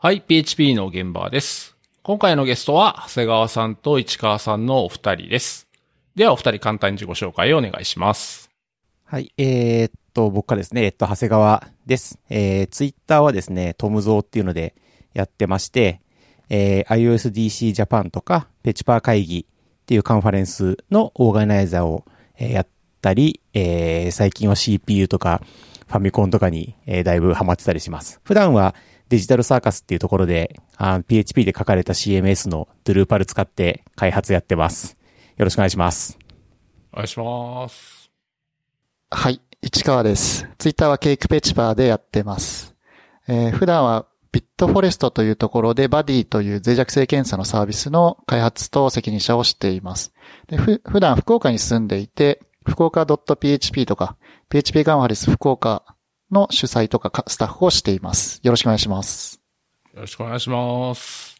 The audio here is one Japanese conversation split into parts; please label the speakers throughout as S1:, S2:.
S1: はい、PHP の現場です。今回のゲストは、長谷川さんと市川さんのお二人です。では、お二人簡単に自己紹介をお願いします。
S2: はい、えーっと、僕かですね、えっと、長谷川です。えー、ツイッターはですね、トムゾーっていうのでやってまして、えー、iOSDC Japan とか、ペチパー会議っていうカンファレンスのオーガナイザーを、やったり、えー、最近は CPU とか、ファミコンとかに、えーだいぶハマってたりします。普段はデジタルサーカスっていうところで、あ PHP で書かれた CMS の Drupal 使って開発やってます。よろしくお願いします。
S1: お願いします。
S3: はい、市川です。ツイッターはケイクペチパーでやってます。えー普段はビットフォレストというところでバディという脆弱性検査のサービスの開発と責任者をしています。でふ普段福岡に住んでいて、福岡 .php とか、PHP カンファレンス福岡の主催とかスタッフをしています。よろしくお願いします。
S1: よろしくお願いします。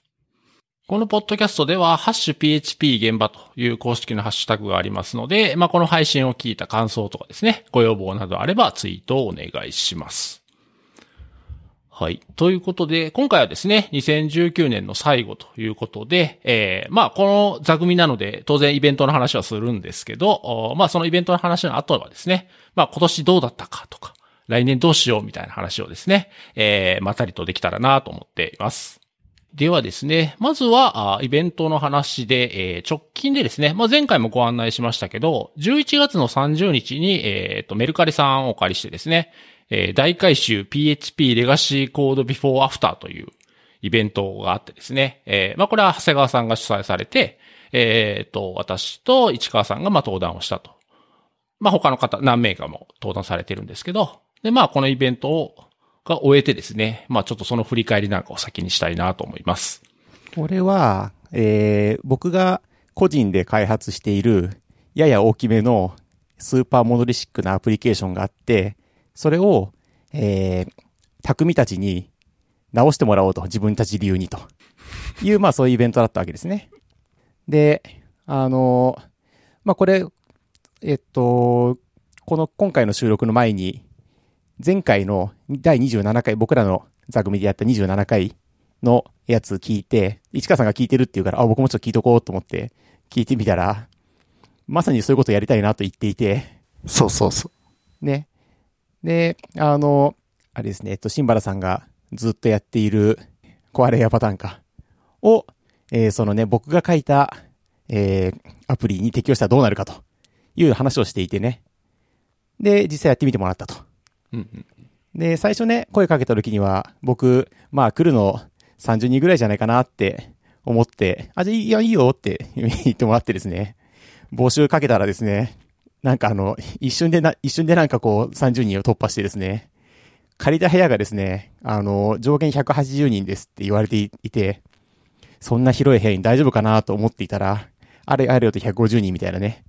S1: このポッドキャストでは、ハッシュ PHP 現場という公式のハッシュタグがありますので、まあ、この配信を聞いた感想とかですね、ご要望などあればツイートをお願いします。はい。ということで、今回はですね、2019年の最後ということで、えー、まあ、この座組なので、当然イベントの話はするんですけど、まあ、そのイベントの話の後はですね、まあ、今年どうだったかとか、来年どうしようみたいな話をですね、えー、またりとできたらなと思っています。ではですね、まずは、イベントの話で、えー直近でですね、まあ、前回もご案内しましたけど、11月の30日に、えーと、メルカリさんをお借りしてですね、えー大改修 PHP レガシーコードビフォーアフターというイベントがあってですね、えーまあ、これは長谷川さんが主催されて、えーと、私と市川さんがま登壇をしたと。まあ、他の方、何名かも登壇されてるんですけど、で、まあ、このイベントを、が終えてですね、まあ、ちょっとその振り返りなんかを先にしたいなと思います。
S2: これは、えー僕が個人で開発している、やや大きめのスーパーモノリシックなアプリケーションがあって、それを、えー、匠たちに直してもらおうと、自分たち流にと。いう、まあそういうイベントだったわけですね。で、あの、まあこれ、えっと、この今回の収録の前に、前回の第27回、僕らの座組でやった27回のやつ聞いて、市川さんが聞いてるって言うから、あ、僕もちょっと聞いとこうと思って聞いてみたら、まさにそういうことやりたいなと言っていて、
S3: そうそうそう。
S2: ね。で、あの、あれですね、えっと、新原さんがずっとやっている、壊れやパターンか、を、えーそのね、僕が書いた、えーアプリに適用したらどうなるかという話をしていてね。で、実際やってみてもらったと。
S1: うんうん
S2: で、最初ね、声かけた時には、僕、まあ来るの30人ぐらいじゃないかなって思って、あ、じゃあいいよいいよって言ってもらってですね、募集かけたらですね、なんかあの、一瞬でな、一瞬でなんかこう30人を突破してですね、借りた部屋がですね、あの、上限180人ですって言われていて、そんな広い部屋に大丈夫かなと思っていたら、あれあれよと150人みたいなね。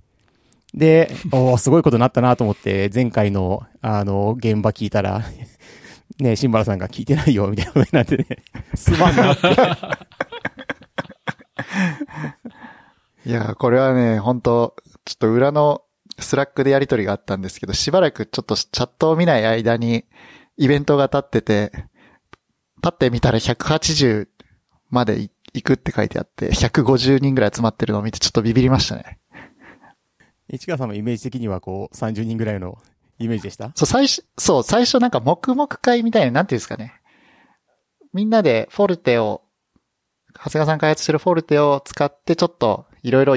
S2: で、おーすごいことになったなと思って、前回の、あの、現場聞いたら、ね、新原さんが聞いてないよ、みたいなことになってね、すまんなって。
S3: いやー、これはね、本当ちょっと裏のSlack でやりとりがあったんですけど、しばらくちょっとチャットを見ない間にイベントが立ってて、立ってみたら180までい行くって書いてあって、150人ぐらい集まってるのを見てちょっとビビりましたね。
S2: 市川さんのイメージ的にはこう、30人ぐらいのイメージでした？
S3: そう、最初、そう、最初なんかもくもく会みたいな、なんていうんですかね。みんなでフォルテを、長谷川さん開発してるフォルテを使ってちょっといろいろ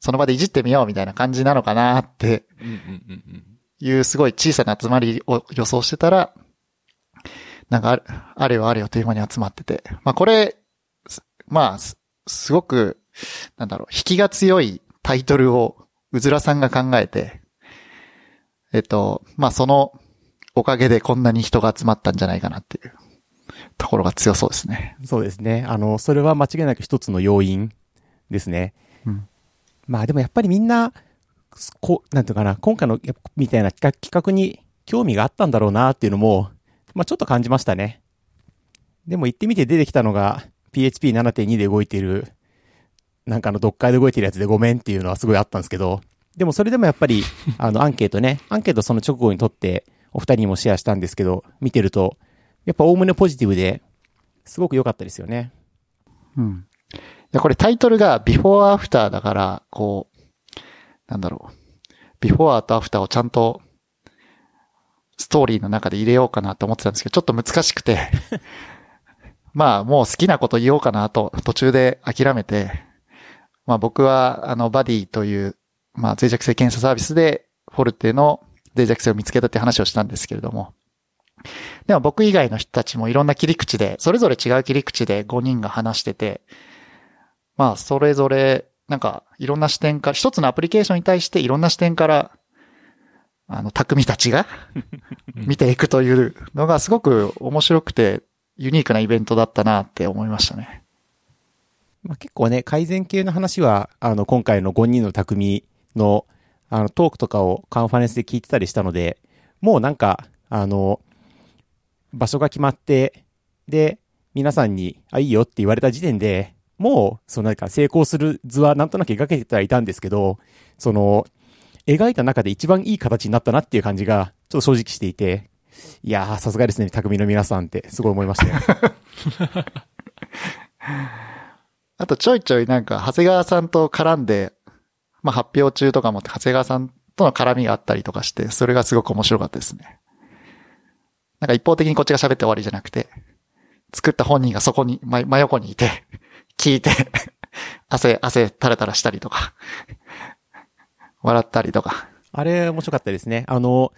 S3: その場でいじってみようみたいな感じなのかなっていうすごい小さな集まりを予想してたら、なんかあれあれよあれよという間に集まってて。まあこれ、まあ、すすごく、なんだろう、引きが強いタイトルをうずらさんが考えて、えっと、まあそのおかげでこんなに人が集まったんじゃないかなっていうところが強そうですね。
S2: そうですね。あの、それは間違いなく一つの要因ですね。
S3: うん
S2: まあでもやっぱりみんな、こう、なんていうかな、今回のみたいな企画企画に興味があったんだろうなっていうのも、まあちょっと感じましたね。でも行ってみて出てきたのが PHP7.2 で動いている、なんかあの、ドッカーで動いてるやつでごめんっていうのはすごいあったんですけど、でもそれでもやっぱり、あの、アンケートね、アンケートその直後に取って、お二人にもシェアしたんですけど、見てると、やっぱおおむねポジティブで、すごく良かったですよね。
S3: うん。いや、これタイトルが Before After だから、こう、なんだろう。Before と After をちゃんと、ストーリーの中で入れようかなと思ってたんですけど、ちょっと難しくて、まあ、もう好きなこと言おうかなと、途中で諦めて、まあ僕は、あの、バディという、まあ脆弱性検査サービスで、フォルテの脆弱性を見つけたって話をしたんですけれども、でも僕以外の人たちもいろんな切り口で、それぞれ違う切り口で5人が話してて、まあ、それぞれ、なんか、いろんな視点から、一つのアプリケーションに対していろんな視点から、あの、匠たちが 見ていくというのがすごく面白くて、ユニークなイベントだったなって思いましたね。
S2: まあ、結構ね、改善系の話は、あの、今回の5人の匠の、あの、トークとかをカンファレンスで聞いてたりしたので、もうなんか、あの、場所が決まって、で、皆さんに、あ、いいよって言われた時点で、もう、そのなんか成功する図はなんとなく描けてはいたんですけど、その、描いた中で一番いい形になったなっていう感じが、ちょっと正直していて、いやー、さすがですね、匠の皆さんって、すごい思いましたよ。
S3: あとちょいちょいなんか、長谷川さんと絡んで、まあ発表中とかも長谷川さんとの絡みがあったりとかして、それがすごく面白かったですね。なんか一方的にこっちが喋って終わりじゃなくて、作った本人がそこに、真真横にいて、聞いて、汗、汗垂れ垂らしたりとか、笑ったりとか。
S2: あれ面白かったですね。あの、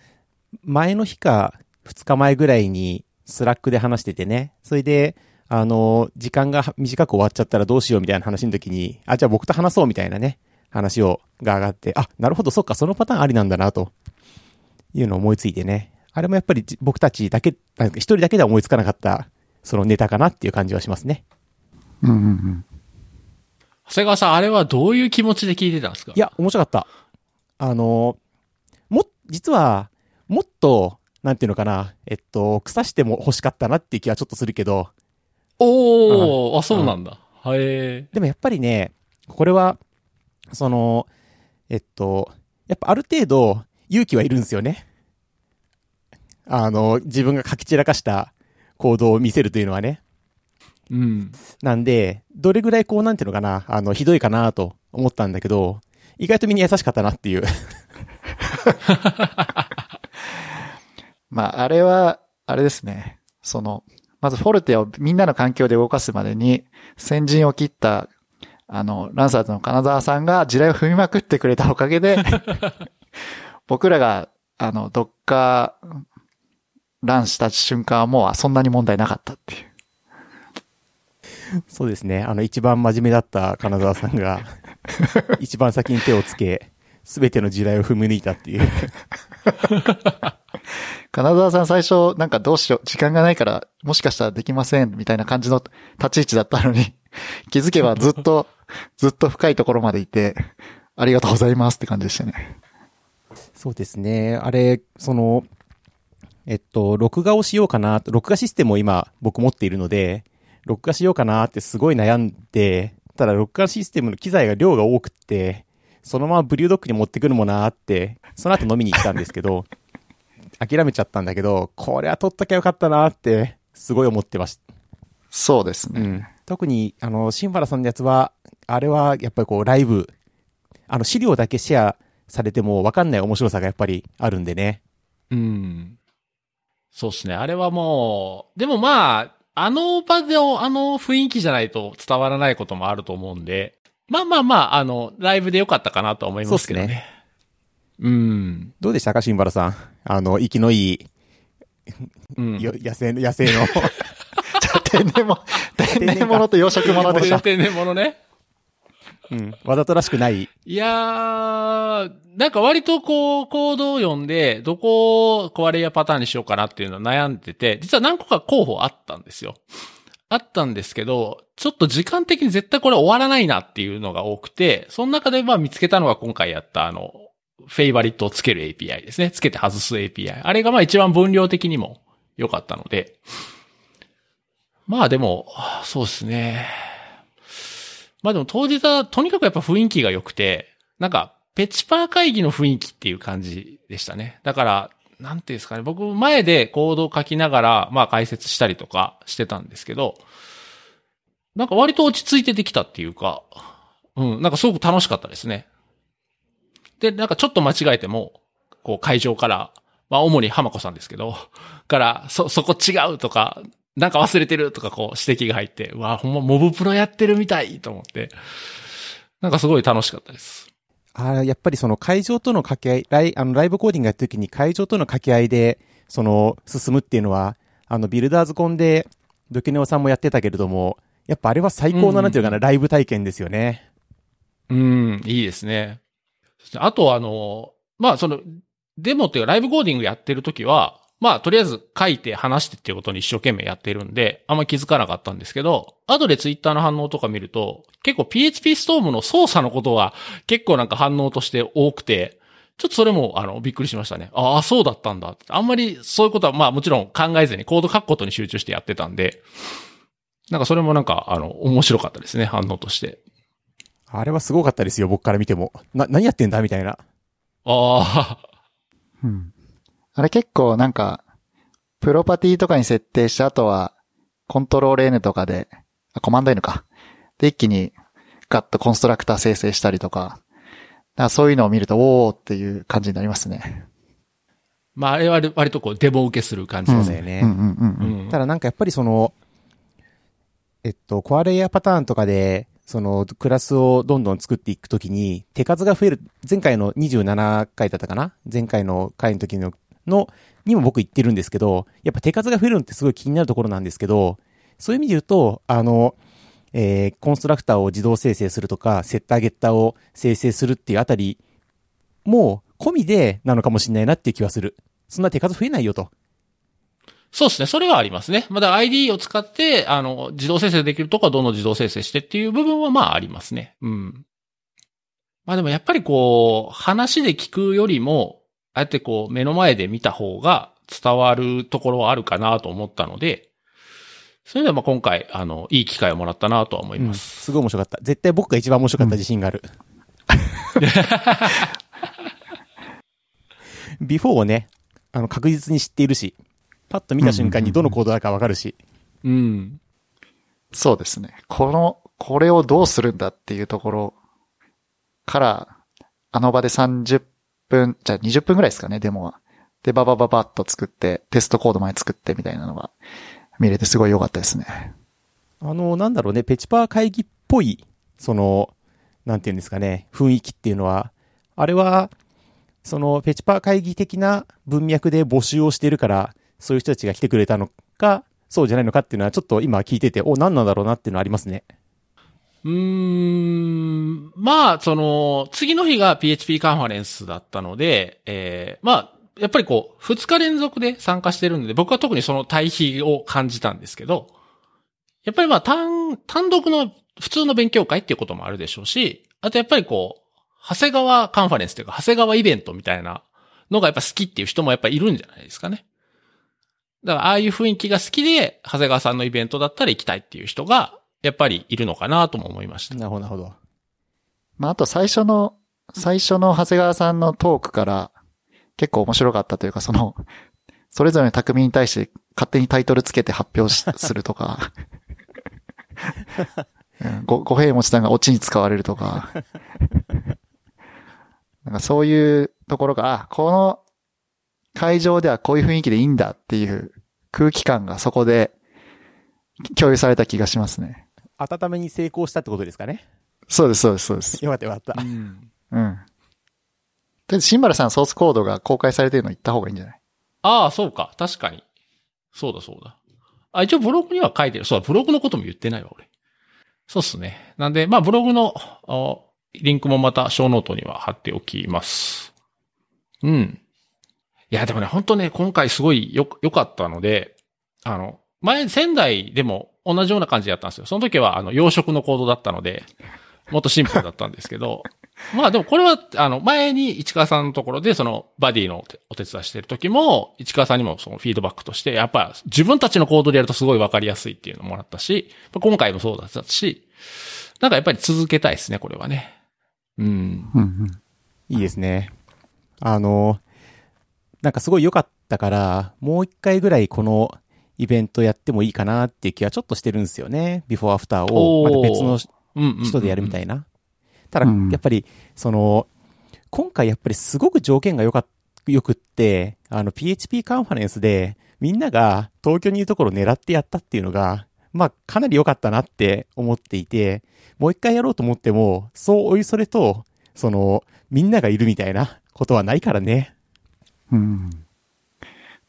S2: 前の日か2日前ぐらいに Slack で話しててね。それで、あの、時間が短く終わっちゃったらどうしようみたいな話の時に、あ、じゃあ僕と話そうみたいなね、話を、が上がって、あ、なるほど、そっか、そのパターンありなんだな、というのを思いついてね。あれもやっぱりじ僕たちだけ、なんか一人だけでは思いつかなかった、そのネタかなっていう感じはしますね。
S3: うんうんうん。
S1: 長谷川さん、あれはどういう気持ちで聞いてたんですか？
S2: いや、面白かった。あの、も、実は、もっと、なんていうのかな、えっと、腐しても欲しかったなっていう気はちょっとするけど、
S1: おー、あ、そうなんだ。へ
S2: でもやっぱりね、これは、その、えっと、やっぱある程度勇気はいるんですよね。あの、自分が書き散らかした行動を見せるというのはね。
S1: え。うん。
S2: なんで、どれぐらいこう、なんていうのかな、あの、ひどいかなと思ったんだけど、意外とみんな優しかったなっていう。
S3: まあ、あれは、あれですね。その、まずフォルテをみんなの環境で動かすまでに、先陣を切った、あの、ランサーズの金沢さんが地雷を踏みまくってくれたおかげで、僕らが、あの、ドッカー、ランした瞬間はもうそんなに問題なかったっていう。
S2: そうですね。あの、一番真面目だった金沢さんが、一番先に手をつけ、すべての地雷を踏み抜いたっていう。
S3: 金沢さん最初、なんかどうしよう、時間がないから、もしかしたらできません、みたいな感じの立ち位置だったのに、気づけばずっと、ずっと深いところまでいて、ありがとうございますって感じでしたね。
S2: そうですね。あれ、その、えっと、録画をしようかな、録画システムを今僕持っているので、録画しようかなってすごい悩んで、ただ録画システムの機材が量が多くって、そのままブリュードックに持ってくるもなーって、その後飲みに行ったんですけど、諦めちゃったんだけど、これは撮っときゃよかったなーって、すごい思ってました。
S3: そうですね。
S2: うん。特に、あの、シンバラさんのやつは、あれはやっぱりこう、ライブ、あの、資料だけシェアされてもわかんない面白さがやっぱりあるんでね。
S1: うん。そうですね。あれはもう、でもまあ、あの場での、あの雰囲気じゃないと伝わらないこともあると思うんで、まあまあまあ、あの、ライブでよかったかなと思いますけどね。
S2: そうっす
S1: うん。
S2: どうでした？か、シンバラさん。あの、息のいい、
S1: うん。
S2: よ野生の、野生の。
S3: 天然も、天然物と養殖物でしょ。
S1: 天然物ね。
S2: うん。わざとらしくない。
S1: いやー、なんか割とこう、コードを読んで、どこを壊れやパターンにしようかなっていうのを悩んでて、実は何個か候補あったんですよ。あったんですけど、ちょっと時間的に絶対これ終わらないなっていうのが多くて、その中でまあ見つけたのが今回やったあの、フェイバリットをつける API ですね。つけて外す API。あれがまあ一番分量的にも良かったので。まあでも、そうですね。まあでも当日はとにかくやっぱ雰囲気が良くて、なんか、ペチパー会議の雰囲気っていう感じでしたね。だから、なんていうんですかね、僕前でコードを書きながら、まあ解説したりとかしてたんですけど、なんか割と落ち着いてできたっていうか、うん、なんかすごく楽しかったですね。で、なんかちょっと間違えても、こう会場から、まあ主に浜子さんですけど、から、そ、そこ違うとか、なんか忘れてるとかこう指摘が入って、うわ、ほんまモブプロやってるみたいと思って、なんかすごい楽しかったです。
S2: ああ、やっぱりその会場との掛け合い、ライあのライブコーディングやった時に会場との掛け合いで、その、進むっていうのは、あの、ビルダーズコンで、ドキネオさんもやってたけれども、やっぱあれは最高な、なんていうかな、ライブ体験ですよね。
S1: うん、いいですね。あとあの、まあその、デモっていうかライブコーディングやってる時は、まあとりあえず書いて話してっていうことに一生懸命やってるんで、あんま気づかなかったんですけど、後でツイッターの反応とか見ると、結構 PHP ストームの操作のことが結構なんか反応として多くて、ちょっとそれも、あの、びっくりしましたね。ああ、そうだったんだ。あんまりそういうことは、まあもちろん考えずにコード書くことに集中してやってたんで、なんかそれもなんか、あの、面白かったですね、反応として。
S2: あれはすごかったですよ、僕から見ても。な、何やってんだみたいな。
S1: ああ、
S3: うん。あれ結構なんか、プロパティとかに設定して、あとは、コントロール N とかで、あコマンド N か。で、一気にガッとコンストラクター生成したりとか、だそういうのを見ると、おーっていう感じになりますね。
S1: まあ、あれは割とこう、デモ受けする感じです
S2: よね。
S3: うんうんうんうん。
S1: うん
S2: ただなんかやっぱりその、えっと、コアレイヤーパターンとかで、その、クラスをどんどん作っていくときに、手数が増える、前回の27回だったかな？前回の回の時の、の、にも僕言ってるんですけど、やっぱ手数が増えるのってすごい気になるところなんですけど、そういう意味で言うと、あの、えー、コンストラクターを自動生成するとか、セッターゲッターを生成するっていうあたり、もう、込みでなのかもしれないなっていう気はする。そんな手数増えないよと。
S1: そうですね。それはありますね。まだ ID を使って、あの、自動生成できるとこはどんどん自動生成してっていう部分はまあありますね。うん。まあでもやっぱりこう、話で聞くよりも、ああやってこう、目の前で見た方が伝わるところはあるかなと思ったので、それではまあ今回、あの、いい機会をもらったなとは思い
S2: うん、
S1: ます。
S2: すごい面白かった。絶対僕が一番面白かった自信がある。ビフォーをね、あの、確実に知っているし、パッと見た瞬間にどのコードだかわかるし。
S1: うん。
S3: そうですね。この、これをどうするんだっていうところから、あの場で30分、じゃあ20分ぐらいですかね、デモは。で、ババババッと作って、テストコードまで作ってみたいなのが見れてすごい良かったですね。
S2: あの、なんだろうね、ペチパー会議っぽい、その、なんていうんですかね、雰囲気っていうのは、あれは、その、ペチパー会議的な文脈で募集をしているから、そういう人たちが来てくれたのか、そうじゃないのかっていうのは、ちょっと今聞いてて、お、何なんだろうなっていうのはありますね。
S1: うーん、まあ、その、次の日が PHP カンファレンスだったので、えー、まあ、やっぱりこう、二日連続で参加してるんで、僕は特にその対比を感じたんですけど、やっぱりまあ、単、単独の普通の勉強会っていうこともあるでしょうし、あとやっぱりこう、長谷川カンファレンスというか、長谷川イベントみたいなのがやっぱ好きっていう人もやっぱいるんじゃないですかね。だから、ああいう雰囲気が好きで、長谷川さんのイベントだったら行きたいっていう人が、やっぱりいるのかなとも思いました。
S2: なるほど、なるほど。
S3: まあ、あと最初の、最初の長谷川さんのトークから結構面白かったというか、その、それぞれの匠に対して勝手にタイトルつけて発表するとか、う んご、五平持さんがオチに使われるとか、なんかそういうところが、あ、この会場ではこういう雰囲気でいいんだっていう空気感がそこで共有された気がしますね。
S2: 温めに成功したってことですかね。
S3: そうです、そうです、そうです。
S2: よかったよかった。
S1: うん。
S3: うん。で、シンバルさんソースコードが公開されてるの言った方がいいんじゃない？
S1: ああ、そうか。確かに。そうだそうだ。あ、一応ブログには書いてる。そうだ、ブログのことも言ってないわ、俺。そうっすね。なんで、まあ、ブログの、あリンクもまた、ショーノートには貼っておきます。うん。いや、でもね、本当ね、今回すごいよ、良かったので、あの、前、仙台でも同じような感じでやったんですよ。その時は、あの、養殖のコードだったので、もっとシンプルだったんですけど、まあでもこれは、あの、前に市川さんのところで、その、バディのお手伝いしてる時も、市川さんにもそのフィードバックとして、やっぱ自分たちのコードでやるとすごいわかりやすいっていうのもらったし、今回もそうだったし、なんかやっぱり続けたいですね、これはね。うん。
S2: いいですね。あの、なんかすごい良かったから、もう一回ぐらいこのイベントやってもいいかなっていう気はちょっとしてるんですよね。ビフォーアフターを、また別の
S1: うんうんうん
S2: 人でやるみたいな。ただ
S3: うん、
S2: やっぱり、その、今回やっぱりすごく条件が良かっ、良くって、あの、PHP カンファレンスで、みんなが東京にいるところを狙ってやったっていうのが、まあ、かなり良かったなって思っていて、もう一回やろうと思っても、そうおいそれと、その、みんながいるみたいなことはないからね。
S3: うん。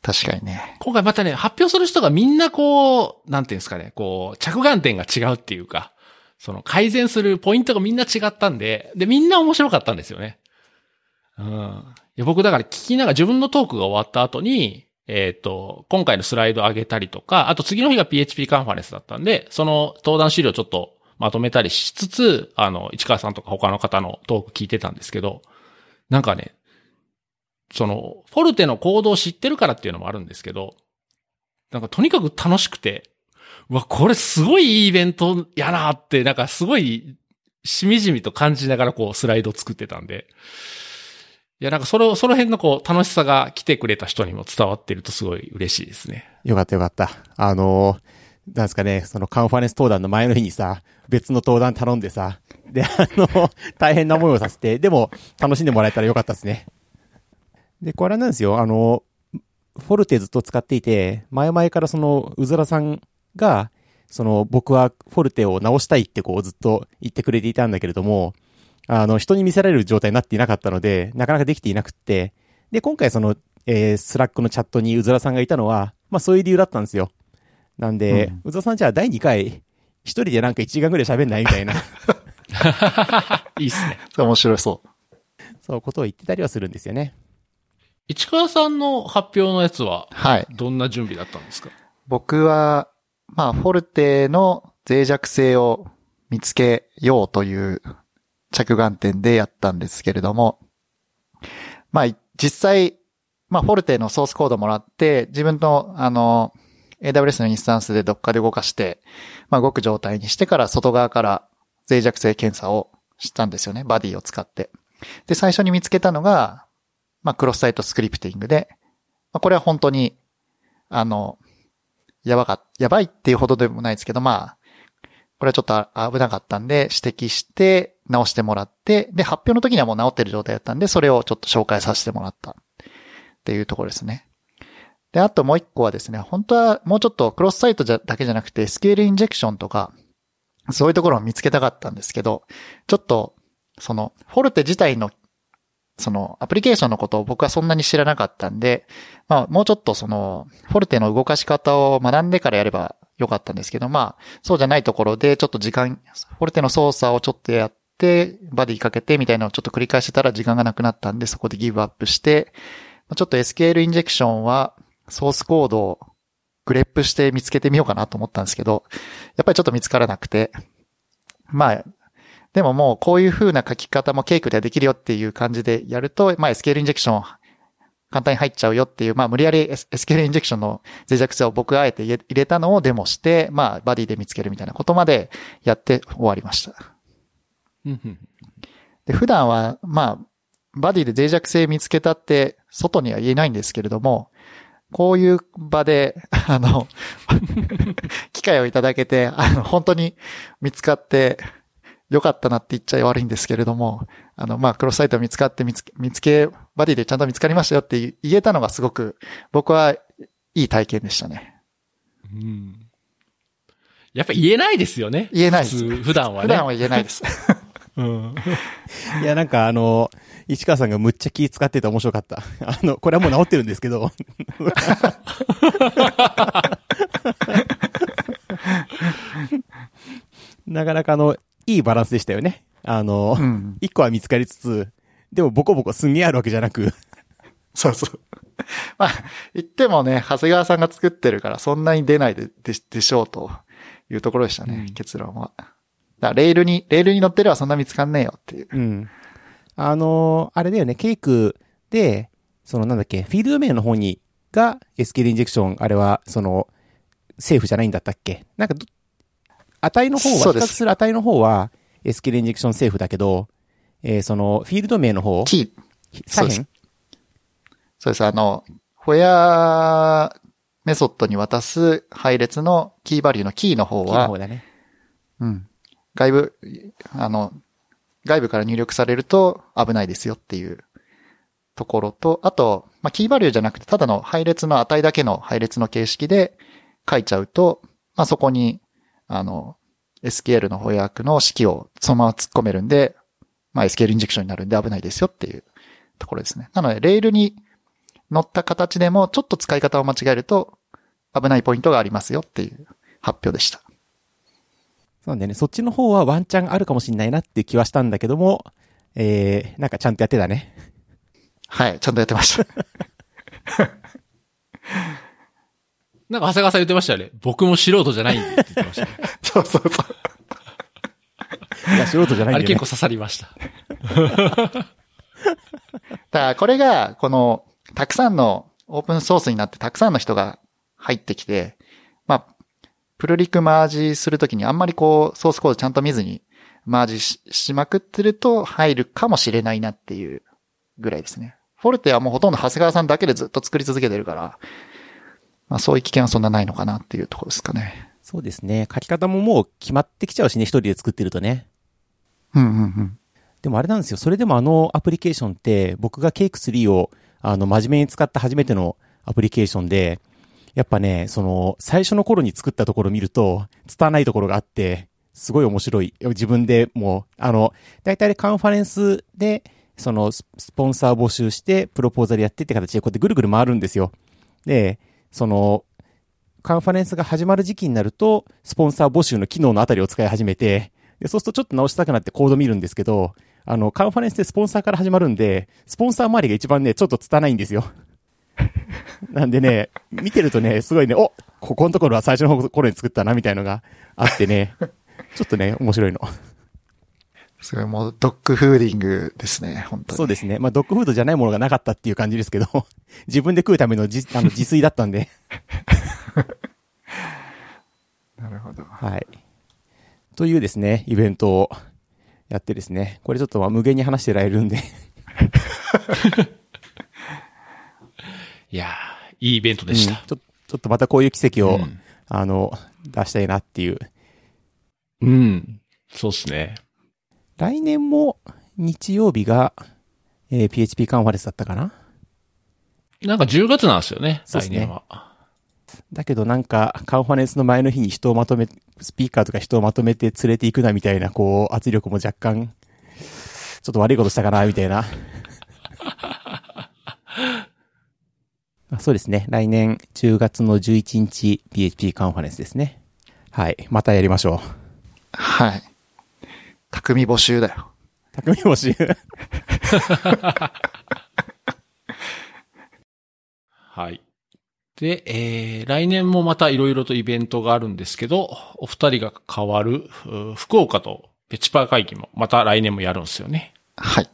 S3: 確かにね。
S1: 今回またね、発表する人がみんなこう、なんていうんですかね、こう、着眼点が違うっていうか、その改善するポイントがみんな違ったんで、で、みんな面白かったんですよね。うん。いや僕だから聞きながら自分のトークが終わった後に、えっ、と、今回のスライド上げたりとか、あと次の日が PHP カンファレンスだったんで、その登壇資料ちょっとまとめたりしつつ、あの、市川さんとか他の方のトーク聞いてたんですけど、なんかね、その、フォルテの行動を知ってるからっていうのもあるんですけど、なんかとにかく楽しくて、うわ、これすごいいいイベントやなって、なんかすごい、しみじみと感じながらこうスライド作ってたんで、いや、なんかそれを、その辺のこう楽しさが来てくれた人にも伝わってるとすごい嬉しいですね。
S2: よかったよかった。あのなんですかね、そのカンファレンス登壇の前の日にさ、別の登壇頼んでさ、で、あの、大変な思いをさせて、でも、楽しんでもらえたらよかったですね。で、これなんですよ、あの、フォルテずっと使っていて、前々からその、うずらさんが、その、僕はフォルテを直したいってこうずっと言ってくれていたんだけれども、あの、人に見せられる状態になっていなかったので、なかなかできていなくって、で、今回その、えー、 Slack のチャットにうずらさんがいたのは、まあそういう理由だったんですよ。なんで、
S3: うん
S2: うずらさんじゃあ第2回、一人でなんか1時間ぐらい喋んないみたいな、
S1: いいっすね。
S3: 面白そう。
S2: そうことを言ってたりはするんですよね。
S1: 市川さんの発表のやつは、
S3: はい。
S1: どんな準備だったんですか？
S3: 僕は、まあ、フォルテの脆弱性を見つけようという着眼点でやったんですけれども、まあ、い実際、まあ、フォルテのソースコードもらって、自分の、あの、AWS のインスタンスで Docker で動かして、まあ、動く状態にしてから外側から脆弱性検査をしたんですよね。バディを使って。で、最初に見つけたのが、まあ、クロスサイトスクリプティングで、まあ、これは本当に、あの、やばか、やばいっていうほどでもないですけど、まあ、これはちょっと危なかったんで、指摘して、直してもらって、で、発表の時にはもう直ってる状態だったんで、それをちょっと紹介させてもらったっていうところですね。で、あともう一個はですね、本当はもうちょっとクロスサイトだけじゃなくて、SQL インジェクションとか、そういうところを見つけたかったんですけど、ちょっと、その、フォルテ自体の、その、アプリケーションのことを僕はそんなに知らなかったんで、まあ、もうちょっとその、フォルテの動かし方を学んでからやればよかったんですけど、まあ、そうじゃないところで、ちょっと時間、フォルテの操作をちょっとやって、バディかけてみたいなのをちょっと繰り返してたら時間がなくなったんで、そこでギブアップして、ちょっと SQL インジェクションは、ソースコードをグレップして見つけてみようかなと思ったんですけど、やっぱりちょっと見つからなくて、まあ、でももうこういう風な書き方もケイクではできるよっていう感じでやると、まあ SQL インジェクション簡単に入っちゃうよっていう、まあ無理やり SQL インジェクションの脆弱性を僕があえて入れたのをデモして、まあバディで見つけるみたいなことまでやって終わりました。で、普段は、まあ、バディで脆弱性見つけたって、外には言えないんですけれども、こういう場で、あの、機会をいただけて、あの、本当に見つかって、よかったなって言っちゃ悪いんですけれども、あの、まあ、クロスサイト見つかって見つけ、見つけ、バディでちゃんと見つかりましたよって言えたのがすごく、僕はいい体験でしたね。
S1: うんやっぱ言えないですよね。
S3: 言えないです
S1: 普段はね。
S3: 普段は言えないです。
S1: うん。
S2: いや、なんかあの、市川さんがむっちゃ気使ってて面白かった。あの、これはもう治ってるんですけど。なかなかあの、いいバランスでしたよね。あの
S3: う、ん。
S2: 一個は見つかりつつ、でもボコボコすんげえあるわけじゃなく、
S3: そうそう。まあ、言ってもね、長谷川さんが作ってるから、そんなに出ないで、ででしょうというところでしたね、
S1: うん
S3: 結論は。だレールに、レールに乗ってればそんな見つかんねえよっていう。
S2: うん。あの、あれだよね、ケイクで、そのなんだっけ、フィールド名の方に、が SQL インジェクション、あれは、その、セーフじゃないんだったっけ？なんかど、値の方は、比較する値の方は SQL インジェクションセーフだけど、えーその、フィールド名の方、
S3: キー、
S2: 左
S3: ですそうです。あの、ホヤメソッドに渡す配列のキーバリューのキーの方は
S2: キーの方、だね。
S3: うん。外部、あの、外部から入力されると危ないですよっていうところと、あと、まあ、キーバリューじゃなくて、ただの配列の値だけの配列の形式で書いちゃうと、まあ、そこに、あの、SQL の翻訳の式をそのまま突っ込めるんで、まあ、SQL インジェクションになるんで危ないですよっていうところですね。なので、レールに乗った形でも、ちょっと使い方を間違えると危ないポイントがありますよっていう発表でした。
S2: そうね。そっちの方はワンチャンあるかもしんないなっていう気はしたんだけども、えー、なんかちゃんとやってたね。
S3: はい、ちゃんとやってました。
S1: なんか長谷川さん言ってましたよね。僕も素人じゃないんでって言ってましたね。
S3: そうそうそう。
S2: いや、素人じゃない
S1: あ
S2: んだよ、ね。
S1: れ結構刺さりました。
S3: だからこれが、この、たくさんのオープンソースになってたくさんの人が入ってきて、まあ、プルリクマージするときにあんまりこう、ソースコードちゃんと見ずにマージししまくってると入るかもしれないなっていうぐらいですね。フォルテはもうほとんど長谷川さんだけでずっと作り続けてるから、まあそういう危険はそんなないのかなっていうところですかね。
S2: そうですね。書き方ももう決まってきちゃうしね、一人で作ってるとね。
S3: うんうんうん。
S2: でもあれなんですよ。それでもあのアプリケーションって、僕がケイク3を、あの、真面目に使った初めてのアプリケーションで、やっぱね、その、最初の頃に作ったところを見ると、伝わらないところがあって、すごい面白い。自分でもう、あの、大体カンファレンスで、その、ススポンサー募集して、プロポーザルやってって形でこうやってぐるぐる回るんですよ。で、その、カンファレンスが始まる時期になると、スポンサー募集の機能のあたりを使い始めて、で、そうするとちょっと直したくなってコード見るんですけど、あの、カンファレンスでスポンサーから始まるんで、スポンサー周りが一番ね、ちょっと拙いんですよ。なんでね、見てるとね、すごいね、おここのところは最初の頃に作ったな、みたいのがあってね、ちょっとね、面白いの。
S3: すごいもうドッグフーディングですね、本当に。
S2: そうですね。まあ、ドッグフードじゃないものがなかったっていう感じですけど、自分で食うためのじ あの自炊だったんで、
S3: なるほど。
S2: はい。というですね、イベントをやってですね、これちょっとまあ無限に話してられるんで、
S1: いやー、いいイベントでした。
S2: うんちょちょっとまたこういう奇跡を、
S1: うん
S2: あの、出したいなっていう。
S1: うん。そうっすね。
S2: 来年も日曜日が、えー PHP カンファレンスだったかな？
S1: なんか10月なんですよね、
S2: そうっすね
S1: 来年は。
S2: だけどなんか、カンファレンスの前の日に人をまとめ、スピーカーとか人をまとめて連れて行くなみたいな、こう、圧力も若干、ちょっと悪いことしたかな、みたいな。あ そうですね。来年10月の11日 PHP カンファレンスですね。はい。またやりましょう。
S3: はい。匠募集だよ。
S2: 匠募集。
S1: はい。で、えー、来年もまたいろいろとイベントがあるんですけど、お二人が変わる、う福岡とペチパー会議もまた来年もやるんですよね。
S3: はい。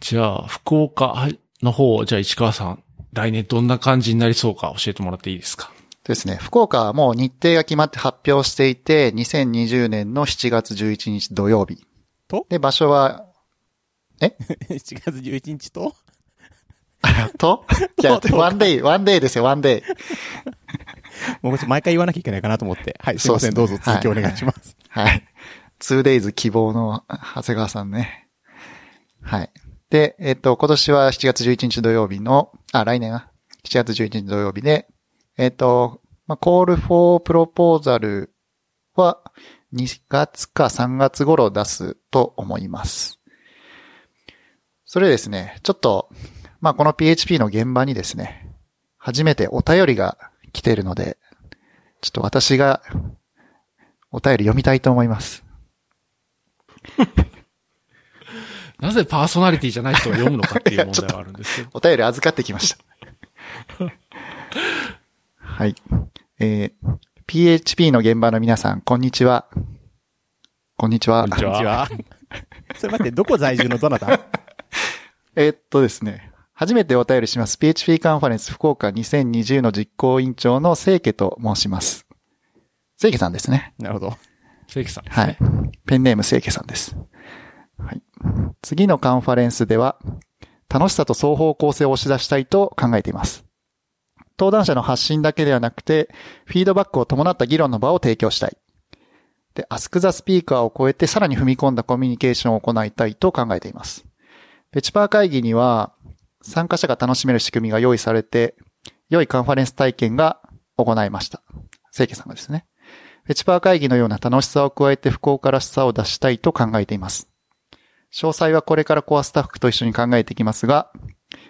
S1: じゃあ、福岡の方、じゃあ市川さん、来年どんな感じになりそうか教えてもらっていいですか？
S3: ですね。福岡はもう日程が決まって発表していて、2020年の7月11日土曜日。
S2: と？
S3: で、場所は、
S2: 7 月11日と？
S3: と？いや、ワンデイ、ワンデイですよ、ワンデイ。
S2: もう毎回言わなきゃいけないかなと思って。はい、すいません。どうぞ続きお願いします。
S3: はい。2days 希望の長谷川さんね。はい。で、えっと、今年は7月11日土曜日の、あ、来年は？7月11日土曜日で、えっと、まあ、call for proposal は2月か3月頃出すと思います。それでですね、ちょっと、まあ、この PHP の現場にですね、初めてお便りが来ているので、ちょっと私がお便り読みたいと思います。
S1: なぜパーソナリティじゃない人が読むのかっていう問題があるんですけど。
S3: お便り預かってきました。はい。えー PHP の現場の皆さん、こんにちは。こんにちは。
S1: こんにちは。
S2: それ待って、どこ在住のどなた？
S3: えーっとですね。初めてお便りします。PHP カンファレンス福岡2020の実行委員長の清家と申します。清家さんですね。
S2: なるほど。
S1: 関さんです
S3: は
S1: ね。
S3: い。ペンネーム清家さんです。はい。次のカンファレンスでは、楽しさと双方向性を押し出したいと考えています。登壇者の発信だけではなくて、フィードバックを伴った議論の場を提供したい。で、アスクザスピーカーを超えてさらに踏み込んだコミュニケーションを行いたいと考えています。ペチパー会議には、参加者が楽しめる仕組みが用意されて、良いカンファレンス体験が行いました。清家さんがですね。ペチパー会議のような楽しさを加えて不幸からしさを出したいと考えています。詳細はこれからコアスタッフと一緒に考えていきますが、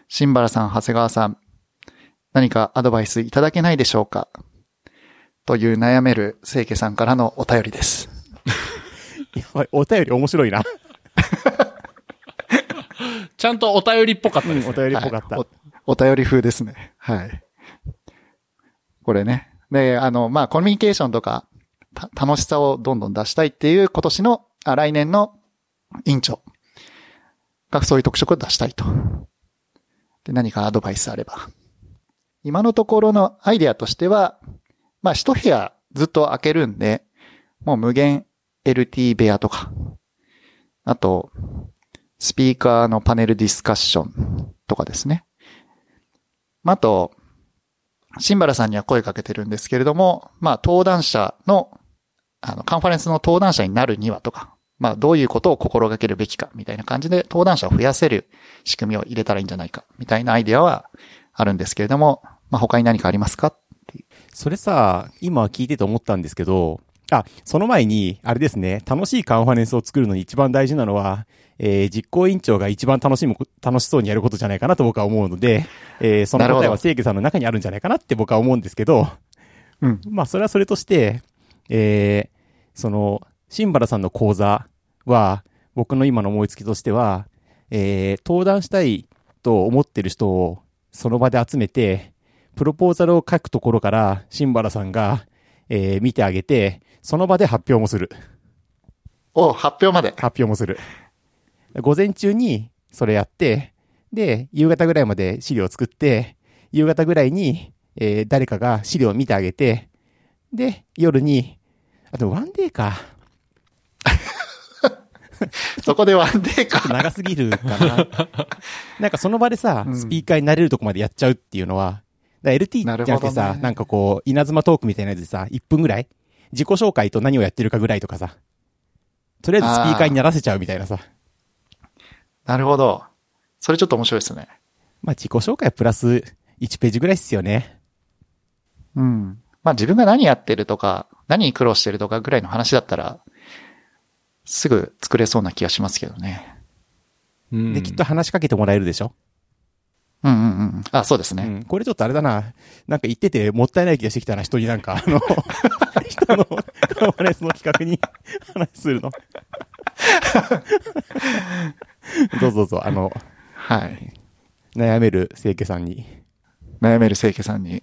S3: 新原さん、長谷川さん、何かアドバイスいただけないでしょうか？という悩める清家さんからのお便りです。
S2: やばい、お便り面白いな。
S1: ちゃんとお便りっぽかったです、
S2: お便りっぽかった。
S3: はいおお便り風ですね。はい。これね。で、あの、まあ、コミュニケーションとか、た楽しさをどんどん出したいっていう今年の、あ来年の委員長がそういう特色を出したいと。で、何かアドバイスあれば。今のところのアイデアとしては、まあ、一部屋ずっと開けるんで、もう無限 LT 部屋とか、あと、スピーカーのパネルディスカッションとかですね。まあ、あと、新原さんには声かけてるんですけれども、まあ、登壇者の、あの、カンファレンスの登壇者になるにはとか、まあ、どういうことを心がけるべきか、みたいな感じで、登壇者を増やせる仕組みを入れたらいいんじゃないか、みたいなアイデアはあるんですけれども、まあ、他に何かありますか？
S2: それさ、今聞いてて思ったんですけど、あ、その前に、あれですね、楽しいカンファレンスを作るのに一番大事なのは、えー実行委員長が一番楽しむこ、楽しそうにやることじゃないかなと僕は思うので、えーその答えは清家さんの中にあるんじゃないかなって僕は思うんですけど、
S3: うん。
S2: まあ、それはそれとして、えーその、新原さんの講座は、僕の今の思いつきとしては、えー登壇したいと思ってる人をその場で集めて、プロポーザルを書くところから、新原さんが、えー見てあげて、その場で発表もする。
S3: お、発表まで。
S2: 発表もする。午前中にそれやって、で、夕方ぐらいまで資料を作って、夕方ぐらいに、えー誰かが資料を見てあげて、で、夜に、あ、でもワンデーか。
S3: そこでワンデーか。
S2: 長すぎるかな。なんかその場でさ、
S3: うん
S2: スピーカーになれるとこまでやっちゃうっていうのは、LT じゃ
S3: な
S2: くてさ、なんかこう、稲妻トークみたいなやつでさ、1分ぐらい？自己紹介と何をやってるかぐらいとかさ、とりあえずスピーカーにならせちゃうみたいなさ。
S3: なるほど。それちょっと面白いですね。
S2: まあ自己紹介プラス1ページぐらいっすよね。
S3: うん。まあ自分が何やってるとか、何に苦労してるとかぐらいの話だったら、すぐ作れそうな気がしますけどね。
S1: うん
S2: で、きっと話しかけてもらえるでしょ？
S3: うんうんうん。あ、そうですね。
S2: うん。これちょっとあれだな。なんか言っててもったいない気がしてきたな、人になんか、あの、人のカンファレンスの企画に 話するの。どうぞどうぞ、あの、
S3: はい。
S2: 悩める清家さんに。
S3: 悩める清家さんに。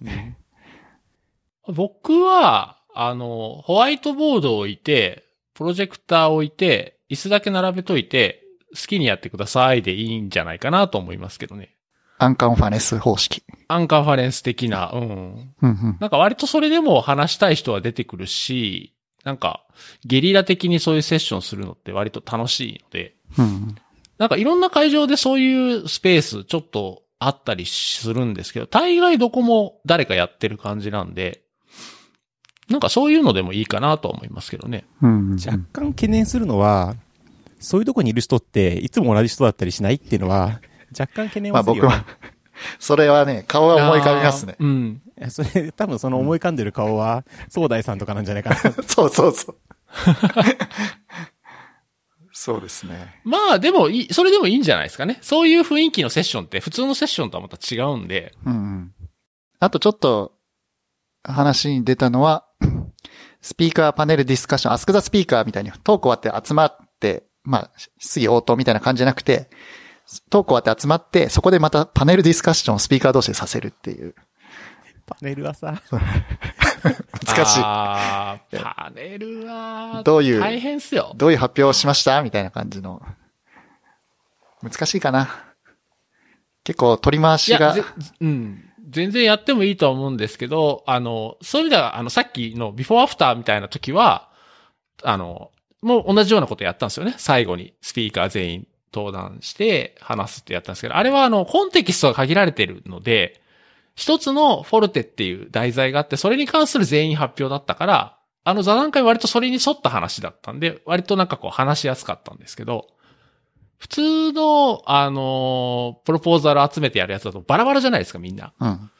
S1: 僕は、あの、ホワイトボードを置いて、プロジェクターを置いて、椅子だけ並べといて、好きにやってくださいでいいんじゃないかなと思いますけどね。
S3: アンカンファレンス方式。
S1: アンカンファレンス的な、うん。
S3: うんうん。
S1: なんか割とそれでも話したい人は出てくるし、なんか、ゲリラ的にそういうセッションするのって割と楽しいので、
S3: うん
S1: なんかいろんな会場でそういうスペースちょっとあったりするんですけど、大概どこも誰かやってる感じなんで、なんかそういうのでもいいかなとは思いますけどね。
S3: うん。
S2: 若干懸念するのは、そういうとこにいる人って、いつも同じ人だったりしないっていうのは、若干懸念
S3: まあ
S2: はするよ、ね。
S3: 僕は、それはね、顔は思い浮かびますね。
S1: うん。
S2: それ、多分その思い浮かんでる顔は、総大さんとかなんじゃないかな。
S3: そうそうそう。そうですね。
S1: まあでもいい、それでもいいんじゃないですかね。そういう雰囲気のセッションって普通のセッションとはまた違うんで、
S3: うんうん。あとちょっと、話に出たのは、スピーカーパネルディスカッション、アスクザスピーカーみたいにトーク終わって集まって、まあ、質疑応答みたいな感じじゃなくて、トーク終わって集まって、そこでまたパネルディスカッションをスピーカー同士でさせるっていう。
S2: パネルはさ、
S3: 難しい。
S1: あーパネルは、
S3: どういう
S1: 大変っすよ。
S3: どういう発表をしましたみたいな感じの。難しいかな。結構取り回
S1: い
S3: しが
S1: うん。全然やってもいいとは思うんですけど、あの、そういう意味では、あの、さっきのビフォーアフターみたいな時は、あの、もう同じようなことやったんですよね。最後にスピーカー全員登壇して話すってやったんですけど、あれはあの、コンテキストが限られてるので、一つのフォルテっていう題材があって、それに関する全員発表だったから、あの座談会割とそれに沿った話だったんで、割となんかこう話しやすかったんですけど、普通の、あのプロポーザル集めてやるやつだとバラバラじゃないですか、みんな。
S3: うん。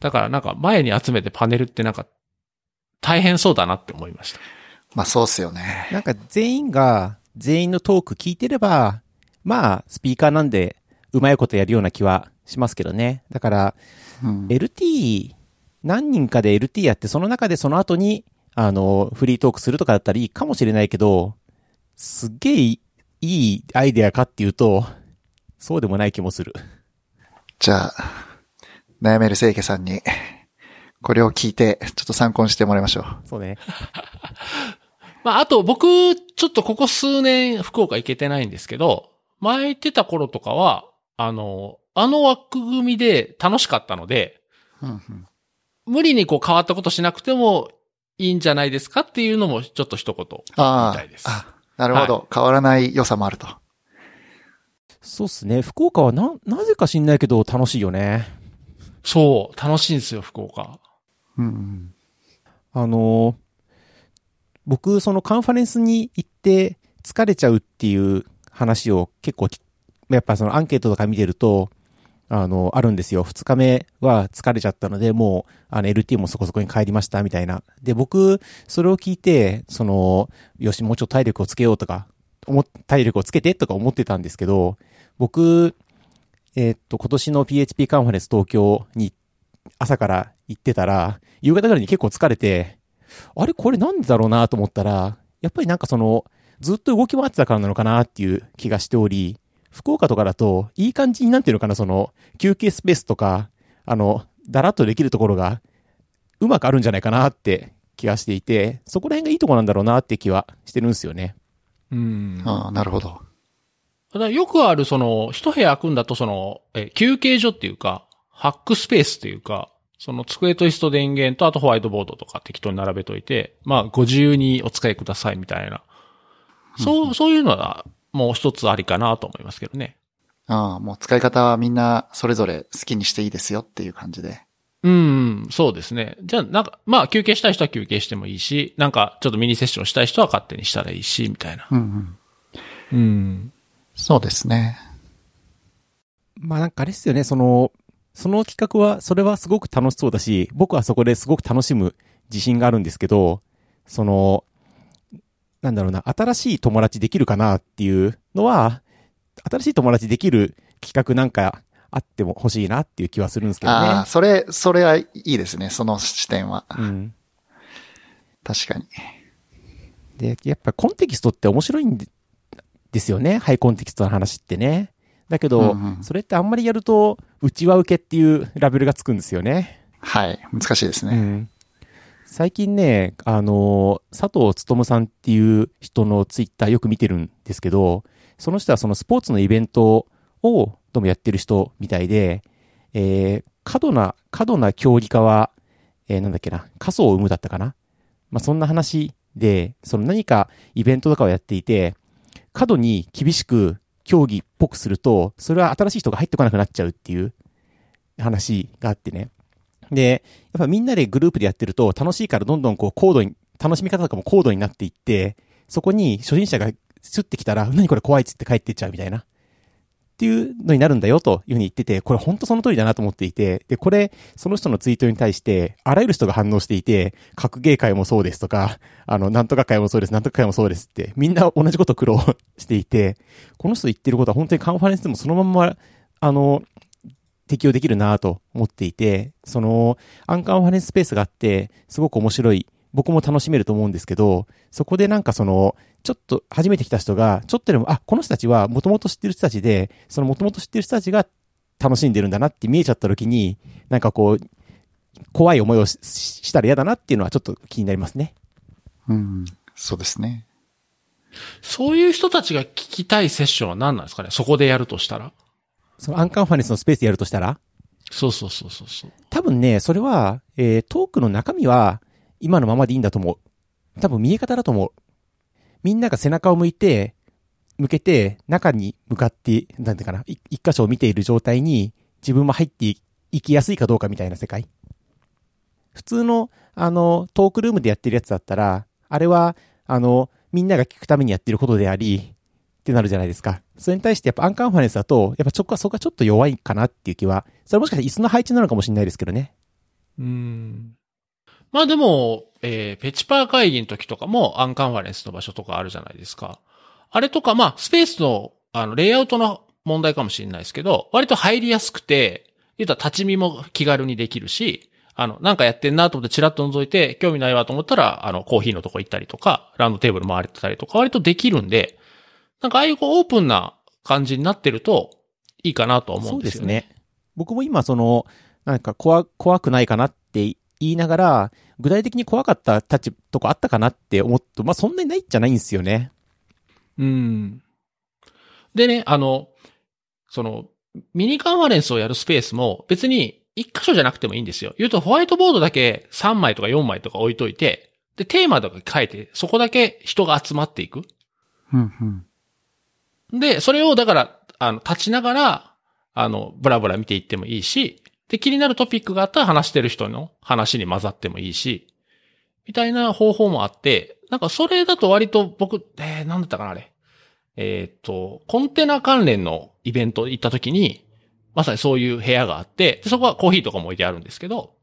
S1: だからなんか前に集めてパネルってなんか大変そうだなって思いました。
S3: まあそうっすよね。
S2: なんか全員が全員のトーク聞いてれば、まあ、スピーカーなんで、うまいことやるような気はしますけどね。だから、
S3: うん。
S2: LT、何人かで LT やって、その中でその後に、あの、フリートークするとかだったらいいかもしれないけど、すっげえいいアイデアかっていうと、そうでもない気もする。
S3: じゃあ、悩める清家さんに、これを聞いて、ちょっと参考にしてもらいましょう。
S2: そうね。
S1: まあ、あと僕、ちょっとここ数年福岡行けてないんですけど、前行ってた頃とかは、あの、あの枠組みで楽しかったので、
S3: うんうん
S1: 無理にこう変わったことしなくてもいいんじゃないですかっていうのもちょっと一言み
S3: あ
S1: たいです。
S3: あ、あ、なるほど、変わらない良さもあると。
S2: そうっすね。福岡はな、なぜか知んないけど楽しいよね。
S1: そう、楽しいんですよ、福岡。
S3: うんうん。
S2: あのー僕、そのカンファレンスに行って疲れちゃうっていう話を結構、やっぱそのアンケートとか見てると、あの、あるんですよ。二日目は疲れちゃったので、もう、あの、LT もそこそこに帰りました、みたいな。で、僕、それを聞いて、その、よし、もうちょっと体力をつけようとか、体力をつけてとか思ってたんですけど、僕、えーっと、今年の PHP カンファレンス東京に朝から行ってたら、夕方ぐらいに結構疲れて、あれこれなんでだろうなと思ったら、やっぱりなんかその、ずっと動き回ってたからなのかなっていう気がしており、福岡とかだと、いい感じになんていうのかな、その、休憩スペースとか、あの、だらっとできるところが、うまくあるんじゃないかなって気がしていて、そこら辺がいいところなんだろうなって気はしてるんですよね。
S1: うん。
S3: ああ、なるほど。
S1: ただよくある、その、一部屋空くんだと、その、え、休憩所っていうか、ハックスペースっていうか、その机と椅子と電源と、あとホワイトボードとか適当に並べといて、まあ、ご自由にお使いくださいみたいな。そう、そういうのは、もう一つありかなと思いますけどね。
S3: ああ、もう使い方はみんなそれぞれ好きにしていいですよっていう感じで。
S1: うん、そうですね。じゃあ、なんか、まあ、休憩したい人は休憩してもいいし、なんか、ちょっとミニセッションしたい人は勝手にしたらいいし、みたいな。
S3: うんうん。
S1: うん。
S3: そうですね。
S2: まあなんかあれですよね、その、その企画は、それはすごく楽しそうだし、僕はそこですごく楽しむ自信があるんですけど、その、なんだろうな、新しい友達できるかなっていうのは、新しい友達できる企画なんかあっても欲しいなっていう気はするんですけど
S3: ああ、
S2: ね。
S3: それ、それはいいですね。その視点は。
S2: うん。
S3: 確かに。
S2: で、やっぱコンテキストって面白いんでですよね。ハイコンテキストの話ってね。だけど、
S3: うんうん
S2: それってあんまりやると、内輪受けっていうラベルがつくんですよね。
S3: はい。難しいですね。
S2: うん最近ね、あの、佐藤勉さんっていう人のツイッターよく見てるんですけど、その人はそのスポーツのイベントをどうもやってる人みたいで、えー過度な、過度な競技化は、えーなんだっけな、仮想を生むだったかな？まあ、そんな話で、その何かイベントとかをやっていて、過度に厳しく競技っぽくすると、それは新しい人が入ってこなくなっちゃうっていう話があってね。で、やっぱみんなでグループでやってると楽しいからどんどんこう高度に、楽しみ方とかも高度になっていって、そこに初心者がスってきたら、何これ怖いっつって帰っていっちゃうみたいな。っていうのになるんだよというふうに言ってて、これ本当その通りだなと思っていて、で、これ、その人のツイートに対して、あらゆる人が反応していて、格ゲー会もそうですとか、あの、なんとか会もそうです、なんとか会もそうですって、みんな同じこと苦労していて、この人言ってることは本当にカンファレンスでもそのまんま、あの、適用できるなと思っていて、その、アンカンファレンススペースがあって、すごく面白い、僕も楽しめると思うんですけど、そこでなんかその、ちょっと初めて来た人が、ちょっとでも、あ、この人たちはもともと知ってる人たちで、そのもともと知ってる人たちが楽しんでるんだなって見えちゃった時に、なんかこう、怖い思いをししたら嫌だなっていうのはちょっと気になりますね。
S3: うん。そうですね。
S1: そういう人たちが聞きたいセッションは何なんですかね？そこでやるとしたら？
S2: そのアンカンファレンスのスペースでやるとしたら、
S1: そうそうそうそうそう。
S2: 多分ね、それは、えートークの中身は今のままでいいんだと思う。多分見え方だと思う。みんなが背中を向いて、向けて中に向かって、なんていうかな、一箇所を見ている状態に自分も入っていいきやすいかどうかみたいな世界。普通の、あの、トークルームでやってるやつだったら、あれは、あの、みんなが聞くためにやってることであり、ってなるじゃないですか。それに対してやっぱアンカンファレンスだと、やっぱちょっとそこがちょっと弱いかなっていう気は、それもしかしたら椅子の配置なのかもしれないですけどね。
S1: うん。まあでも、えー、ペチパー会議の時とかもアンカンファレンスの場所とかあるじゃないですか。あれとか、まあ、スペースの、あの、レイアウトの問題かもしれないですけど、割と入りやすくて、言うたら立ち見も気軽にできるし、あの、なんかやってんなと思ってチラッと覗いて、興味ないわと思ったら、あの、コーヒーのとこ行ったりとか、ランドテーブル回れてたりとか、割とできるんで、なんかああいうこうオープンな感じになってると、いいかなと思うんですよね。
S2: そうですね。僕も今その、なんか怖、怖くないかなって言いながら、具体的に怖かった立ち、とこあったかなって思って、まあそんなにないじゃないんですよね。
S1: うん。でね、あの、その、ミニカンファレンスをやるスペースも別に一箇所じゃなくてもいいんですよ。言うとホワイトボードだけ3枚とか4枚とか置いといて、で、テーマとか書いて、そこだけ人が集まっていく。
S3: うんうん。
S1: で、それをだから、あの、立ちながら、あの、ブラブラ見ていってもいいし、で、気になるトピックがあったら話してる人の話に混ざってもいいし、みたいな方法もあって、なんかそれだと割と僕、えー、なんだったかな、あれ。えーっと、コンテナ関連のイベント行った時に、まさにそういう部屋があって、でそこはコーヒーとかも置いてあるんですけど、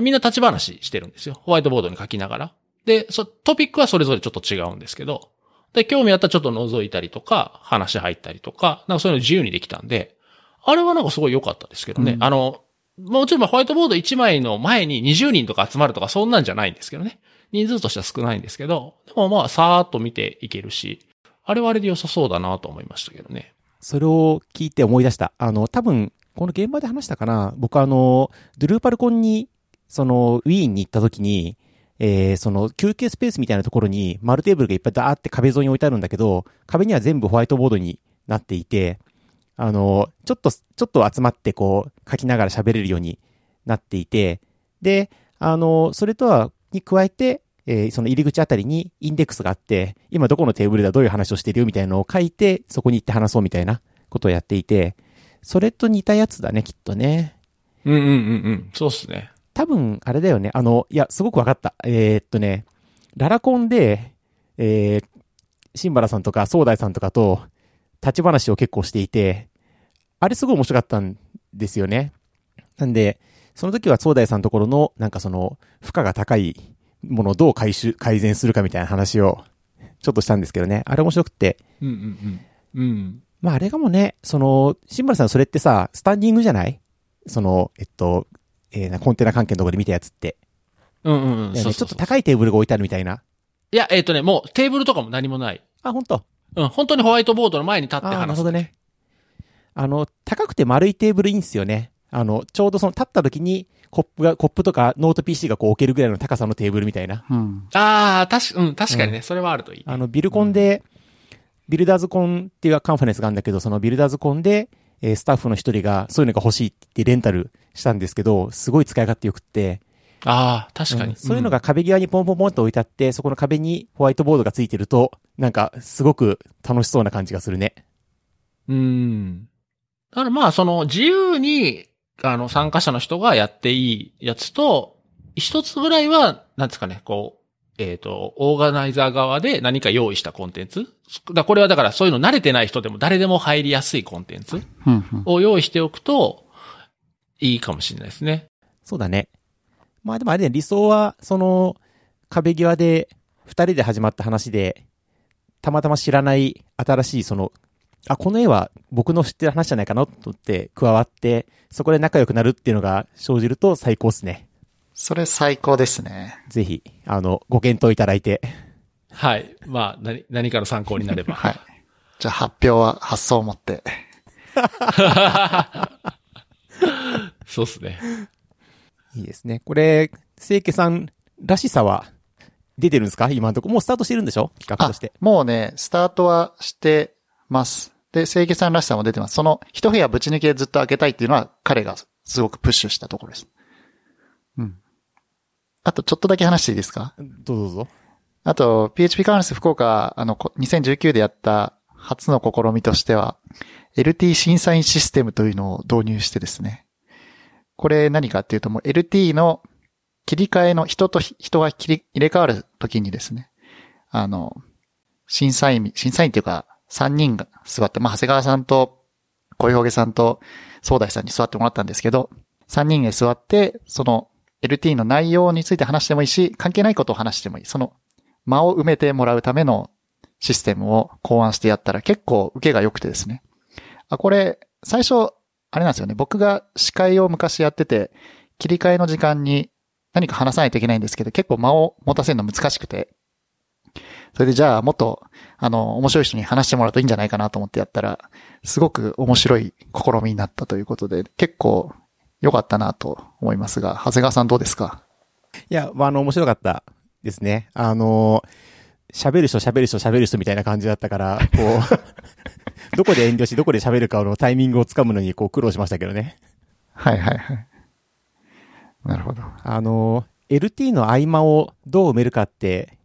S1: みんな立ち話してるんですよ。ホワイトボードに書きながら。で、そ、トピックはそれぞれちょっと違うんですけど、で、興味あったらちょっと覗いたりとか、話入ったりとか、なんかそういうの自由にできたんで、あれはなんかすごい良かったですけどね。
S3: うん
S1: あの、もちろんまあホワイトボード1枚の前に20人とか集まるとかそんなんじゃないんですけどね。人数としては少ないんですけど、でもまあさーっと見ていけるし、あれはあれで良さそうだなと思いましたけどね。
S2: それを聞いて思い出した。あの、多分、この現場で話したかな僕あの、ドゥルーパルコンに、その、ウィーンに行った時に、えー、その、休憩スペースみたいなところに、丸テーブルがいっぱいダーって壁沿いに置いてあるんだけど、壁には全部ホワイトボードになっていて、あの、ちょっと、ちょっと集まってこう、書きながら喋れるようになっていて、で、あの、それとは、に加えて、えーその入り口あたりにインデックスがあって、今どこのテーブルではどういう話をしてるよみたいなのを書いて、そこに行って話そうみたいなことをやっていて、それと似たやつだね、きっとね。
S1: うんうんうんうん。そうっすね。
S2: 多分、あれだよね。あの、いや、すごくわかった。えーっとね、ララコンで、えー、シンバラさんとか、ソーダイさんとかと、立ち話を結構していて、あれすごい面白かったんですよね。なんで、その時はソーダイさんのところの、なんかその、負荷が高いものをどう回収、改善するかみたいな話を、ちょっとしたんですけどね。あれ面白くて。
S1: うんうんうん。うん。
S2: まああれかもね、その、シンバラさんそれってさ、スタンディングじゃない？その、えっと、えーな、コンテナ関係のところで見たやつって。
S1: うんうんうん。
S2: いやね
S1: そうそうそう
S2: ちょっと高いテーブルが置いてあるみたいな。
S1: いや、えっ、とね、もうテーブルとかも何もない。
S2: あ、本当
S1: うん、本当にホワイトボードの前に立って
S2: あーなる
S1: 話す。
S2: ほどね。あの、高くて丸いテーブルいいんですよね。あの、ちょうどその立った時に、コップが、コップとかノート PC がこう置けるぐらいの高さのテーブルみたいな。
S3: うん。
S1: ああ、確か、うん、確かにね、それはあるといい、
S2: あの、ビルコンで、ビルダーズコンっていうカンファレンスがあるんだけど、そのビルダーズコンで、えースタッフの一人がそういうのが欲しいって言ってレンタルしたんですけど、すごい使い勝手よくって、
S1: ああ、確かに、
S2: うんそういうのが壁際にポンポンポンと置いてあって、そこの壁にホワイトボードがついてると、なんか、すごく楽しそうな感じがするね。
S1: うん。だからまあ、その、自由に、あの、参加者の人がやっていいやつと、一つぐらいは、なんですかね、こう、えっ、と、オーガナイザー側で何か用意したコンテンツだこれはだからそういうの慣れてない人でも誰でも入りやすいコンテンツ。を用意しておくと、いいかもしれないですね。
S2: そうだね。まあでもあれね、理想は、その、壁際で、二人で始まった話で、たまたま知らない新しいその、あ、この絵は僕の知ってる話じゃないかなと思って加わって、そこで仲良くなるっていうのが生じると最高っすね。
S3: それ最高ですね。
S2: ぜひ、あの、ご検討いただいて。
S1: はい。まあ、何、何かの参考になれば。
S3: はい。じゃあ発表は発想を持って。
S1: そうっすね。
S2: いいですね。これ、清家さんらしさは出てるんですか？今のところ。もうスタートしてるんでしょ？企画
S3: あ
S2: として。、
S3: もうね、スタートはしてます。で、清家さんらしさも出てます。その一部屋ぶち抜きでずっと開けたいっていうのは彼がすごくプッシュしたところです。うん。あとちょっとだけ話していいですか？
S2: どうぞどうぞ。
S3: あと、PHP カンファレンス福岡、あの、こ2019でやった初の試みとしては、LT 審査員システムというのを導入してですね。これ何かっていうともう LT の切り替えの人と人が切り入れ替わるときにですね、あの、審査員、審査員っていうか3人が座って、まあ、長谷川さんと小峠さんと総大さんに座ってもらったんですけど、3人で座って、その LT の内容について話してもいいし、関係ないことを話してもいい。その間を埋めてもらうためのシステムを考案してやったら結構受けが良くてですね。あ、これ、最初、あれなんですよね。僕が司会を昔やってて、切り替えの時間に何か話さないといけないんですけど、結構間を持たせるの難しくて。それでじゃあもっと、あの、面白い人に話してもらうといいんじゃないかなと思ってやったら、すごく面白い試みになったということで、結構良かったなと思いますが、長谷川さんどうですか？
S2: いや、まあ、あの、面白かったですね。あの、喋る人喋る人喋る人みたいな感じだったから、こう、どこで遠慮し、どこで喋るかのタイミングをつかむのに、こう、苦労しましたけどね。
S3: はいはいはい。なるほど。
S2: あの、LT の合間をどう埋めるかって、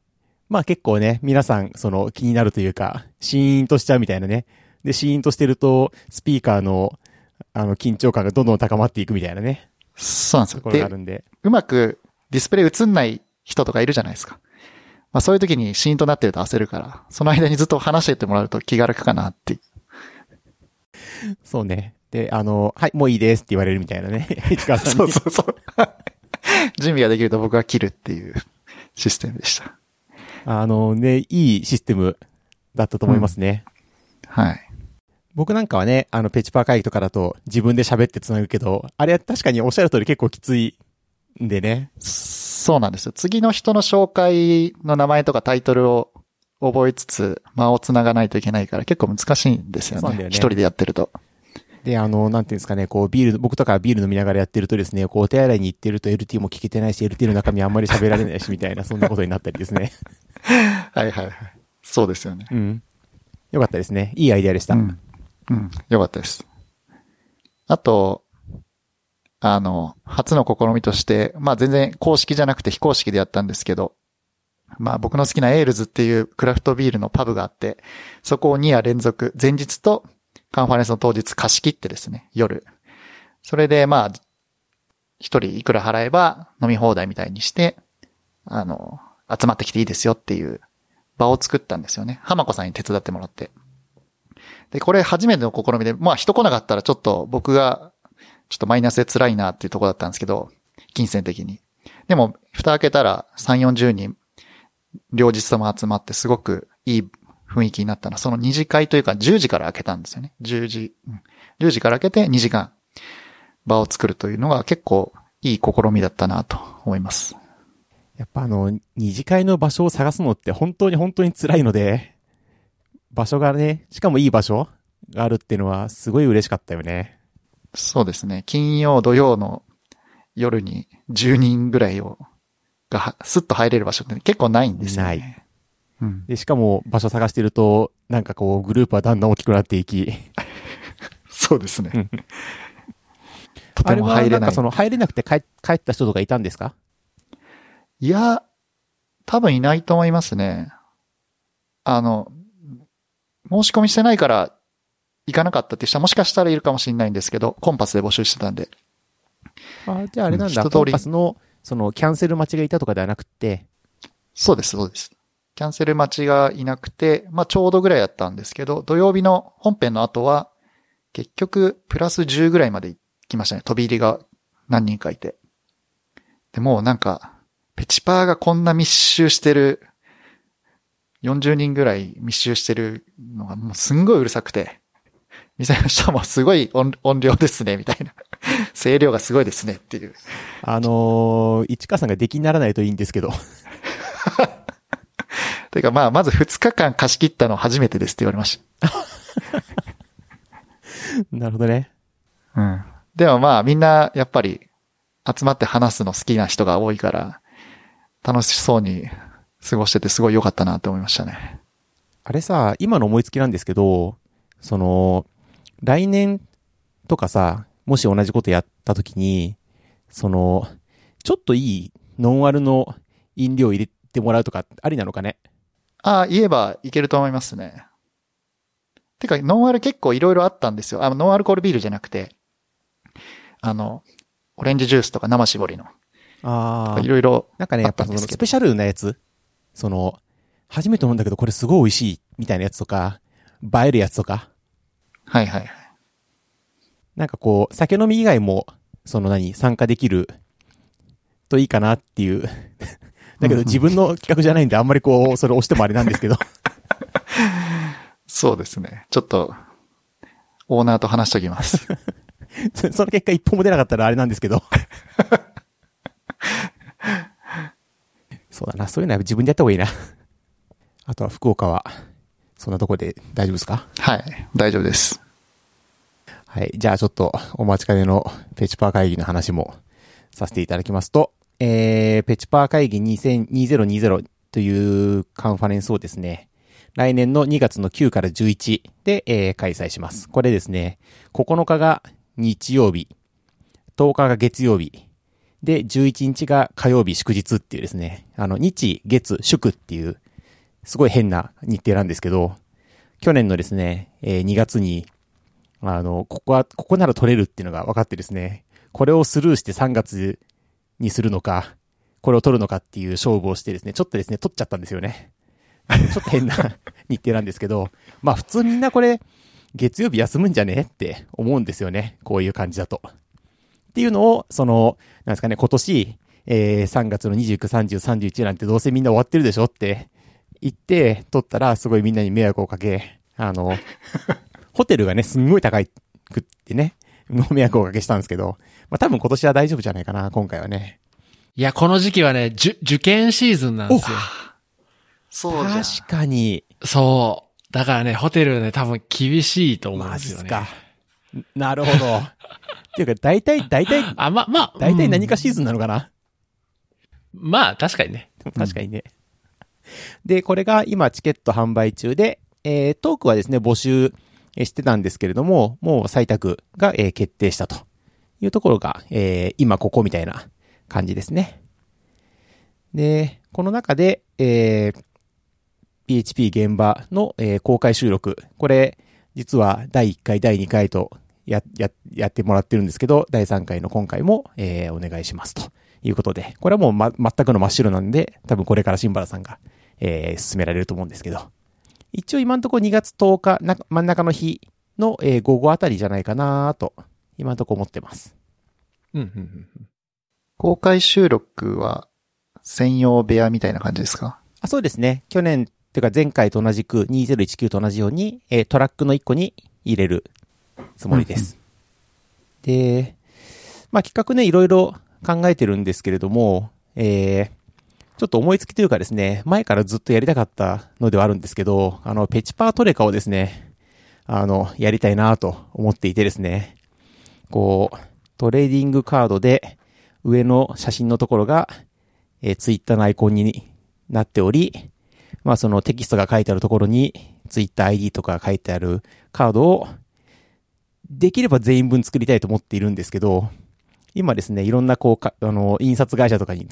S2: まあ結構ね、皆さん、その気になるというか、シーンとしちゃうみたいなね。で、シーンとしてると、スピーカーの、あの、緊張感がどんどん高まっていくみたいなね。
S3: そうなんですよ。
S2: ころがあるんで。
S3: うまくディスプレイ映んない人とかいるじゃないですか。まあそういう時にシーンとなってると焦るから、その間にずっと話してってもらうと気が楽かなって
S2: そうね。で、あの、はい、もういいですって言われるみたいなね。市川さ
S3: んに。そうそうそう。準備ができると僕は切るっていうシステムでした。
S2: あのね、いいシステムだったと思いますね。
S3: うん、はい。
S2: 僕なんかはね、あの、ペチパー会議とかだと自分で喋って繋ぐけど、あれは確かにおっしゃる通り結構きついんでね。
S3: そうなんですよ。次の人の紹介の名前とかタイトルを覚えつつ、間を繋がないといけないから結構難しいんですよね。一、ね、人でやってると。
S2: で、あの、なんていうんですかね、こう、ビール、僕とかビール飲みながらやってるとですね、こう、お手洗いに行ってると LT も聞けてないし、LT の中身あんまり喋られないし、みたいな、そんなことになったりですね。
S3: はいはいはい。そうですよね。
S2: うん。よかったですね。いいアイデアでした。
S3: うん。うん。よかったです。あと、あの、初の試みとして、まあ全然公式じゃなくて非公式でやったんですけど、まあ僕の好きなエールズっていうクラフトビールのパブがあって、そこを2夜連続、前日とカンファレンスの当日貸し切ってですね、夜。それでまあ、一人いくら払えば飲み放題みたいにして、あの、集まってきていいですよっていう場を作ったんですよね。浜子さんに手伝ってもらって。で、これ初めての試みで、まあ人来なかったらちょっと僕がちょっとマイナスで辛いなっていうとこだったんですけど、金銭的に。でも、蓋開けたら3、40人、両日とも集まってすごくいい雰囲気になったのは、その2次会というか10時から開けたんですよね。10時、うん、10時から開けて2時間場を作るというのが結構いい試みだったなと思います。
S2: やっぱあの、二次会の場所を探すのって本当に本当に辛いので、場所がね、しかもいい場所があるっていうのはすごい嬉しかったよね。
S3: そうですね。金曜、土曜の夜に10人ぐらいを、が、スッと入れる場所って結構ないんですよね。ない。
S2: うん。で、しかも場所探してると、なんかこう、グループはだんだん大きくなっていき。
S3: そうですね。
S2: とても入れない。なんかその、入れなくて帰帰った人とかいたんですか？
S3: いや、多分いないと思いますね。あの、申し込みしてないから行かなかったって人はもしかしたらいるかもしれないんですけど、コンパスで募集してたんで。
S2: あ、じゃああれなんだ、コンパスの、その、キャンセル待ちがいたとかではなくて。
S3: そうです、そうです。キャンセル待ちがいなくて、まあちょうどぐらいやったんですけど、土曜日の本編の後は、結局、プラス10ぐらいまで行きましたね。飛び入りが何人かいて。でもなんか、ペチパーがこんな密集してる、40人ぐらい密集してるのがもうすんごいうるさくて、店の人もすごい音音量ですね、みたいな。声量がすごいですねっていう。
S2: あのー、市川さんが出来にならないといいんですけど。
S3: というかまあ、まず2日間貸し切ったの初めてですって言われました。
S2: なるほどね。
S3: うん。でもまあ、みんなやっぱり集まって話すの好きな人が多いから、楽しそうに過ごしててすごい良かったなって思いましたね。
S2: あれさ、今の思いつきなんですけど、その、来年とかさ、もし同じことやった時に、その、ちょっといいノンアルの飲料入れてもらうとか、ありなのかね？
S3: ああ、言えばいけると思いますね。てか、ノンアル結構いろいろあったんですよ。あの、ノンアルコールビールじゃなくて、あの、オレンジジュースとか生搾りの。
S2: ああ
S3: い。ろいろ。
S2: なんかね、やっぱそのスペシャルなやつ、その、初めて飲んだけどこれすごい美味しいみたいなやつとか、映えるやつとか、
S3: はいはいはい。
S2: なんかこう、酒飲み以外も、その何、参加できるといいかなっていう。だけど自分の企画じゃないんであんまりこう、それ押してもあれなんですけど。
S3: そうですね。ちょっと、オーナーと話しときます。
S2: そ その結果一本も出なかったらあれなんですけど。そうだな、そういうのは自分でやった方がいいな。あとは福岡は、そんなとこで大丈夫ですか？
S3: はい。大丈夫です。
S2: はい。じゃあちょっとお待ちかねのペチパー会議の話もさせていただきますと、えー、ペチパー会議2002020というカンファレンスをですね、来年の2月の9から11で、えー開催します。これですね、9日が日曜日、10日が月曜日、で、11日が火曜日祝日っていうですね、あの、日、月、祝っていう、すごい変な日程なんですけど、去年のですね、えー2月に、あの、ここは、ここなら取れるっていうのが分かってですね、これをスルーして3月にするのか、これを取るのかっていう勝負をしてですね、ちょっとですね、取っちゃったんですよね。ちょっと変な 日程なんですけど、まあ普通みんなこれ、月曜日休むんじゃねって思うんですよね。こういう感じだと。っていうのを、その、なんですかね、今年、えー、3月の29、30、31なんてどうせみんな終わってるでしょって言って、取ったらすごいみんなに迷惑をかけ、あの、ホテルがね、すんごい高いくってね、もう迷惑をおかけしたんですけど、まあ多分今年は大丈夫じゃないかな、今回はね。
S1: いや、この時期はね、じゅ受験シーズンなんですよ。
S3: そうじゃん。
S2: 確かに、
S1: そう。だからね、ホテルね、多分厳しいと思うん
S2: マ
S1: ですよね。
S2: ジっすか。なるほど。っていうか、大体、大体、
S1: あ、ま、まあ、
S2: 大体何か
S1: し、
S2: シーズンなのかな、
S1: まあ、確かにね。
S2: 確かにね。で、これが今チケット販売中で、えー、トークはですね、募集えーしてたんですけれども、もう採択が、え決定したというところが、え今ここみたいな感じですね。で、この中で、え PHP 現場の、え公開収録。これ、実は第1回、第2回とや、や、やってもらってるんですけど、第3回の今回も、えーお願いしますということで、これはもうま、全くの真っ白なんで、多分これから新原さんが、えー進められると思うんですけど、一応今のところ2月10日、な真ん中の日の、えー午後あたりじゃないかなと、今のところ思ってます。
S1: うん、うん、うん。
S3: 公開収録は専用部屋みたいな感じですか？
S2: あそうですね。去年、てか前回と同じく2019と同じように、えートラックの1個に入れるつもりです。で、まあ企画ね、いろいろ考えてるんですけれども、えーちょっと思いつきというかですね、前からずっとやりたかったのではあるんですけど、あの、ペチパートレカをですね、あの、やりたいなと思っていてですね、こう、トレーディングカードで、上の写真のところが、えーツイッターのアイコンになっており、まあそのテキストが書いてあるところに、ツイッター ID とか書いてあるカードを、できれば全員分作りたいと思っているんですけど、今ですね、いろんなこうか、あの、印刷会社とかに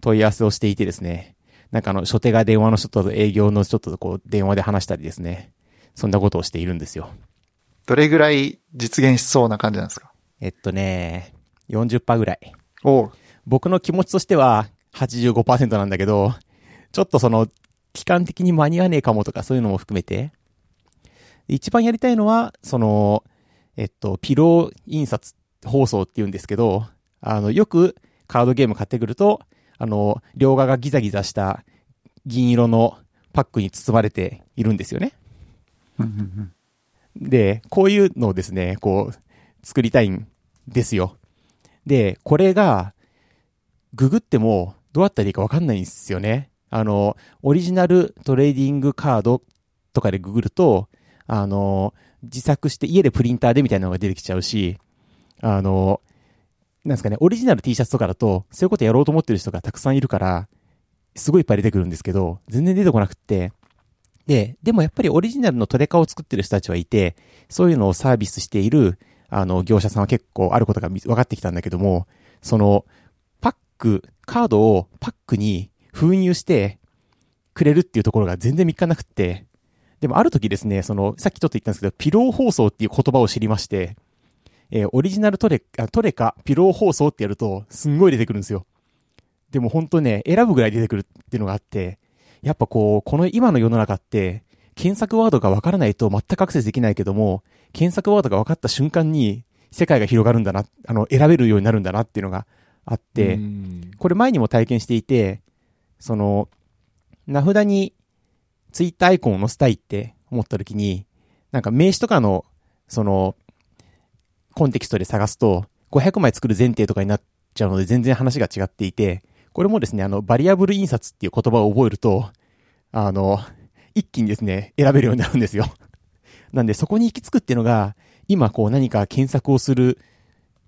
S2: 問い合わせをしていてですね、なんかあの、初手が電話の人と営業の人とこう、電話で話したりですね、そんなことをしているんですよ。
S3: どれぐらい実現しそうな感じなんですか？
S2: えっとね、40%ぐらい。
S3: おう
S2: 僕の気持ちとしては85%なんだけど、ちょっとその、期間的に間に合わねえかもとかそういうのも含めて、一番やりたいのは、その、えっと、ピロー印刷放送って言うんですけど、あの、よくカードゲーム買ってくると、あの、両側がギザギザした銀色のパックに包まれているんですよね。で、こういうのをですね、こう、作りたいんですよ。で、これが、ググってもどうやったらいいかわかんないんですよね。あの、オリジナルトレーディングカードとかでググると、あの、自作して家でプリンターでみたいなのが出てきちゃうし、あの、なんですかね、オリジナル T シャツとかだと、そういうことやろうと思ってる人がたくさんいるから、すごいいっぱい出てくるんですけど、全然出てこなくって、で、でもやっぱりオリジナルのトレカを作ってる人たちはいて、そういうのをサービスしている、あの、業者さんは結構あることが分かってきたんだけども、その、パック、カードをパックに封入してくれるっていうところが全然見つかなくって、でもある時ですね、その、さっきちょっと言ったんですけど、ピロー放送っていう言葉を知りまして、えーオリジナルトレあトレカ、ピロー放送ってやると、すんごい出てくるんですよ。でも本当ね、選ぶぐらい出てくるっていうのがあって、やっぱこう、この今の世の中って、検索ワードがわからないと全くアクセスできないけども、検索ワードが分かった瞬間に世界が広がるんだな、あの、選べるようになるんだなっていうのがあって、
S1: うん
S2: これ前にも体験していて、その、名札にツイッターアイコンを載せたいって思った時に、なんか名詞とかの、その、コンテキストで探すと、500枚作る前提とかになっちゃうので全然話が違っていて、これもですね、あの、バリアブル印刷っていう言葉を覚えると、あの、一気にですね、選べるようになるんですよ。なんでそこに行き着くっていうのが、今こう何か検索をする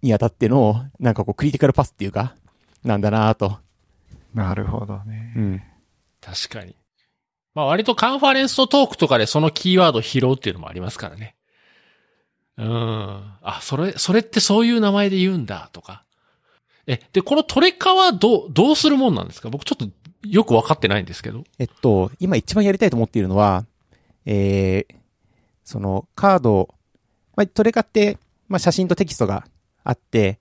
S2: にあたっての、なんかこうクリティカルパスっていうか、なんだなぁと。
S3: なるほどね。
S2: うん。
S1: 確かに。まあ割とカンファレンスとトークとかでそのキーワードを拾うっていうのもありますからね。うん。あ、それ、それってそういう名前で言うんだ、とか。え、で、このトレカはどう、どうするもんなんですか？僕ちょっとよくわかってないんですけど。
S2: えっと、今一番やりたいと思っているのは、えー、そのカード、まあ、トレカって、まあ、写真とテキストがあって、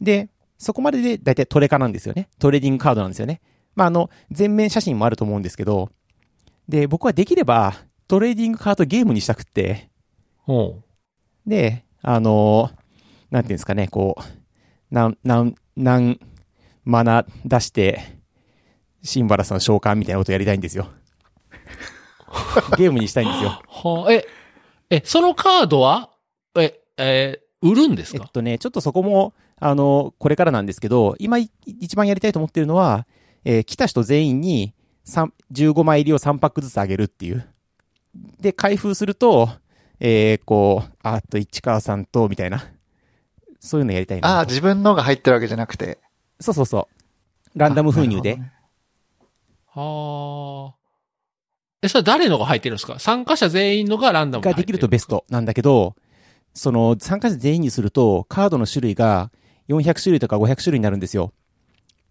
S2: で、そこまでで大体トレカなんですよね。トレーディングカードなんですよね。まあ、あの、全面写真もあると思うんですけど、で、僕はできれば、トレーディングカードゲームにしたくって、
S1: ほ
S2: で、あのなんていうんですかね、こう、なん、なん、なん、マナ出して、シンバラスの召喚みたいなことやりたいんですよ。ゲームにしたいんですよ。
S1: う。はあ、え、え、そのカードは、え、えー売るんですか？
S2: えっとね、ちょっとそこも、あの、これからなんですけど、今い一番やりたいと思ってるのは、えー来た人全員に3 15枚入りを3パックずつあげるっていう。で、開封すると、えーこう、ああと市川さんと、みたいな。そういうのやりたいなと。
S3: ああ、自分のが入ってるわけじゃなくて。
S2: そうそうそう。ランダム封入で。
S1: はあ。え、それ誰のが入ってるんですか？参加者全員のがランダム
S2: ができるとベストなんだけど、その参加者全員にすると、カードの種類が400種類とか500種類になるんですよ。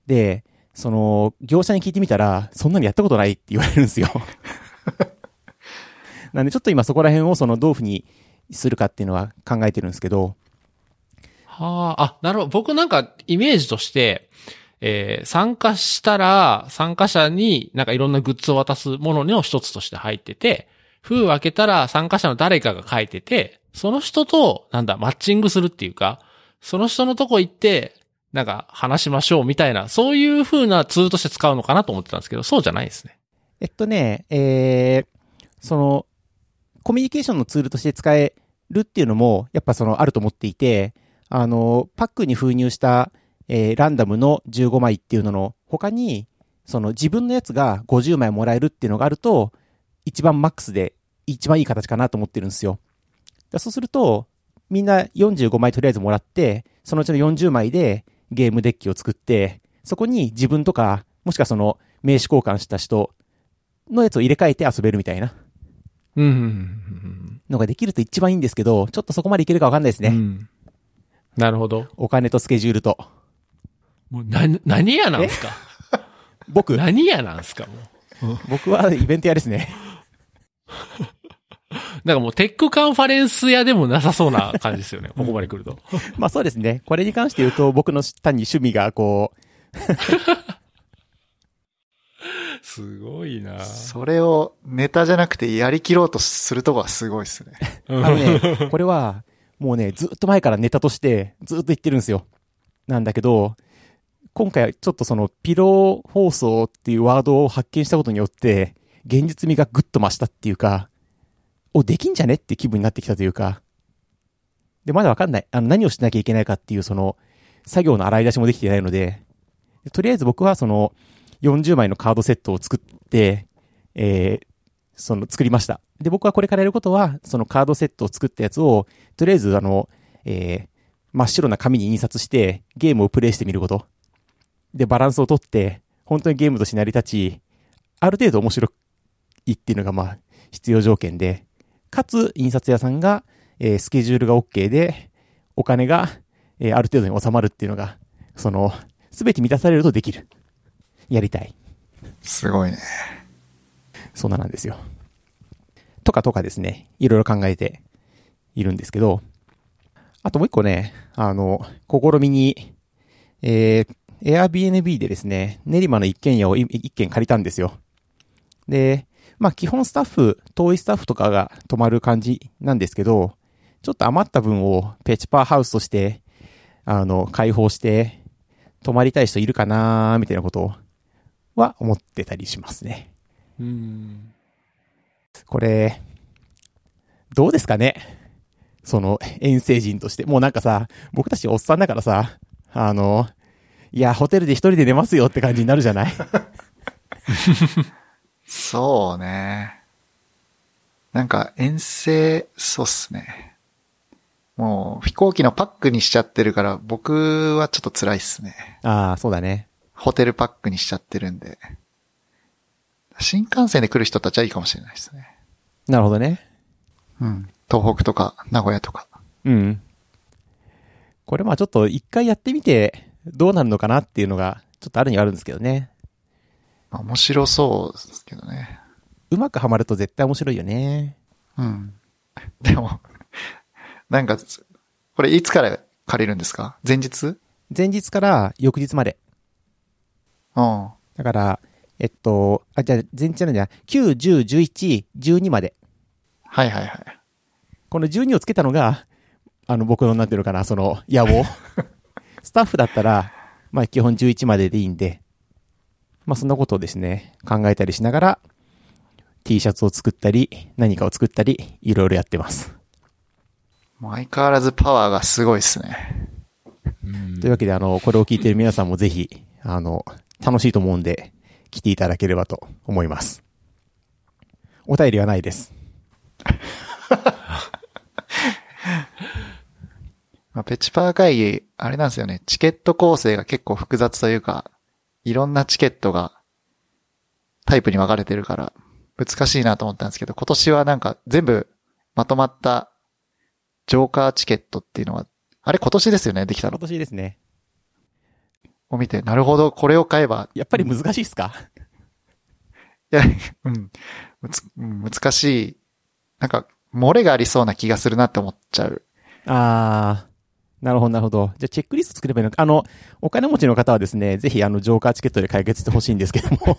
S2: で、その、業者に聞いてみたら、そんなにやったことないって言われるんですよ。なんでちょっと今そこら辺をそのどういうふうにするかっていうのは考えてるんですけど、
S1: はあ、あ、なるほど。僕なんかイメージとして、えー参加したら、参加者になんかいろんなグッズを渡すものの一つとして入ってて、封を開けたら参加者の誰かが書いてて、その人と、なんだ、マッチングするっていうか、その人のとこ行って、なんか話しましょうみたいな、そういう風なツールとして使うのかなと思ってたんですけど、そうじゃないですね。
S2: えっとね、えー、その、コミュニケーションのツールとして使えるっていうのも、やっぱその、あると思っていて、あの、パックに封入した、えーランダムの15枚っていうのの他に、その自分のやつが50枚もらえるっていうのがあると、一番マックスで一番いい形かなと思ってるんですよ。そうすると、みんな45枚とりあえずもらって、そのうちの40枚でゲームデッキを作って、そこに自分とか、もしくはその名刺交換した人のやつを入れ替えて遊べるみたいな
S1: うん
S2: のができると一番いいんですけど、ちょっとそこまでいけるかわかんないですね。
S1: うんうん。なるほど。
S2: お金とスケジュールと。
S1: もう、な、何やなんすか？
S2: 僕、
S1: 何やなんすか？もう。
S2: 僕はイベント屋ですね。
S1: なんかもうテックカンファレンス屋でもなさそうな感じですよね。ここまで来ると。
S2: まあそうですね。これに関して言うと、僕の単に趣味がこ
S1: すごいな
S3: それをネタじゃなくてやりきろうとするとこはすごいですね。
S2: う、あのね、これは、もうね、ずっと前からネタとして、ずっと言ってるんですよ。なんだけど、今回ちょっとその、ピロー放送っていうワードを発見したことによって、現実味がぐっと増したっていうか、お、できんじゃねって気分になってきたというか、で、まだわかんない。あの、何をしなきゃいけないかっていう、その、作業の洗い出しもできていないので、でとりあえず僕はその、40枚のカードセットを作って、えー、その、作りました。で、僕はこれからやることは、そのカードセットを作ったやつを、とりあえずあの、えー、真っ白な紙に印刷して、ゲームをプレイしてみること。で、バランスをとって、本当にゲームとして成り立ち、ある程度面白いっていうのが、まあ、必要条件で、かつ、印刷屋さんが、えースケジュールが OK で、お金が、えーある程度に収まるっていうのが、その、すべて満たされるとできる。やりたい。
S3: すごいね。
S2: そんななんですよ。ととかとかですね、いろいろ考えているんですけど、あともう一個ね、あの、試みに、えー、Airbnb でですね、練馬の一軒家をい一軒借りたんですよ。で、まあ基本スタッフ、遠いスタッフとかが泊まる感じなんですけど、ちょっと余った分をペチパーハウスとして、あの、開放して、泊まりたい人いるかなーみたいなことは思ってたりしますね。
S1: うん。
S2: これ、どうですかね？その、遠征人として。もうなんかさ、僕たちおっさんだからさ、あの、いや、ホテルで一人で寝ますよって感じになるじゃない？
S3: そうね。なんか遠征、そうっすね。もう飛行機のパックにしちゃってるから僕はちょっと辛いっすね。
S2: ああ、そうだね。
S3: ホテルパックにしちゃってるんで。新幹線で来る人たちはいいかもしれないですね。
S2: なるほどね。
S3: うん。東北とか名古屋とか。
S2: うん。これまあちょっと一回やってみて、どうなるのかなっていうのが、ちょっとあるにはあるんですけどね。
S3: まあ面白そうですけどね。
S2: うまくはまると絶対面白いよね。
S3: うん。でも、なんか、これいつから借りるんですか？前日？
S2: 前日から翌日まで。
S3: うん。
S2: だから、えっと、あ、じゃあ前日なんじゃない9、10、11、12まで。
S3: はいはいはい。
S2: この12をつけたのが、あの、僕のなんていうのかな、その、野望。スタッフだったら、まあ基本11まででいいんで、まあそんなことをですね、考えたりしながら、T シャツを作ったり、何かを作ったり、いろいろやってます。
S3: 相変わらずパワーがすごいっすね。
S1: うん
S2: というわけで、あの、これを聞いている皆さんもぜひ、あの、楽しいと思うんで、来ていただければと思います。お便りはないです。
S3: まあ、ペチパー会議、あれなんですよね。チケット構成が結構複雑というか、いろんなチケットがタイプに分かれてるから、難しいなと思ったんですけど、今年はなんか全部まとまったジョーカーチケットっていうのは、あれ今年ですよね、できたの
S2: 今。年ですね。
S3: を見て、なるほど、これを買えば、
S2: やっぱり難しいっすか？
S3: いや、うん、難しい。なんか、漏れがありそうな気がするなって思っちゃう。
S2: あー。なるほど、なるほど。じゃあ、チェックリスト作ればいいのか。あの、お金持ちの方はですね、ぜひ、あの、ジョーカーチケットで解決してほしいんですけども。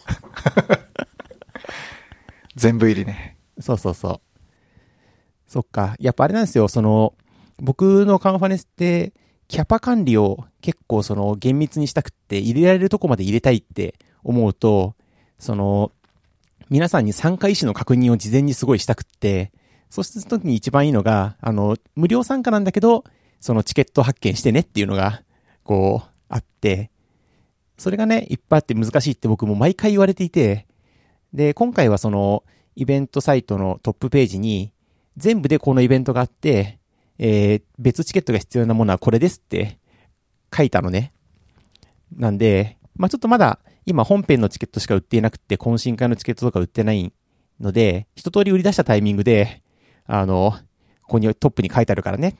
S3: 全部入りね。
S2: そうそうそう。そっか。やっぱあれなんですよ、その、僕のカンファレンスって、キャパ管理を結構その厳密にしたくって、入れられるとこまで入れたいって思うと、その、皆さんに参加意思の確認を事前にすごいしたくって、そしてその時に一番いいのが、あの、無料参加なんだけど、そのチケット発見してねっていうのが、こう、あって、それがね、いっぱいあって難しいって僕も毎回言われていて、で、今回はその、イベントサイトのトップページに、全部でこのイベントがあって、えー、別チケットが必要なものはこれですって書いたのね。なんで、まあちょっとまだ、今本編のチケットしか売っていなくて、懇親会のチケットとか売ってないので、一通り売り出したタイミングで、あの、ここにトップに書いてあるからね、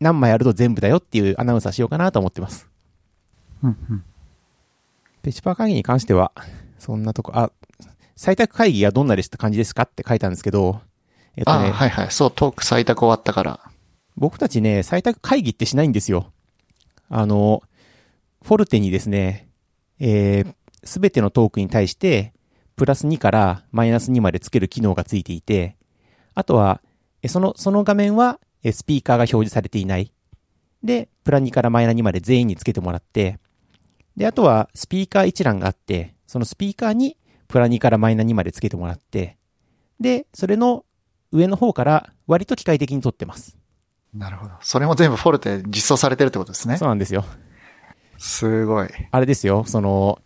S2: 何枚あると全部だよっていうアナウンサーしようかなと思ってます。
S3: うんうん。
S2: ペチパー会議に関しては、そんなとこ、あ、採択会議がどんなですって感じですかって書いたんですけど、えっと
S3: あ、
S2: ね、
S3: はいはい。そう、トーク採択終わったから。
S2: 僕たちね、採択会議ってしないんですよ。あの、フォルテにですね、えすべてのトークに対して、プラス2からマイナス2までつける機能がついていて、あとは、その、その画面は、スピーカーが表示されていない。で、プラ2からマイナ2まで全員につけてもらって、で、あとは、スピーカー一覧があって、そのスピーカーに、プラ2からマイナ2までつけてもらって、で、それの上の方から割と機械的に撮ってます。
S3: なるほど。それも全部フォルテ実装されてるってことですね
S2: そ。うなんですよ。
S3: すごい。
S2: あれですよ、その、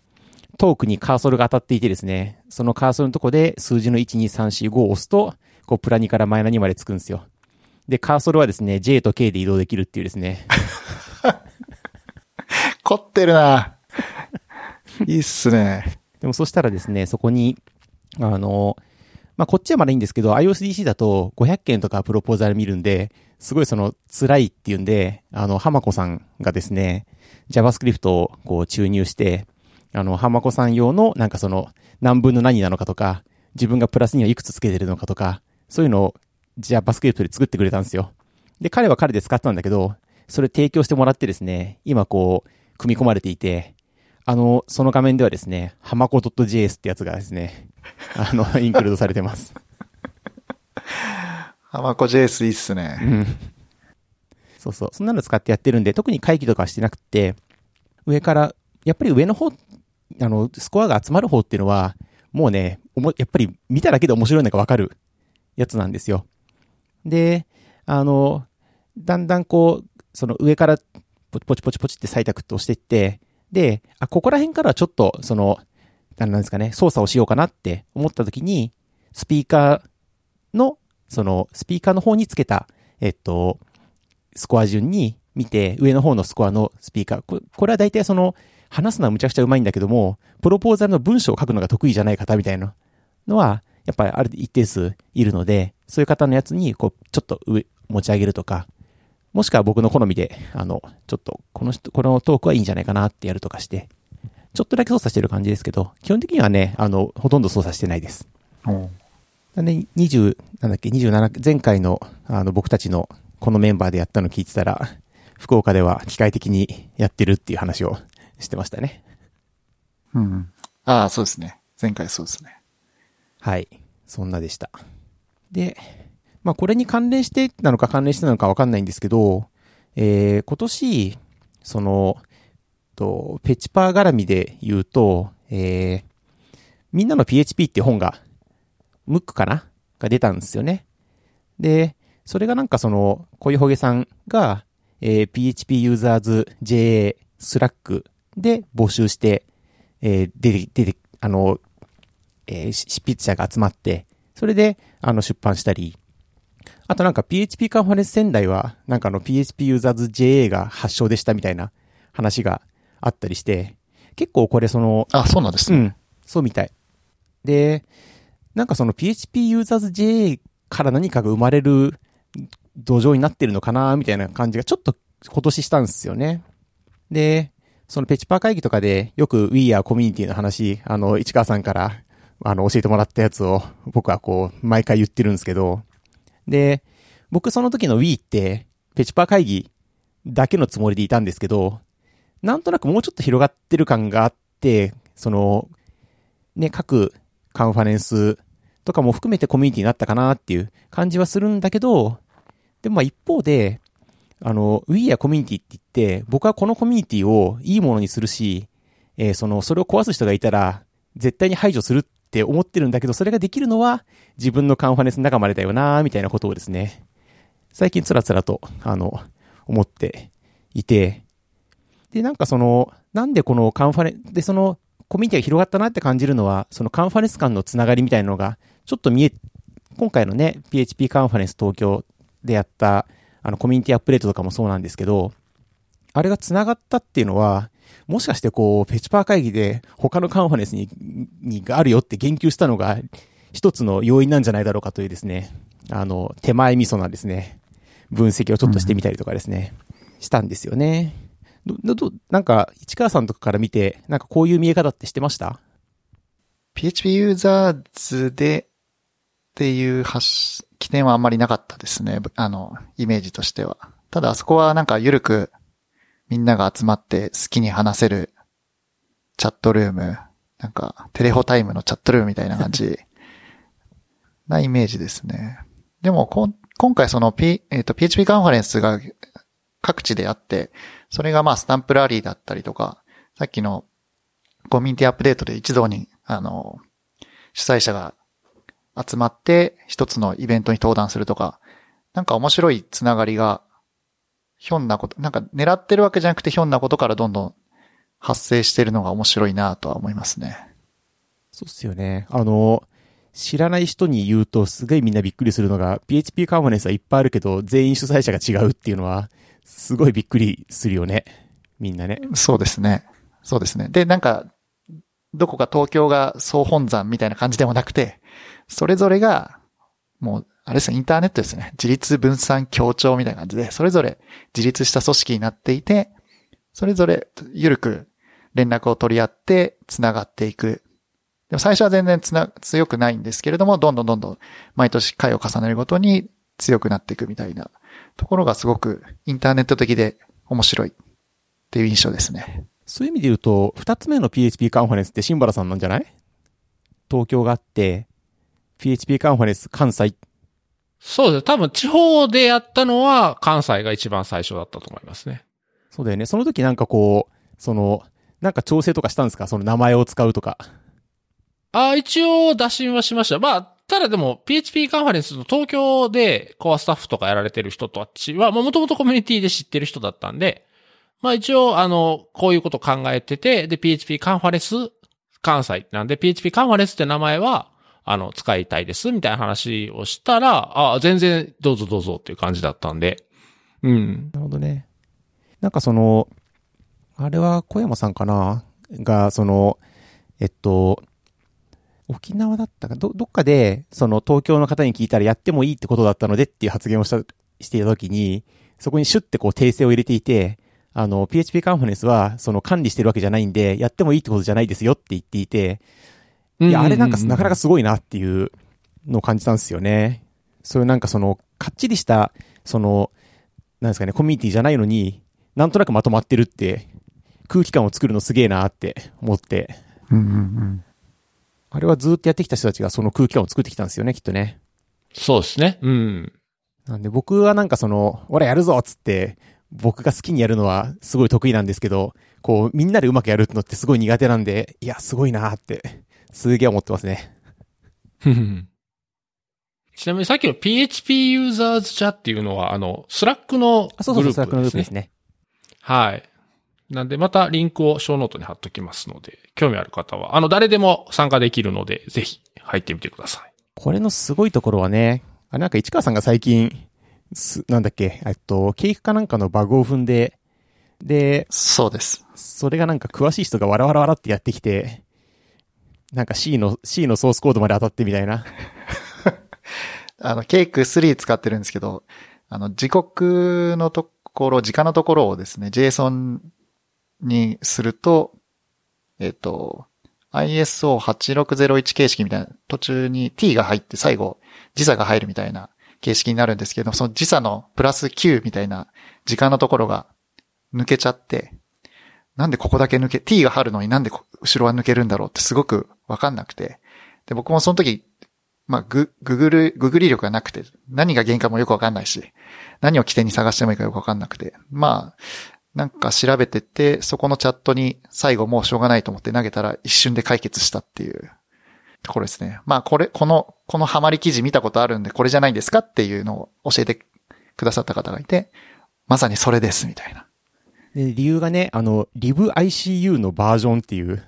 S2: トークにカーソルが当たっていてですね、そのカーソルのとこで数字の1、2、3、4、5を押すと、こう、プラ2からマイナ2までつくんですよ。で、カーソルはですね、J と K で移動できるっていうですね。
S3: 凝ってるな。いいっすね。
S2: でもそしたらですね、そこに、あの、まあ、こっちはまだいいんですけど、iOSDC だと500件とかプロポーザル見るんで、すごいその辛いっていうんで、あの、浜子さんがですね、JavaScript をこう注入して、あの、浜子さん用のなんかその何分の何なのかとか、自分がプラスにはいくつつけてるのかとか、そういうのを JavaScript で作ってくれたんですよ。で、彼は彼で使ったんだけど、それ提供してもらってですね、今こう、組み込まれていて、あの、その画面ではですね、ハマコ .js ってやつがですね、あの、インクルードされてます。
S3: ハマコ JS いいっすね。
S2: うん。そうそう。そんなの使ってやってるんで、特に会議とかはしてなくて、上から、やっぱり上の方、あの、スコアが集まる方っていうのは、もうね、おもやっぱり見ただけで面白いのがわかるやつなんですよ。で、あの、だんだんこう、その上からポチポチポチって採択って押していって、で、あ、ここら辺からはちょっと、その、なんなんですかね、操作をしようかなって思った時に、スピーカーの、その、スピーカーの方につけた、えっと、スコア順に見て、上の方のスコアのスピーカー。これは大体その、話すのはむちゃくちゃうまいんだけども、プロポーザルの文章を書くのが得意じゃない方みたいなのは、やっぱりある一定数いるので、そういう方のやつに、こう、ちょっと上、持ち上げるとか、もしくは僕の好みで、あの、ちょっと、この人、このトークはいいんじゃないかなってやるとかして、ちょっとだけ操作してる感じですけど、基本的にはね、あの、ほとんど操作してないです。
S3: おう
S2: なんで、20、なんだっけ、27、前回の、あの、僕たちの、このメンバーでやったの聞いてたら、福岡では機械的にやってるっていう話をしてましたね。
S3: うん。ああ、そうですね。前回そうですね。
S2: はい。そんなでした。で、まあ、これに関連してなのか関連してなのかわかんないんですけど、えー、今年、その、と、ペチパー絡みで言うと、えー、みんなの PHP って本が、ムックかな？が出たんですよね。で、それがなんかその、小湯ほげさんが、えー、PHP ユーザーズ JA スラックで募集して、えー、出て、出て、あの、えー、執筆者が集まって、それで、あの、出版したり、あとなんか PHP カンファレンス仙台は、なんかあの PHP ユーザーズ JA が発祥でしたみたいな話があったりして、結構これその、
S3: あ、そうなんですね。
S2: うん、そうみたい。で、なんかその PHP ユーザーズ J から何かが生まれる土壌になってるのかな、みたいな感じがちょっと今年したんですよね。で、そのペチパー会議とかでよく We are Community の話、あの、市川さんから、あの、教えてもらったやつを僕はこう、毎回言ってるんですけど、で、僕その時の We って、ペチパー会議だけのつもりでいたんですけど、なんとなくもうちょっと広がってる感があって、その、ね、各カンファレンスとかも含めてコミュニティになったかなっていう感じはするんだけど、でもまあ一方で、あの、We やコミュニティって言って、僕はこのコミュニティをいいものにするし、えーその、それを壊す人がいたら、絶対に排除するって思ってるんだけど、それができるのは自分のカンファレンスの仲間でだよなみたいなことをですね、最近つらつらと、あの、思っていて、で、なんかその、なんでこのカンファレンス、で、その、コミュニティが広がったなって感じるのは、そのカンファレンス間のつながりみたいなのが、ちょっと見え、今回のね、PHP カンファレンス東京でやった、あの、コミュニティアップデートとかもそうなんですけど、あれがつながったっていうのは、もしかしてこう、ペチパー会議で他のカンファレンスに、にがあるよって言及したのが、一つの要因なんじゃないだろうかというですね、あの、手前味噌なですね、分析をちょっとしてみたりとかですね、したんですよね。ど、ど、どなんか、市川さんとかから見て、なんかこういう見え方ってしてました
S3: ？PHP ユーザーズでっていう発、起点はあんまりなかったですね。あの、イメージとしては。ただあそこはなんか緩くみんなが集まって好きに話せるチャットルーム、なんかテレホタイムのチャットルームみたいな感じ なイメージですね。でもこん今回その P、えっ、と PHP カンファレンスが各地であって、それがまあスタンプラリーだったりとか、さっきのコミュニティアップデートで一堂に、あの、主催者が集まって一つのイベントに登壇するとか、なんか面白いつながりが、ひょんなこと、なんか狙ってるわけじゃなくてひょんなことからどんどん発生してるのが面白いなとは思いますね。
S2: そうっすよね。あの、知らない人に言うとすごいみんなびっくりするのが、PHP カンファレンスはいっぱいあるけど、全員主催者が違うっていうのは、すごいびっくりするよね。みんなね。
S3: そうですね。そうですね。で、なんか、どこか東京が総本山みたいな感じでもなくて、それぞれが、もう、あれですね、インターネットですね。自立分散協調みたいな感じで、それぞれ自立した組織になっていて、それぞれゆるく連絡を取り合って繋がっていく。でも最初は全然つな、強くないんですけれども、どんどんどんどん毎年回を重ねるごとに強くなっていくみたいなところがすごくインターネット的で面白いっていう印象ですね。
S2: そういう意味で言うと、二つ目の PHP カンファレンスってシンバラさんなんじゃない？東京があって、PHP カンファレンス関西。
S1: そうです。多分地方でやったのは関西が一番最初だったと思いますね。
S2: そうだよね。その時なんかこう、その、なんか調整とかしたんですか？その名前を使うとか。
S1: ああ、一応打診はしました。まあ、ただでも PHP カンファレンスの東京でコアスタッフとかやられてる人たちは、もともとコミュニティで知ってる人だったんで、まあ一応、あの、こういうこと考えてて、で、PHP カンファレンス関西なんで、PHP カンファレンスって名前は、あの、使いたいです、みたいな話をしたら、ああ、全然どうぞどうぞっていう感じだったんで、うん。
S2: なるほどね。なんかその、あれは小山さんかな？が、その、えっと、沖縄だったか、ど、どっかで、その東京の方に聞いたらやってもいいってことだったのでっていう発言をした、していたときに、そこにシュッてこう訂正を入れていて、あの、PHP カンファレンスは、その管理してるわけじゃないんで、やってもいいってことじゃないですよって言っていて、いや、あれなんかなかなかすごいなっていうのを感じたんですよね。そういうなんかその、かっちりした、その、なんですかね、コミュニティじゃないのに、なんとなくまとまってるって、空気感を作るのすげえなって思って、
S3: うんうんうん。
S2: あれはずっとやってきた人たちがその空気感を作ってきたんですよね、きっとね。
S1: そうですね。うん。
S2: なんで僕はなんかその、俺やるぞっつって、僕が好きにやるのはすごい得意なんですけど、こう、みんなでうまくやるのってすごい苦手なんで、いや、すごいなって、すげえ思ってますね。
S1: ちなみにさっきの PHP ユーザーズチャっていうのは、あの、 Slack の
S2: あ、そうそうそう、
S1: グルー
S2: Slack のグルー
S1: プですね。
S2: プですね。
S1: はい。なんで、またリンクをショーノートに貼っときますので、興味ある方は、あの、誰でも参加できるので、ぜひ入ってみてください。
S2: これのすごいところはね、あ、なんか市川さんが最近、す、なんだっけ、えっと、ケーキかなんかのバグを踏んで、で、
S3: そうです。
S2: それがなんか詳しい人がわらわらわらってやってきて、なんか C の、C のソースコードまで当たってみたいな。
S3: あの、ケイク3使ってるんですけど、あの、時刻のところ、時間のところをですね、JSON にすると、えっ、と、ISO8601 形式みたいな、途中に t が入って最後、時差が入るみたいな形式になるんですけど、その時差のプラス9みたいな時間のところが抜けちゃって、なんでここだけ抜け、t が入るのになんで後ろは抜けるんだろうってすごくわかんなくて。で、僕もその時、まあ、グ、ググル、ググり力がなくて、何が原因かもよくわかんないし、何を起点に探してもいいかよくわかんなくて、まあ、なんか調べてって、そこのチャットに最後もうしょうがないと思って投げたら一瞬で解決したっていうところですね。まあ、これ、この、このハマり記事見たことあるんで、これじゃないんですかっていうのを教えてくださった方がいて、まさにそれです、みたいな。
S2: で、理由がね、あの、libICU のバージョンっていう、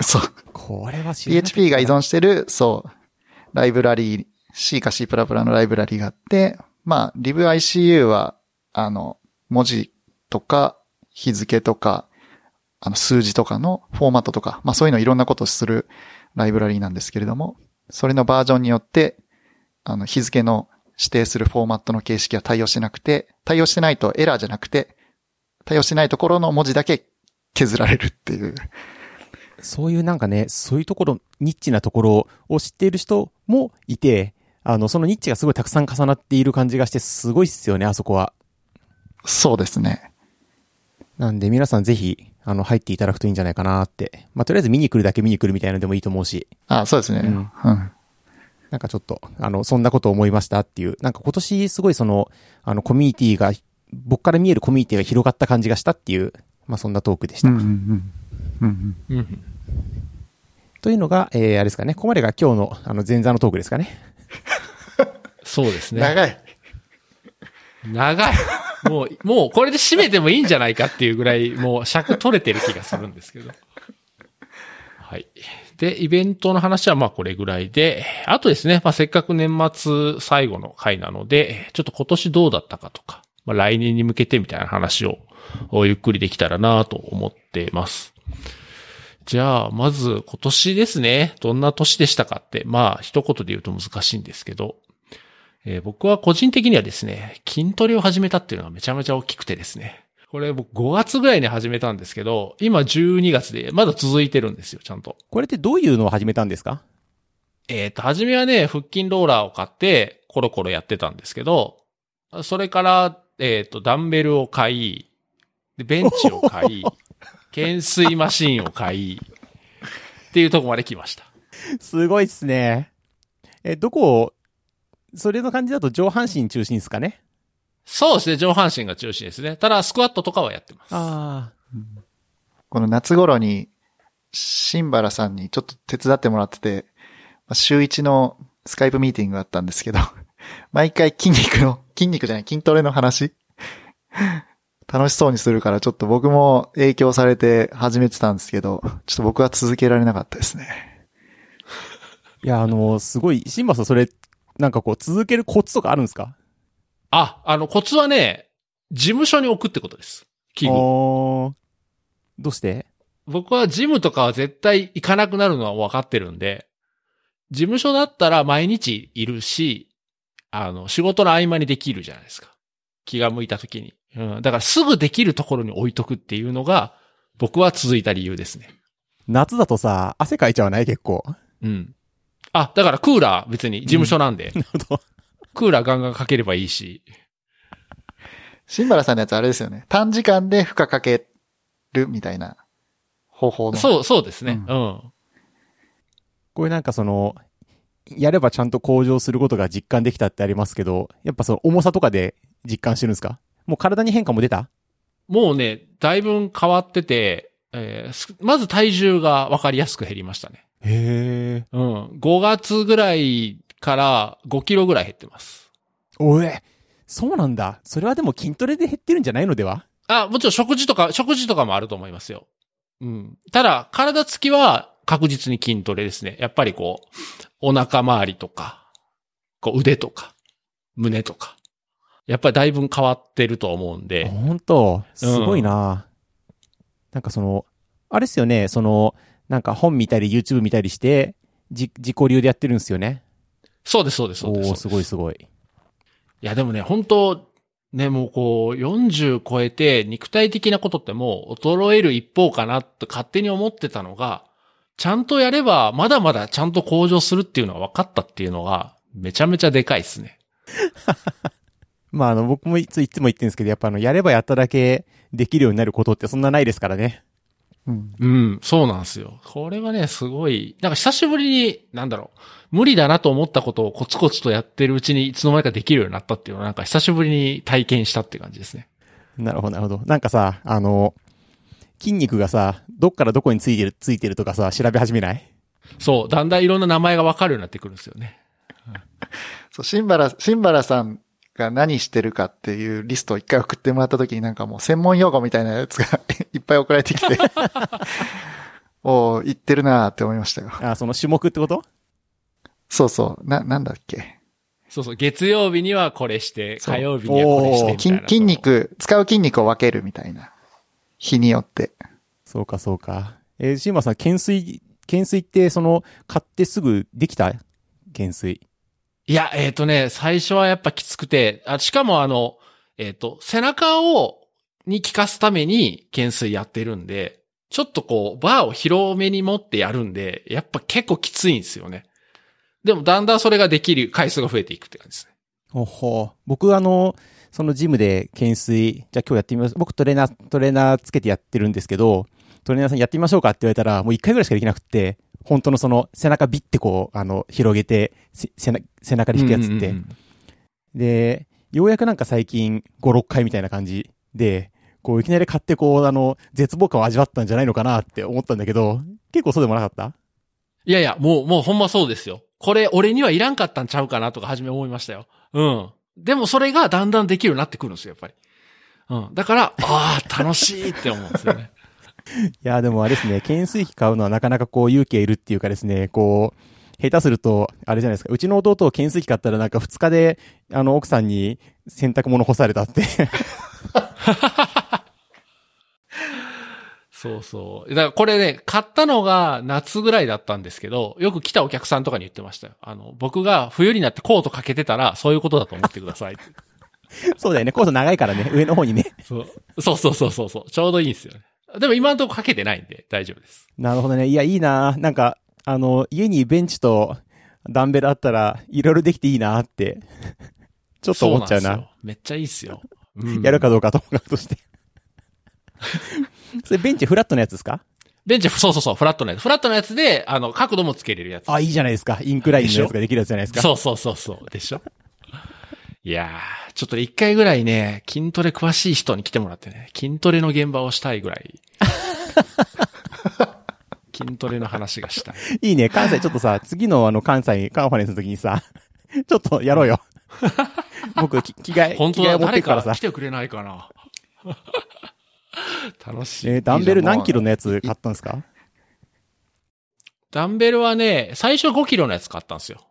S3: そう。
S2: これは知らなかった
S3: PHP が依存してる、そう、ライブラリー、C か C++ のライブラリーがあって、まあ、libICU は、あの、文字とか、日付とか、あの、数字とかのフォーマットとか、まあそういうのいろんなことをするライブラリーなんですけれども、それのバージョンによって、あの、日付の指定するフォーマットの形式は対応してなくて、対応してないとエラーじゃなくて、対応してないところの文字だけ削られるっていう。
S2: そういうなんかね、そういうところ、ニッチなところを知っている人もいて、あの、そのニッチがすごいたくさん重なっている感じがして、すごいっすよね、あそこは。
S3: そうですね。
S2: なんで皆さんぜひ、あの、入っていただくといいんじゃないかなって。まあ、とりあえず見に来るだけ見に来るみたいなのでもいいと思うし、
S3: あ、そうですね。
S2: うん
S3: うん。
S2: なんかちょっと、あの、そんなことを思いましたっていう、なんか今年すごいその、あの、コミュニティが、僕から見えるコミュニティが広がった感じがしたっていう、まあ、そんなトークでした。
S3: うんうんうん。うん
S1: うん。
S2: というのが、えー、あれですかね、ここまでが今日の、あの、前座のトークですかね。
S1: そうですね。
S3: 長い。
S1: 長い。もう、もうこれで締めてもいいんじゃないかっていうぐらい、もう尺取れてる気がするんですけど。はい。で、イベントの話はまあこれぐらいで、あとですね、まあせっかく年末最後の回なので、ちょっと今年どうだったかとか、まあ来年に向けてみたいな話をゆっくりできたらなと思っています。じゃあ、まず今年ですね。どんな年でしたかって、まあ一言で言うと難しいんですけど、えー僕は個人的にはですね、筋トレを始めたっていうのがめちゃめちゃ大きくてですね。ここれ僕5月ぐらいに始めたんですけど、今12月でまだ続いてるんですよ、ちゃんと。
S2: これってどういうのを始めたんですか？
S1: えっ、と、初めはね、腹筋ローラーを買って、コロコロやってたんですけど、それから、えっ、と、ダンベルを買い、でベンチを買い、懸垂マシンを買い、っていうとこまで来ました。
S2: すごいっすね。え、どこを、それの感じだと上半身中心ですかね
S1: そうですね、上半身が中心ですね。ただ、スクワットとかはやってます。
S2: あ
S3: この夏頃に、シンバラさんにちょっと手伝ってもらってて、まあ週一のスカイプミーティングがあったんですけど、毎回筋肉の、筋肉じゃない、筋トレの話楽しそうにするからちょっと僕も影響されて始めてたんですけど、ちょっと僕は続けられなかったですね。
S2: いや、あの、すごい、シンバさんそれ、なんかこう、続けるコツとかあるんですか？
S1: あ、あの、コツはね、事務所に置くってことです。器具。
S2: どうして？
S1: 僕はジムとかは絶対行かなくなるのは分かってるんで、事務所だったら毎日いるし、あの、仕事の合間にできるじゃないですか。気が向いた時に。うん。だからすぐできるところに置いとくっていうのが、僕は続いた理由ですね。
S2: 夏だとさ、汗かいちゃわない？結構。
S1: うん。あ、だからクーラー別に事務所なんで、
S2: なるほど。
S1: クーラーガンガンかければいいし。
S3: シンバラさんのやつあれですよね。短時間で負荷かけるみたいな方法の。
S1: そう、そうですね。
S3: う
S1: うん。
S2: これなんかその、やればちゃんと向上することが実感できたってありますけど、やっぱその重さとかで実感してるんですか？もう体に変化も出た？
S1: もうね、だいぶ変わってて、えーすまず体重が分かりやすく減りましたね。
S2: へえ。
S1: うん。5月ぐらいから5キロぐらい減ってます。
S2: おえ、そうなんだ。それはでも筋トレで減ってるんじゃないの？では？
S1: あ、もちろん食事とか、食事とかもあると思いますよ。うん。ただ、体つきは確実に筋トレですね。やっぱりこう、お腹周りとか、こう腕とか、胸とか。やっぱりだいぶ変わってると思うんで。
S2: 本当すごいな、なんかその、あれっすよね、その、なんか本見たり YouTube 見たりして、じ、自己流でやってるんですよね。
S1: そうです、そうです、そうです。
S2: おーすごいすごい。
S1: いや、でもね、本当ね、もうこう、40超えて肉体的なことってもう衰える一方かなって勝手に思ってたのが、ちゃんとやればまだまだちゃんと向上するっていうのが分かったっていうのが、めちゃめちゃでかいですね。
S2: まああの、僕もいついつも言ってるんですけど、やっぱあの、やればやっただけできるようになることってそんなないですからね。
S3: うん。
S1: うん、そうなんですよ。これはね、すごい、なんか久しぶりに、なんだろう、無理だなと思ったことをコツコツとやってるうちにいつの間にかできるようになったっていうのはなんか久しぶりに体験したって感じですね。
S2: なるほど、なるほど。なんかさ、あの、筋肉がさ、どっからどこについてる、ついてるとかさ、調べ始めない？
S1: そう、だんだんいろんな名前がわかるようになってくるんですよね。
S3: そう、シンバラ、シンバラさんが何してるかっていうリストを一回送ってもらった時になんかもう専門用語みたいなやつが いっぱい送られてきて、おー言ってるなーって思いましたよ。
S2: あ、その種目ってこと？
S3: そうそう。な、なんだっけ？
S1: そうそう、月曜日にはこれして、火曜日にはこれしてみたいな。
S3: 筋筋肉、使う筋肉を分けるみたいな。日によって。
S2: そうか、そうか。えー、シーマさん、懸垂、懸垂って、その、買ってすぐできた？懸垂。
S1: いや、えっ、とね、最初はやっぱきつくて、あしかもあの、えっ、と、背中を、に効かすために懸垂やってるんで、ちょっとこう、バーを広めに持ってやるんで、やっぱ結構きついんですよね。でもだんだんそれができる回数が増えていくって感じですね。
S2: おほ僕、あの、そのジムで懸垂、じゃあ今日やってみます。僕トレーナー、トレーナーつけてやってるんですけど、トレーナーさんやってみましょうかって言われたら、もう一回ぐらいしかできなくて、本当のその背中ビッてこう、あの、広げて、せ背中背中で引くやつって。
S1: うんうんうん
S2: で、ようやくなんか最近5、6回みたいな感じで、こういきなり買ってこう、あの、絶望感を味わったんじゃないのかなって思ったんだけど、結構そうでもなかった？
S1: いやいや、もう、もうほんまそうですよ。これ、俺にはいらんかったんちゃうかなとか初め思いましたよ。うん。でもそれがだんだんできるようになってくるんですよ、やっぱり。うん。だから、ああ、楽しいって思うんですよね。
S2: いや、でもあれですね、懸垂器買うのはなかなかこう勇気がいるっていうかですね、こう、下手すると、あれじゃないですか、うちの弟を懸垂器買ったらなんか2日で、あの、奥さんに洗濯物干されたって。
S1: そうそう。だからこれね、買ったのが夏ぐらいだったんですけど、よく来たお客さんとかに言ってましたよ。あの、僕が冬になってコートかけてたら、そういうことだと思ってください。
S2: そうだよね。コード長いからね。上の方にね。
S1: そうそうそうそうそうそう。ちょうどいいんですよね。でも今のところかけてないんで大丈夫です。
S2: なるほどね。いや、いいななんか、あの、家にベンチとダンベルあったら、いろいろできていいなって、ちょっと思っちゃうな。
S1: そなめっちゃいいっすよ。うん
S2: やるかどうかともかくとして。それベンチフラットのやつですか？
S1: ベンチ、そうそうそう、フラットのやつ。フラットのやつで、あの、角度もつけれるやつ。
S2: あ、いいじゃないですか。インクラインのやつができるやつじゃないですか。
S1: そうそうそうそう。でしょ？いやー、ちょっと一回ぐらいね、筋トレ詳しい人に来てもらってね、筋トレの現場をしたいぐらい。筋トレの話がしたい。
S2: いいね。関西ちょっとさ、次のあの関西カンファレンスの時にさ、ちょっとやろうよ。僕、き着替え、
S1: 本当だ、
S2: 持ってからさ
S1: か来。てくれないかな。楽しい。
S2: えーダンベル何キロのやつ買ったんですか？
S1: ダンベルはね、最初5キロのやつ買ったんですよ。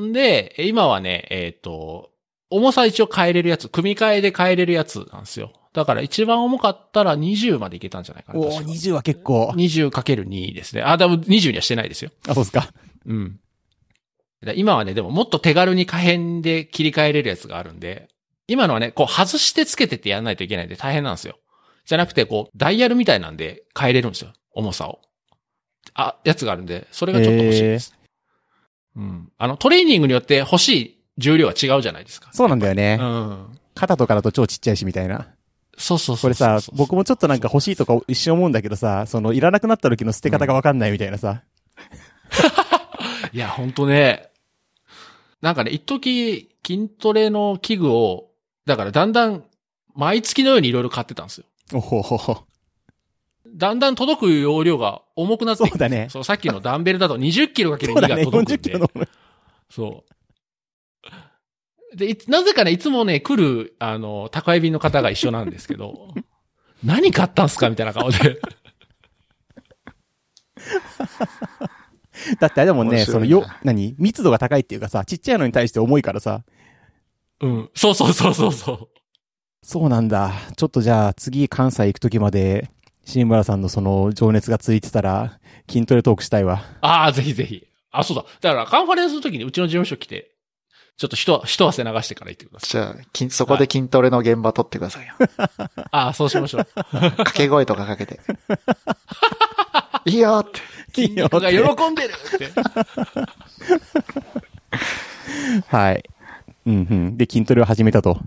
S1: んで、え今はね、えっ、と、重さ一応変えれるやつ、組み替えで変えれるやつなんですよ。だから一番重かったら20までいけたんじゃないかな。
S2: おー、
S1: 確か
S2: 20は結構。
S1: 20×2 ですね。あ、でも20にはしてないですよ。
S2: あ、そうですか。
S1: うん。だ今はね、でももっと手軽に可変で切り替えれるやつがあるんで、今のはね、こう外してつけてってやらないといけないんで大変なんですよ。じゃなくて、こう、ダイヤルみたいなんで変えれるんですよ。重さを。あ、やつがあるんで、それがちょっと欲しいです。うん。あの、トレーニングによって欲しい重量は違うじゃないですか。
S2: そうなんだよね。
S1: うん。
S2: 肩とかだと超ちっちゃいしみたいな。
S1: そうそうそう。
S2: これさ、僕もちょっとなんか欲しいとか一瞬思うんだけどさ、そのいらなくなった時の捨て方がわかんないみたいなさ。
S1: いや、ほんとね。なんかね、一時筋トレの器具を、だからだんだん、毎月のようにいろいろ買ってたんですよ。
S2: おほほほ。
S1: だんだん届く容量が重くなって
S2: そうだね
S1: そう、さっきのダンベルだと20キロかける2が
S2: そうだね、40
S1: 届くんで。
S2: キロの。
S1: そう。で、いつなぜかね、いつもね、来る、あの、宅配便の方が一緒なんですけど、何買ったんすかみたいな顔で。
S2: だってあれだもんね、そのよ、何？密度が高いっていうかさ、ちっちゃいのに対して重いからさ。
S1: うん。そうそうそうそうそう。
S2: そうなんだ。ちょっとじゃあ次関西行く時まで、新村さんのその情熱がついてたら、筋トレトークしたいわ。
S1: ああ、ぜひぜひ。あ、そうだ。だから、カンファレンスの時にうちの事務所来て、ちょっと一、一汗流してから行ってください。
S3: じゃあ、筋そこで筋トレの現場撮ってくださいよ。
S1: ああ、そうしましょう。
S3: 掛け声とかかけて。いいよって。
S1: 筋肉が喜んでるって。
S2: はい。うんうん。で、筋トレを始めたと。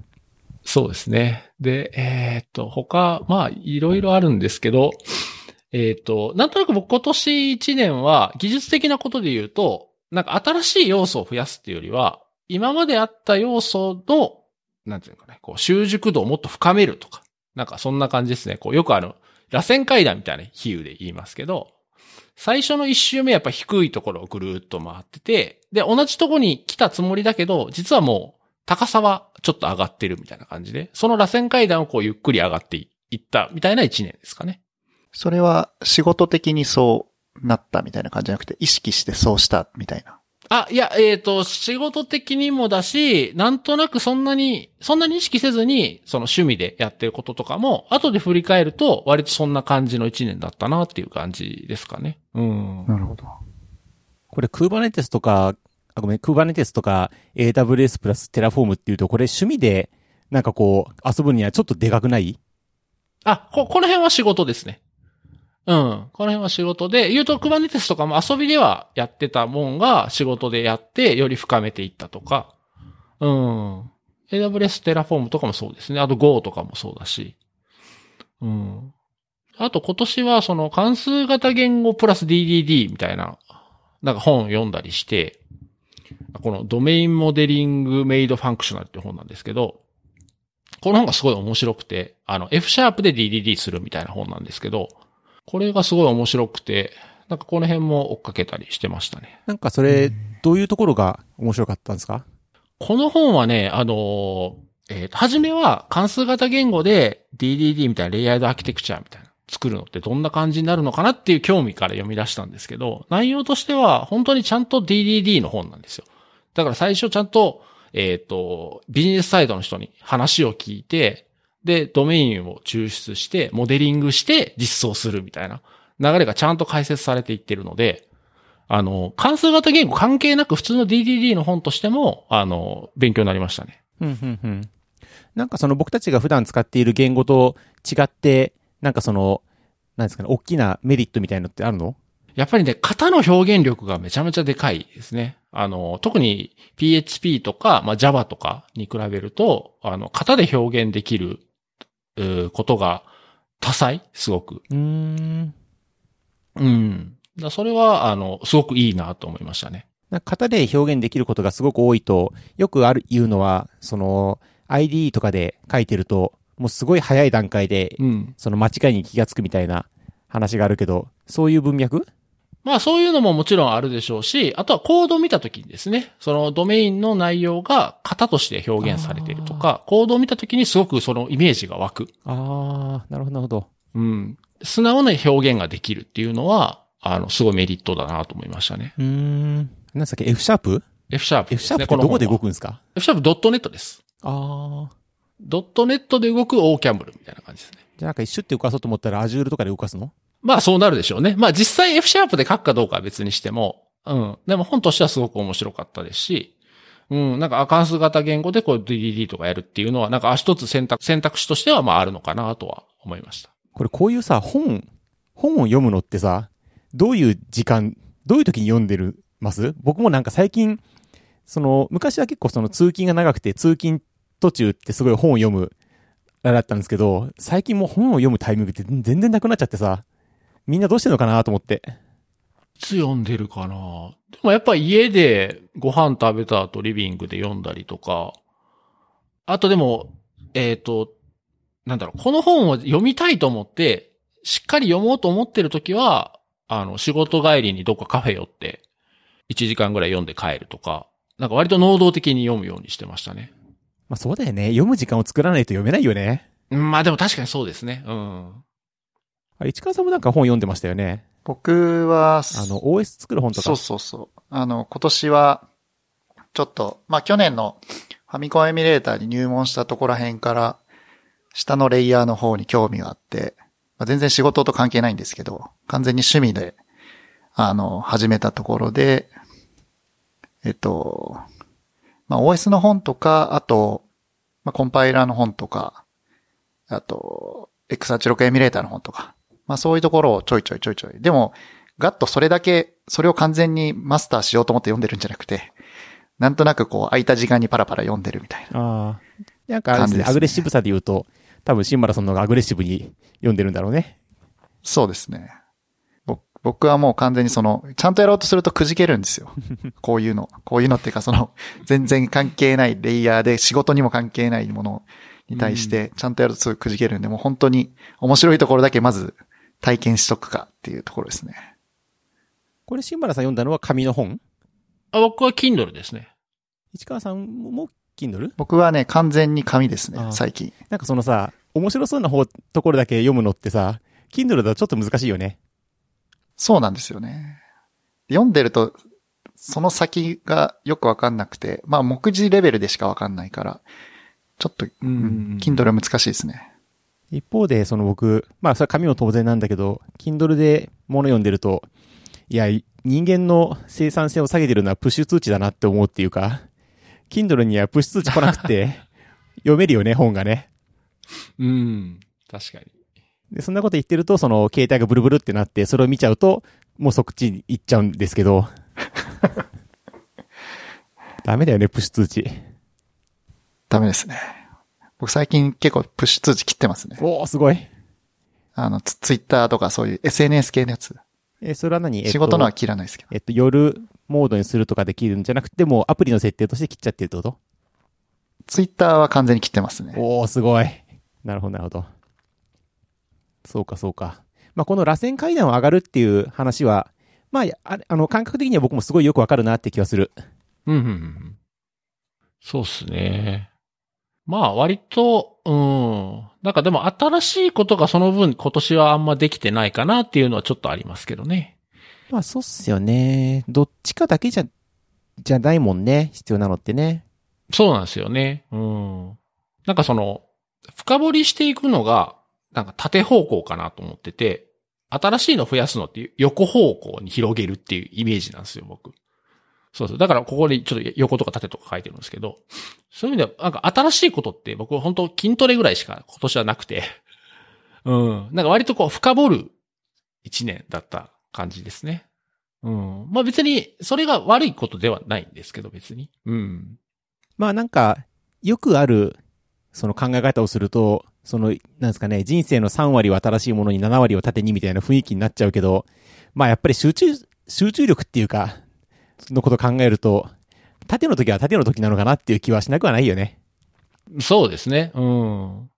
S1: そうですね。で、えーっと、他、まあ、いろいろあるんですけど、えーっと、なんとなく僕今年1年は技術的なことで言うと、なんか新しい要素を増やすっていうよりは、今まであった要素の、なんていうかね、こう、習熟度をもっと深めるとか、なんかそんな感じですね。こう、よくあの、螺旋階段みたいな比喩で言いますけど、最初の一周目やっぱ低いところをぐるーっと回ってて、で、同じとこに来たつもりだけど、実はもう、高さはちょっと上がってるみたいな感じで、その螺旋階段をこうゆっくり上がっていったみたいな一年ですかね。
S3: それは仕事的にそうなったみたいな感じじゃなくて、意識してそうしたみたいな。
S1: あ、いや、えっ、と、仕事的にもだし、なんとなくそんなに、そんなに意識せずに、その趣味でやってることとかも、後で振り返ると、割とそんな感じの一年だったなっていう感じですかね。うん。
S3: なるほど。
S2: これ、Kubernetes とか、あ、ごめん、Kubernetes とか AWS プラス Terraform っていうと、これ趣味で、なんかこう、遊ぶにはちょっとでかくない？
S1: あ、こ、この辺は仕事ですね。うん。この辺は仕事で、言うと Kubernetes とかも遊びではやってたもんが仕事でやって、より深めていったとか。うん。AWS Terraform とかもそうですね。あと Go とかもそうだし。うん。あと今年はその関数型言語プラス DDD みたいな、なんか本を読んだりして、このドメインモデリングメイドファンクショナルって本なんですけど、この本がすごい面白くて、あの F シャープで DDD するみたいな本なんですけど、これがすごい面白くて、なんかこの辺も追っかけたりしてましたね。
S2: なんかそれ、どういうところが面白かったんですか？
S1: この本はね、あのーえーと、はじめは関数型言語で DDD みたいなレイヤードアーキテクチャみたいな作るのってどんな感じになるのかなっていう興味から読み出したんですけど、内容としては本当にちゃんと DDD の本なんですよ。だから最初ちゃんと、えっ、と、ビジネスサイドの人に話を聞いて、で、ドメインを抽出して、モデリングして実装するみたいな流れがちゃんと解説されていってるので、あの、関数型言語関係なく普通の DDD の本としても、あの、勉強になりましたね。
S2: うん、うん、うん。なんかその僕たちが普段使っている言語と違って、なんかその、なんですかね、大きなメリットみたいなのってあるの？
S1: やっぱりね、型の表現力がめちゃめちゃでかいですね。あの、特に PHP とか、まあ、Java とかに比べると、あの、型で表現できる、ことが多彩？すごく。
S2: うーん。
S1: うん。だそれは、あの、すごくいいなと思いましたね。
S2: 型で表現できることがすごく多いと、よくある、言うのは、その、ID とかで書いてると、もうすごい早い段階で、
S1: うん。
S2: その間違いに気がつくみたいな話があるけど、そういう文脈
S1: まあそういうのももちろんあるでしょうし、あとはコードを見たときにですね、そのドメインの内容が型として表現されているとか、コードを見たときにすごくそのイメージが湧く。
S2: あー、なるほど、なるほど。
S1: うん。素直な表現ができるっていうのは、あの、すごいメリットだなと思いましたね。
S2: うーん。なんすかっけ？F シャープ
S1: F シャープ
S2: ?F シャープってどこで動くんですか
S1: ?F シャープドットネットです。
S2: あー。
S1: ドットネットで動く O キャンブルみたいな感じですね。
S2: じゃあなんか一緒って動かそうと思ったら Azure とかで動かすの？
S1: まあそうなるでしょうね。まあ実際 F シャープで書くかどうかは別にしても、うん。でも本としてはすごく面白かったですし、うん。なんかア関数型言語でこう DDD とかやるっていうのは、なんか一つ選択、選択肢としてはまああるのかなとは思いました。
S2: これこういうさ、本、本を読むのってさ、どういう時間、どういう時に読んでるます？僕もなんか最近、その、昔は結構その通勤が長くて、通勤途中ってすごい本を読む、あれだったんですけど、最近も本を読むタイミングって全然なくなっちゃってさ、みんなどうしてんのかなと思って。
S1: いつ読んでるかなでもやっぱ家でご飯食べた後リビングで読んだりとか、あとでも、えっ、と、なんだろう、この本を読みたいと思って、しっかり読もうと思ってるときは、あの、仕事帰りにどっかカフェ寄って、1時間ぐらい読んで帰るとか、なんか割と能動的に読むようにしてましたね。
S2: まあそうだよね。読む時間を作らないと読めないよね。
S1: うんまあでも確かにそうですね。うん。
S2: 市川さんもなんか本読んでましたよね。
S3: 僕は、
S2: あの、OS 作る本とか。
S3: そうそうそう。あの、今年は、ちょっと、まあ、去年のファミコンエミュレーターに入門したところら辺から、下のレイヤーの方に興味があって、まあ、全然仕事と関係ないんですけど、完全に趣味で、あの、始めたところで、えっと、まあ、OS の本とか、あと、まあ、コンパイラーの本とか、あと、X86 エミュレーターの本とか、まあ、そういうところをちょいちょいちょいちょい。でも、ガッとそれだけ、それを完全にマスターしようと思って読んでるんじゃなくて、なんとなくこう、空いた時間にパラパラ読んでるみたいな。
S2: ああ。なんかね、アグレッシブさで言うと、多分シンマラさんの方がアグレッシブに読んでるんだろうね。
S3: そうですね。ぼ僕はもう完全にその、ちゃんとやろうとするとくじけるんですよ。こういうの。こういうのっていうかその、全然関係ないレイヤーで仕事にも関係ないものに対して、ちゃんとやるとすぐくじけるんで、もう本当に面白いところだけまず体験しとくかっていうところですね。
S2: これシンマラさん読んだのは紙の本？
S1: あ僕は Kindle ですね。
S2: 市川さんも Kindle?
S3: 僕はね、完全に紙ですね最近。
S2: なんかそのさ、面白そうな方、ところだけ読むのってさ、Kindle だとちょっと難しいよね。
S3: そうなんですよね。読んでると、その先がよくわかんなくて、まあ、目次レベルでしかわかんないから、ちょっと、うん
S1: うん
S3: Kindle は難しいですね。
S2: 一方で、その僕、まあそれは紙も当然なんだけど、Kindle で物読んでると、いや、人間の生産性を下げてるのはプッシュ通知だなって思うっていうか、Kindle にはプッシュ通知来なくて、読めるよね、本がね。
S1: うん。確かに。
S2: で、そんなこと言ってると、その、携帯がブルブルってなって、それを見ちゃうと、もうそっちに行っちゃうんですけど。ダメだよね、プッシュ通知。
S3: ダメですね。僕最近結構プッシュ通知切ってますね。
S2: おー、すごい。
S3: あの、ツツイッターとかそういう SNS 系のやつ。
S2: え、それは何？えっと
S3: 仕事のは切らないですけど。
S2: えっと、夜モードにするとかできるんじゃなくて、もうアプリの設定として切っちゃってるってこと？
S3: ツイッターは完全に切ってますね。
S2: おー、すごい。なるほど、なるほど。そうか、そうか。まあ、この螺旋階段を上がるっていう話は、まあ、ああの、感覚的には僕もすごいよくわかるなって気がする。
S1: うん、うんうん。そうっすね。まあ割と、うん。なんかでも新しいことがその分今年はあんまできてないかなっていうのはちょっとありますけどね。
S2: まあ、そうっすよね。どっちかだけじゃ、じゃないもんね。必要なのってね。
S1: そうなんですよね。うん。なんかその、深掘りしていくのが、なんか縦方向かなと思ってて、新しいの増やすのって横方向に広げるっていうイメージなんですよ、僕。そうそう。だからここにちょっと横とか縦とか書いてるんですけど、そういう意味では、なんか新しいことって僕は本当筋トレぐらいしか今年はなくて、うん。なんか割とこう深掘る一年だった感じですね。うん。まあ別に、それが悪いことではないんですけど、別に。うん。
S2: まあなんか、よくある、その考え方をすると、その、なんですかね、人生の3割は新しいものに7割を縦にみたいな雰囲気になっちゃうけど、まあやっぱり集中、集中力っていうか、のことを考えると、縦の時は縦の時なのかなっていう気はしなくはないよね。
S1: そうですね。うん。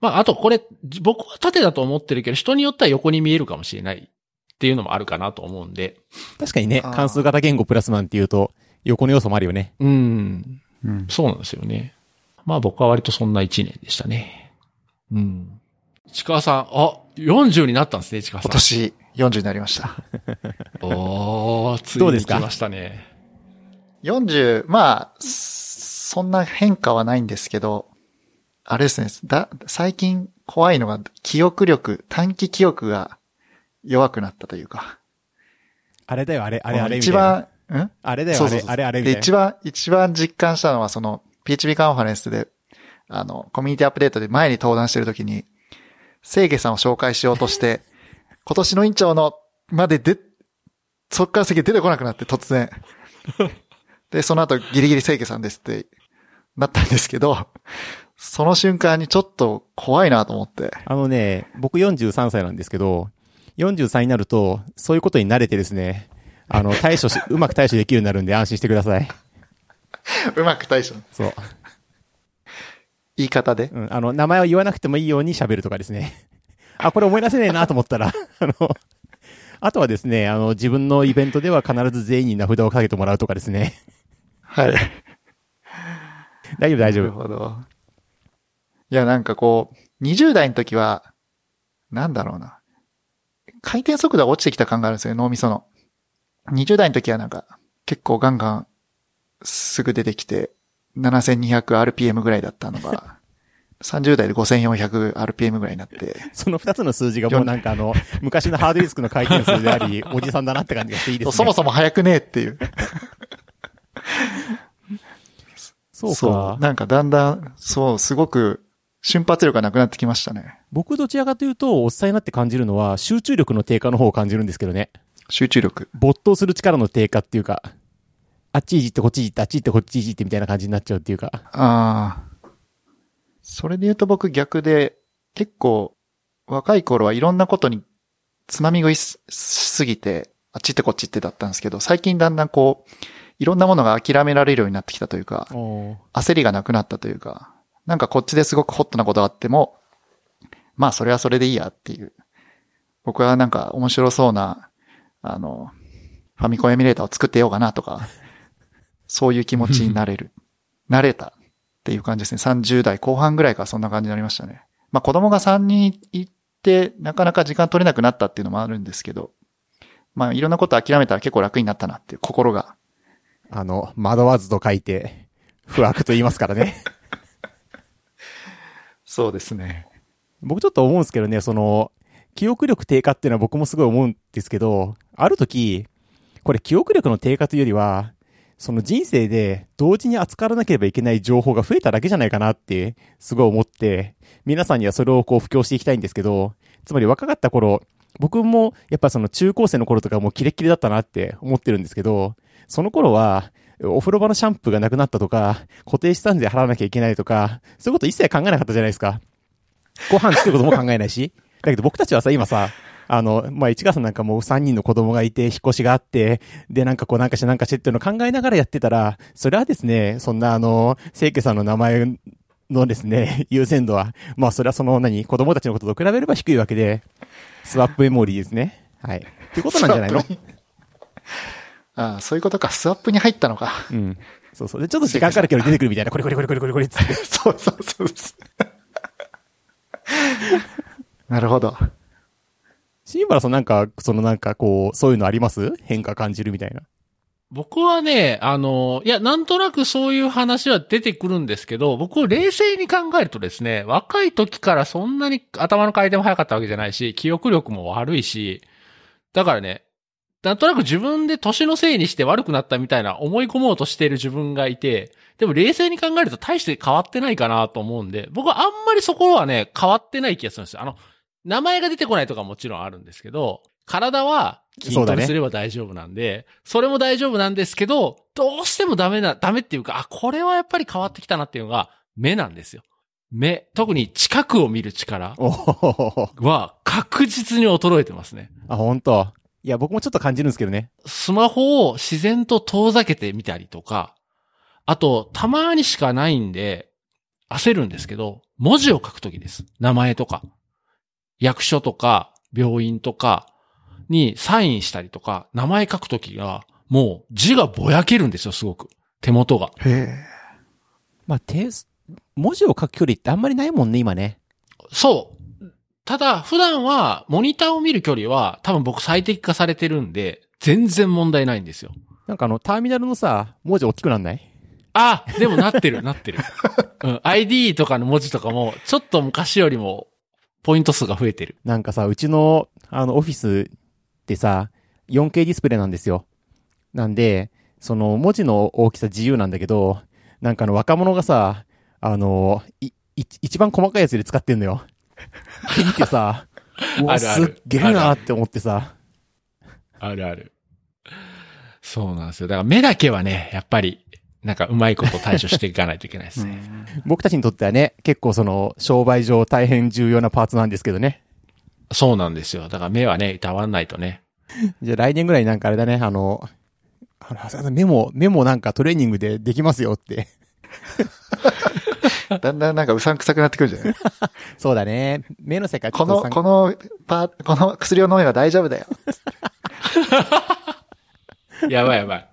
S1: まああとこれ、僕は縦だと思ってるけど、人によっては横に見えるかもしれないっていうのもあるかなと思うんで。
S2: 確かにね、関数型言語プラスマンっていうと、横の要素もあるよね。
S1: うん。
S3: うん。
S1: そうなんですよね。まあ僕は割とそんな一年でしたね。うん。市川さん、あ、40になったんですね、市川さん。
S3: 今年40になりました。
S1: おー、つい
S2: どうですか？
S1: に来ましたね。
S3: 40、まあ、そんな変化はないんですけど、あれですね、だ、最近怖いのが記憶力、短期記憶が弱くなったというか。
S2: あれだよ、あれ、あれ、あれ、みた
S3: 一
S2: いな。
S3: 番、ん？
S2: あれだよ、
S3: そうそうそう、
S2: あれあれ、あれ、
S3: で。一番、一番実感したのは、その、PHP カンファレンスで、あの、コミュニティアップデートで前に登壇してるときに、清家さんを紹介しようとして、今年の委員長の、までで、そっから先出てこなくなって、突然。で、その後、ギリギリ清家さんですって、なったんですけど、その瞬間にちょっと怖いなと思って。
S2: あのね、僕43歳なんですけど、43になると、そういうことに慣れてですね、あの、対処し、うまく対処できるようになるんで安心してください。
S3: うまく対処。
S2: そう。
S3: 言い方で？
S2: うん、あの、名前を言わなくてもいいように喋るとかですね。あ、これ思い出せねえなと思ったら、あの、あとはですね、あの、自分のイベントでは必ず全員に名札をかけてもらうとかですね。
S3: はい。
S2: 大丈夫、大
S3: な
S2: 丈夫。
S3: るほど。いや、なんかこう、20代の時は、なんだろうな。回転速度が落ちてきた感があるんですよ、脳みその。20代の時はなんか、結構ガンガン、すぐ出てきて、7200rpm ぐらいだったのが、30代で 5400rpm ぐらいになって、
S2: その二つの数字がもうなんかあの、昔のハードディスクの回転数であり、おじさんだなって感じがしていいですね。
S3: そもそも速くねえっていう。
S2: そうか。
S3: なんかだんだん、そう、すごく、瞬発力がなくなってきましたね。
S2: 僕どちらかというと、おっさんになって感じるのは、集中力の低下の方を感じるんですけどね。
S3: 集中力。
S2: 没頭する力の低下っていうか、あっちいじってこっちいじって、あっちいってこっちいじってみたいな感じになっちゃうっていうか。
S3: ああ。それで言うと僕逆で、結構、若い頃はいろんなことにつまみ食いしすぎて、あっち行ってこっち行ってだったんですけど、最近だんだんこう、いろんなものが諦められるようになってきたというか、焦りがなくなったというか、なんかこっちですごくホットなことがあっても、まあそれはそれでいいやっていう。僕はなんか面白そうな、あの、ファミコンエミュレーターを作ってようかなとか、そういう気持ちになれる。なれたっていう感じですね。30代後半ぐらいからそんな感じになりましたね。まあ子供が3人いて、なかなか時間取れなくなったっていうのもあるんですけど、まあいろんなこと諦めたら結構楽になったなっていう心が。
S2: あの、惑わずと書いて、不悪と言いますからね。
S3: そうですね。
S2: 僕ちょっと思うんですけどね、その、記憶力低下っていうのは僕もすごい思うんですけど、ある時、これ記憶力の低下というよりは、その人生で同時に扱わなければいけない情報が増えただけじゃないかなって、すごい思って、皆さんにはそれをこう布教していきたいんですけど、つまり若かった頃、僕もやっぱその中高生の頃とかもうキレッキレだったなって思ってるんですけど、その頃は、お風呂場のシャンプーがなくなったとか、固定資産税払わなきゃいけないとか、そういうこと一切考えなかったじゃないですか。ご飯作ることも考えないし。だけど僕たちはさ、今さ、あの、まあ、市川さんなんかもう3人の子供がいて、引っ越しがあって、で、なんかこうなんかしてなんかしてっていうのを考えながらやってたら、それはですね、そんなあの、聖家さんの名前のですね、優先度は、まあそれはその何、子供たちのことと比べれば低いわけで、スワップメモリーですね。はい。っていうことなんじゃないの？
S3: ああ、そういうことか。スワップに入ったのか。
S2: うん。そうそう。で、ちょっと時間かかるけど出てくるみたいな、これこれこれこれこれこれって。
S3: そうそうそう。なるほど。
S2: シンバラさんなんか、そのなんかこう、そういうのあります？変化感じるみたいな。
S1: 僕はね、あの、いや、なんとなくそういう話は出てくるんですけど、僕を冷静に考えるとですね、若い時からそんなに頭の回転も早かったわけじゃないし、記憶力も悪いし、だからね、なんとなく自分で年のせいにして悪くなったみたいな思い込もうとしている自分がいて、でも冷静に考えると大して変わってないかなと思うんで、僕はあんまりそこはね、変わってない気がするんですよ。あの、名前が出てこないとかもちろんあるんですけど、体は筋トレすれば大丈夫なんで、それも大丈夫なんですけど、どうしてもダメな、ダメっていうか、あ、これはやっぱり変わってきたなっていうのが、目なんですよ。目、特に近くを見る力は確実に衰えてますね。
S2: あ、本当いや、僕もちょっと感じるんですけどね。
S1: スマホを自然と遠ざけてみたりとか、あと、たまにしかないんで、焦るんですけど、文字を書くときです。名前とか、役所とか、病院とかにサインしたりとか、名前書くときが、もう字がぼやけるんですよ、すごく。手元が。
S3: へえ。
S2: まあ、テス文字を書く距離ってあんまりないもんね、今ね。
S1: そう。ただ、普段は、モニターを見る距離は、多分僕最適化されてるんで、全然問題ないんですよ。
S2: なんかあの、ターミナルのさ、文字大きくなんない？
S1: あでもなってる、なってる。うん、ID とかの文字とかも、ちょっと昔よりも、ポイント数が増えてる。
S2: なんかさ、うちの、あの、オフィスってさ、4K ディスプレイなんですよ。なんで、その、文字の大きさ自由なんだけど、なんかあの、若者がさ、あの、い、い一番細かいやつで使ってんのよ。で見てさ、うわ、
S1: あるある
S2: すっげえなって思ってさ。
S1: あるある。そうなんですよ。だから目だけはね、やっぱり、なんかうまいこと対処していかないといけないですね。
S2: 僕たちにとってはね、結構その、商売上大変重要なパーツなんですけどね。
S1: そうなんですよ。だから目はね、いたわんないとね。
S2: じゃあ来年ぐらいなんかあれだね、あの、あのあのメモ、メモなんかトレーニングでできますよって。
S3: だんだんなんかうさんくさくなってくるじゃない？
S2: そうだね。目の世界
S3: この、このパー、この薬を飲めば大丈夫だよ。
S1: やばいやばい。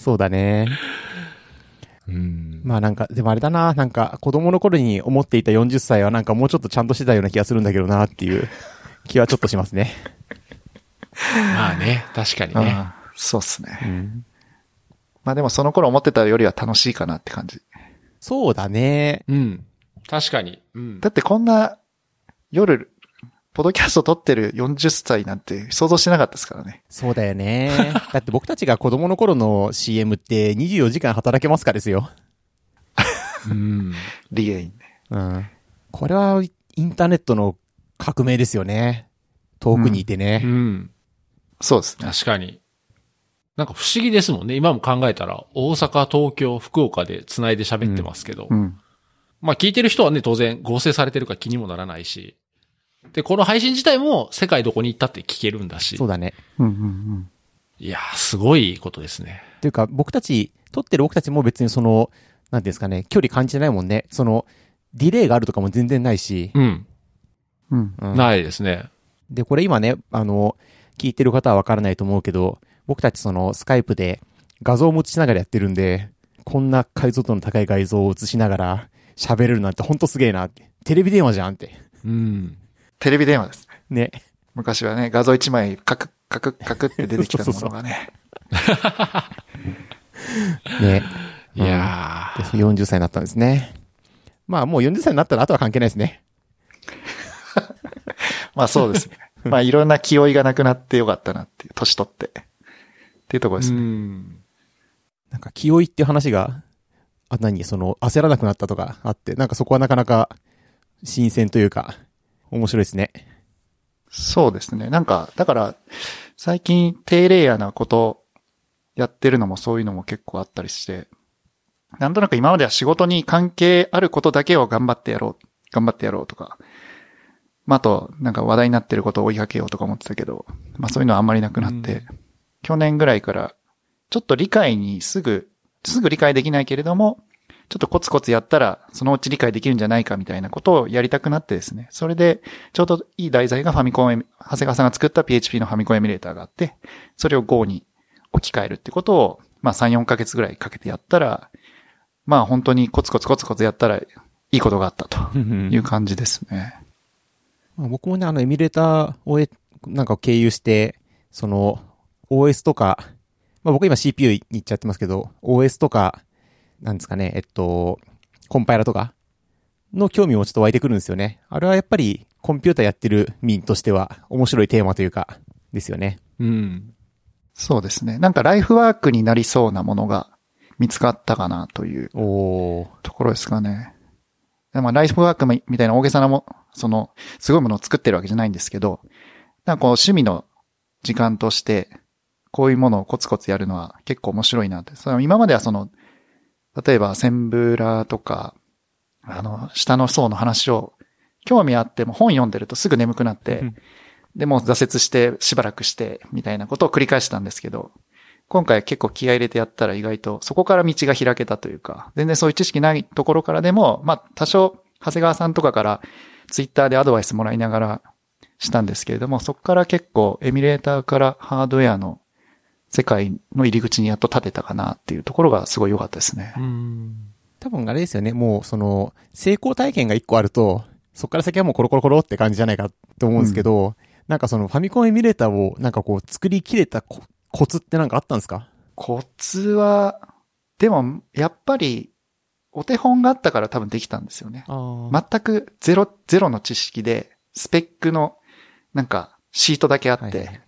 S2: そうだね。
S1: うん。
S2: まあなんか、でもあれだな、なんか子供の頃に思っていた40歳はなんかもうちょっとちゃんとしてたような気がするんだけどなっていう 気はちょっとしますね。
S1: まあね、確かにね。
S3: そうっすね。
S2: うん。
S3: まあでもその頃思ってたよりは楽しいかなって感じ。
S2: そうだね。
S1: うん。確かに。うん。
S3: だってこんな夜、ポドキャスト撮ってる40歳なんて想像してなかったですからね。
S2: そうだよね。だって僕たちが子供の頃の CM って24時間働けますかですよ。
S1: うん。
S3: リゲインで。
S2: うん。これはインターネットの革命ですよね。遠くにいて
S1: う
S2: ね。
S1: ん。
S3: そうですね。
S1: 確かに。なんか不思議ですもんね。今も考えたら、大阪、東京、福岡で繋いで喋ってますけど。
S3: うん。
S1: まあ聞いてる人はね、当然合成されてるから気にもならないし。で、この配信自体も世界どこに行ったって聞けるんだし
S2: そう。だね。
S3: うんうんうん。
S1: いやー、すごいことですね。
S2: っていうか、僕たち、撮ってる僕たちも別にその、なんていうんですかね、距離感じてないもんね。その、ディレイがあるとかも全然ないし。
S1: うん。
S3: うん。
S2: うん
S1: ないですね。
S2: で、これ今ね、あの、聞いてる方はわからないと思うけど、僕たちその、スカイプで画像も映しながらやってるんで、こんな解像度の高い画像を映しながら喋れるなんてほんとすげえなって。テレビ電話じゃんって。
S1: うん。
S3: テレビ電話です。
S2: ね。
S3: 昔はね、画像1枚カクカクカクって出てきたものがね。
S2: ね。
S1: いや
S2: で40歳になったんですね。まあもう40歳になったら後は関係ないですね。
S3: まあそうですね。まあいろんな気負いがなくなってよかったなっていう、年取って。っていうところ
S1: ー。う
S3: ですね。
S1: ん。
S2: なんか気負いっていう話が、あ、何？その、焦らなくなったとかあって、なんかそこはなかなか新鮮というか、面白いですね。
S3: そうですね。なんか、だから、最近低レイヤーなことやってるのもそういうのも結構あったりして、なんとなく今までは仕事に関係あることだけを頑張ってやろう、頑張ってやろうとか、まあ、あと、なんか話題になってることを追いかけようとか思ってたけど、まあそういうのはあんまりなくなって、去年ぐらいから、ちょっと理解にすぐ、すぐ理解できないけれども、ちょっとコツコツやったら、そのうち理解できるんじゃないかみたいなことをやりたくなってですね。それで、ちょうどいい題材がファミコン長谷川さんが作った PHP のファミコンエミュレーターがあって、それを Go に置き換えるってことを、まあ3、4ヶ月ぐらいかけてやったら、まあ本当にコツコツコツコツやったらいいことがあったという感じですね。
S2: まあ僕もね、あの、エミュレーターをえ、なんか経由して、その、OS とか、まあ僕今 CPU に行っちゃってますけど、OS とか、なんですかね、えっと、コンパイラとかの興味もちょっと湧いてくるんですよね。あれはやっぱりコンピューターやってる民としては面白いテーマというか、ですよね。
S1: うん。
S3: そうですね。なんかライフワークになりそうなものが見つかったかなという。ところですかね。でまあ、ライフワークみたいな大げさなも、その、すごいものを作ってるわけじゃないんですけど、なんかこう趣味の時間として、こういうものをコツコツやるのは結構面白いなって。その今まではその、例えばセンブラとか、あの、下の層の話を、興味あっても本読んでるとすぐ眠くなって、
S2: うん。
S3: でもう挫折してしばらくして、みたいなことを繰り返したんですけど、今回結構気合い入れてやったら意外とそこから道が開けたというか、全然そういう知識ないところからでも、まあ多少長谷川さんとかからツイッターでアドバイスもらいながらしたんですけれども、そこから結構エミュレーターからハードウェアの世界の入り口にやっと立てたかなっていうところがすごい良かったですね。
S1: うん。
S2: 多分あれですよね、もうその、成功体験が一個あると、そこから先はもうコロコロコロって感じじゃないかと思うんですけど、なんかそのファミコンエミュレーターをなんかこう作りきれたココツってなんかあったんですか？
S3: コツは、でも、やっぱり、お手本があったから多分できたんですよね。
S2: あ
S3: 全くゼロ、ゼロの知識で、スペックの、なんか、シートだけあって、
S2: はいはい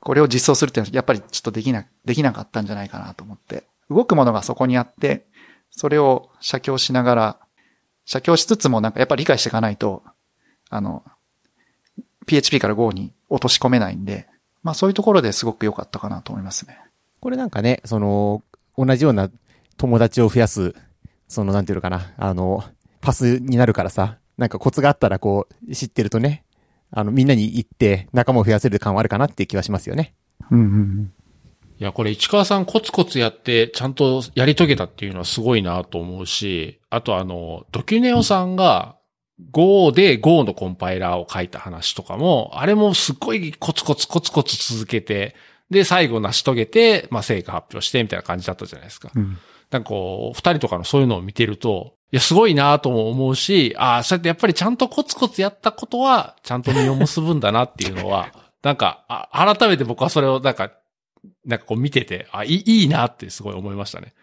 S3: これを実装するっていうのは、やっぱりちょっとできな、できなかったんじゃないかなと思って。動くものがそこにあって、それを写経しながら、写経しつつもなんかやっぱり理解していかないと、あの、PHP から Go に落とし込めないんで、まあそういうところですごく良かったかなと思いますね。
S2: これなんかね、その、同じような友達を増やす、その、なんていうのかな、あの、パスになるからさ、なんかコツがあったらこう、知ってるとね、あの、みんなに言って仲間を増やせる感はあるかなっていう気はしますよね。
S3: うんうんうん。
S1: いや、これ市川さんコツコツやって、ちゃんとやり遂げたっていうのはすごいなと思うし、あとあの、ドキュネオさんが Go で Go のコンパイラーを書いた話とかも、あれもすっごいコツコツコツコツ続けて、で、最後成し遂げて、まあ、成果発表してみたいな感じだったじゃないですか。
S3: うん
S1: なんかこう、二人とかのそういうのを見てると、いや、すごいなとも思うし、ああ、そうやってやっぱりちゃんとコツコツやったことは、ちゃんと実を結ぶんだなっていうのは、なんか、あ改めて僕はそれをなんか、なんかこう見てて、あ、いいいいなってすごい思いましたね。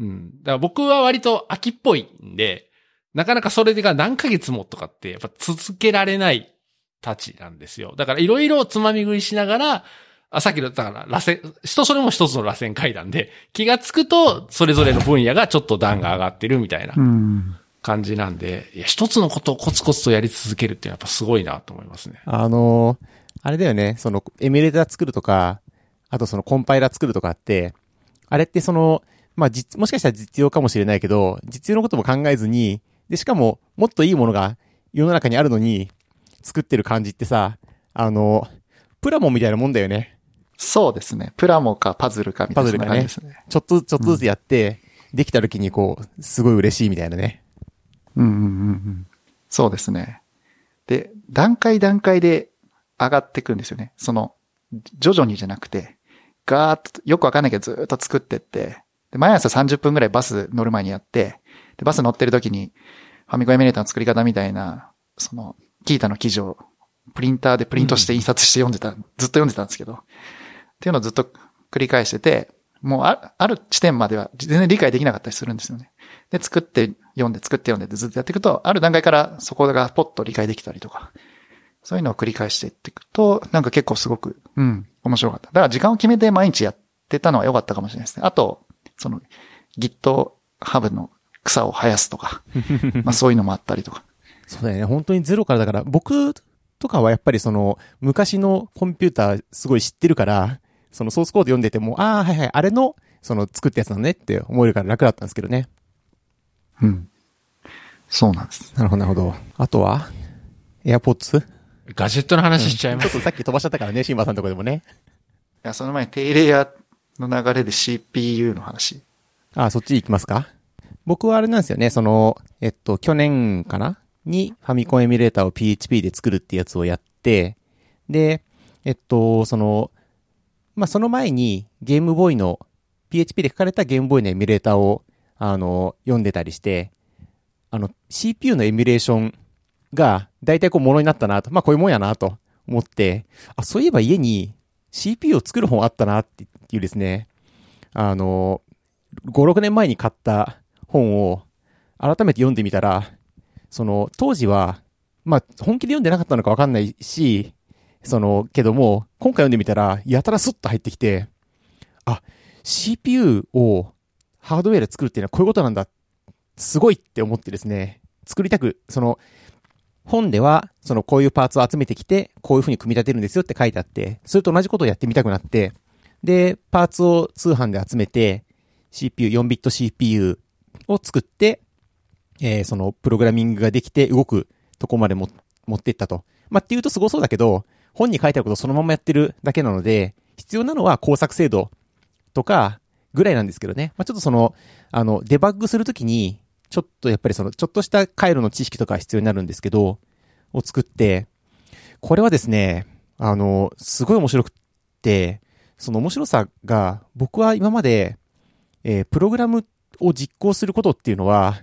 S1: うん。だから僕は割と秋っぽいんで、なかなかそれが何ヶ月もとかって、やっぱ続けられないたちなんですよ。だからいろいろつまみ食いしながら、あ、さっきの、だから、螺旋、人それも一つの螺旋階段で、気がつくと、それぞれの分野がちょっと段が上がってるみたいな
S3: うん。
S1: 感じなんで、いや、一つのことをコツコツとやり続けるってやっぱすごいなと思いますね。
S2: あのーあれだよね、その、エミュレーター作るとか、あとそのコンパイラー作るとかって、あれってその、まあ、実、もしかしたら実用かもしれないけど、実用のことも考えずに、で、しかも、もっといいものが世の中にあるのに、作ってる感じってさ、あの、プラモンみたいなもんだよね。
S3: そうですね。プラモかパズルかみたいな感じですね。
S2: ちょっと、ちょっとずつやって、できた時にこう、すごい嬉しいみたいなね。
S3: うんうんうんうん。そうですね。で、段階段階で上がっていくんですよね。その、徐々にじゃなくて、ガーッと、よくわかんないけどずーっと作ってって、で、毎朝30分くらいバス乗る前にやって、で、バス乗ってる時に、ファミコンエミュレーターの作り方みたいな、その、キータの記事を、プリンターでプリントして印刷して読んでた、ずっと読んでたんですけど、っていうのをずっと繰り返してて、もうあある地点までは全然理解できなかったりするんですよね。で、作って読んで作って読んでってずっとやっていくと、ある段階からそこがポッと理解できたりとか、そういうのを繰り返していっていくと、なんか結構すごく、うん、面白かった。だから時間を決めて毎日やってたのは良かったかもしれないですね。あと、その GitHub の草を生やすとか、まあそういうのもあったりとか。
S2: そうだよね。本当にゼロからだから、僕とかはやっぱりその、昔のコンピューターすごい知ってるから、そのソースコード読んでても、ああ、はいはい、あれの、その作ったやつなのねって思えるから楽だったんですけどね。
S3: うん。そうなんです。
S2: なるほど、なるほど。あとは、AirPods?
S1: ガジェットの話しちゃいます。
S2: ちょっとさっき飛ばしちゃったからね、シンバさんのとこでもね。
S3: いや、その前に低レイヤーの流れで CPU の話。
S2: あ、そっち行きますか？僕はあれなんですよね、その、えっと、去年かな？にファミコンエミュレーターを PHP で作るってやつをやって、で、えっと、その、まあ、その前にゲームボーイの、PHP で書かれたゲームボーイのエミュレーターを、あの、読んでたりして、あの、CPU のエミュレーションが、大体こう、ものになったなと、まあ、こういうもんやなと思って、あ、そういえば家に CPU を作る本あったなっていうですね、あの、5、6年前に買った本を改めて読んでみたら、その当時は、まあ本気で読んでなかったのかわかんないし、その、けども、今回読んでみたら、やたらスッと入ってきて、あ、CPU をハードウェアで作るっていうのはこういうことなんだ。すごいって思ってですね、作りたく、その、本では、そのこういうパーツを集めてきて、こういう風に組み立てるんですよって書いてあって、それと同じことをやってみたくなって、で、パーツを通販で集めて、CPU、4ビット CPU を作って、えーそのプログラミングができて動くとこまで持ってったと。まあ、っていうと凄そうだけど、本に書いてあることをそのままやってるだけなので、必要なのは工作精度とかぐらいなんですけどね。まあ、ちょっとその、あの、デバッグするときに、ちょっとやっぱりその、ちょっとした回路の知識とか必要になるんですけど、を作って、これはですね、あの、すごい面白くって、その面白さが、僕は今まで、えープログラムを実行することっていうのは、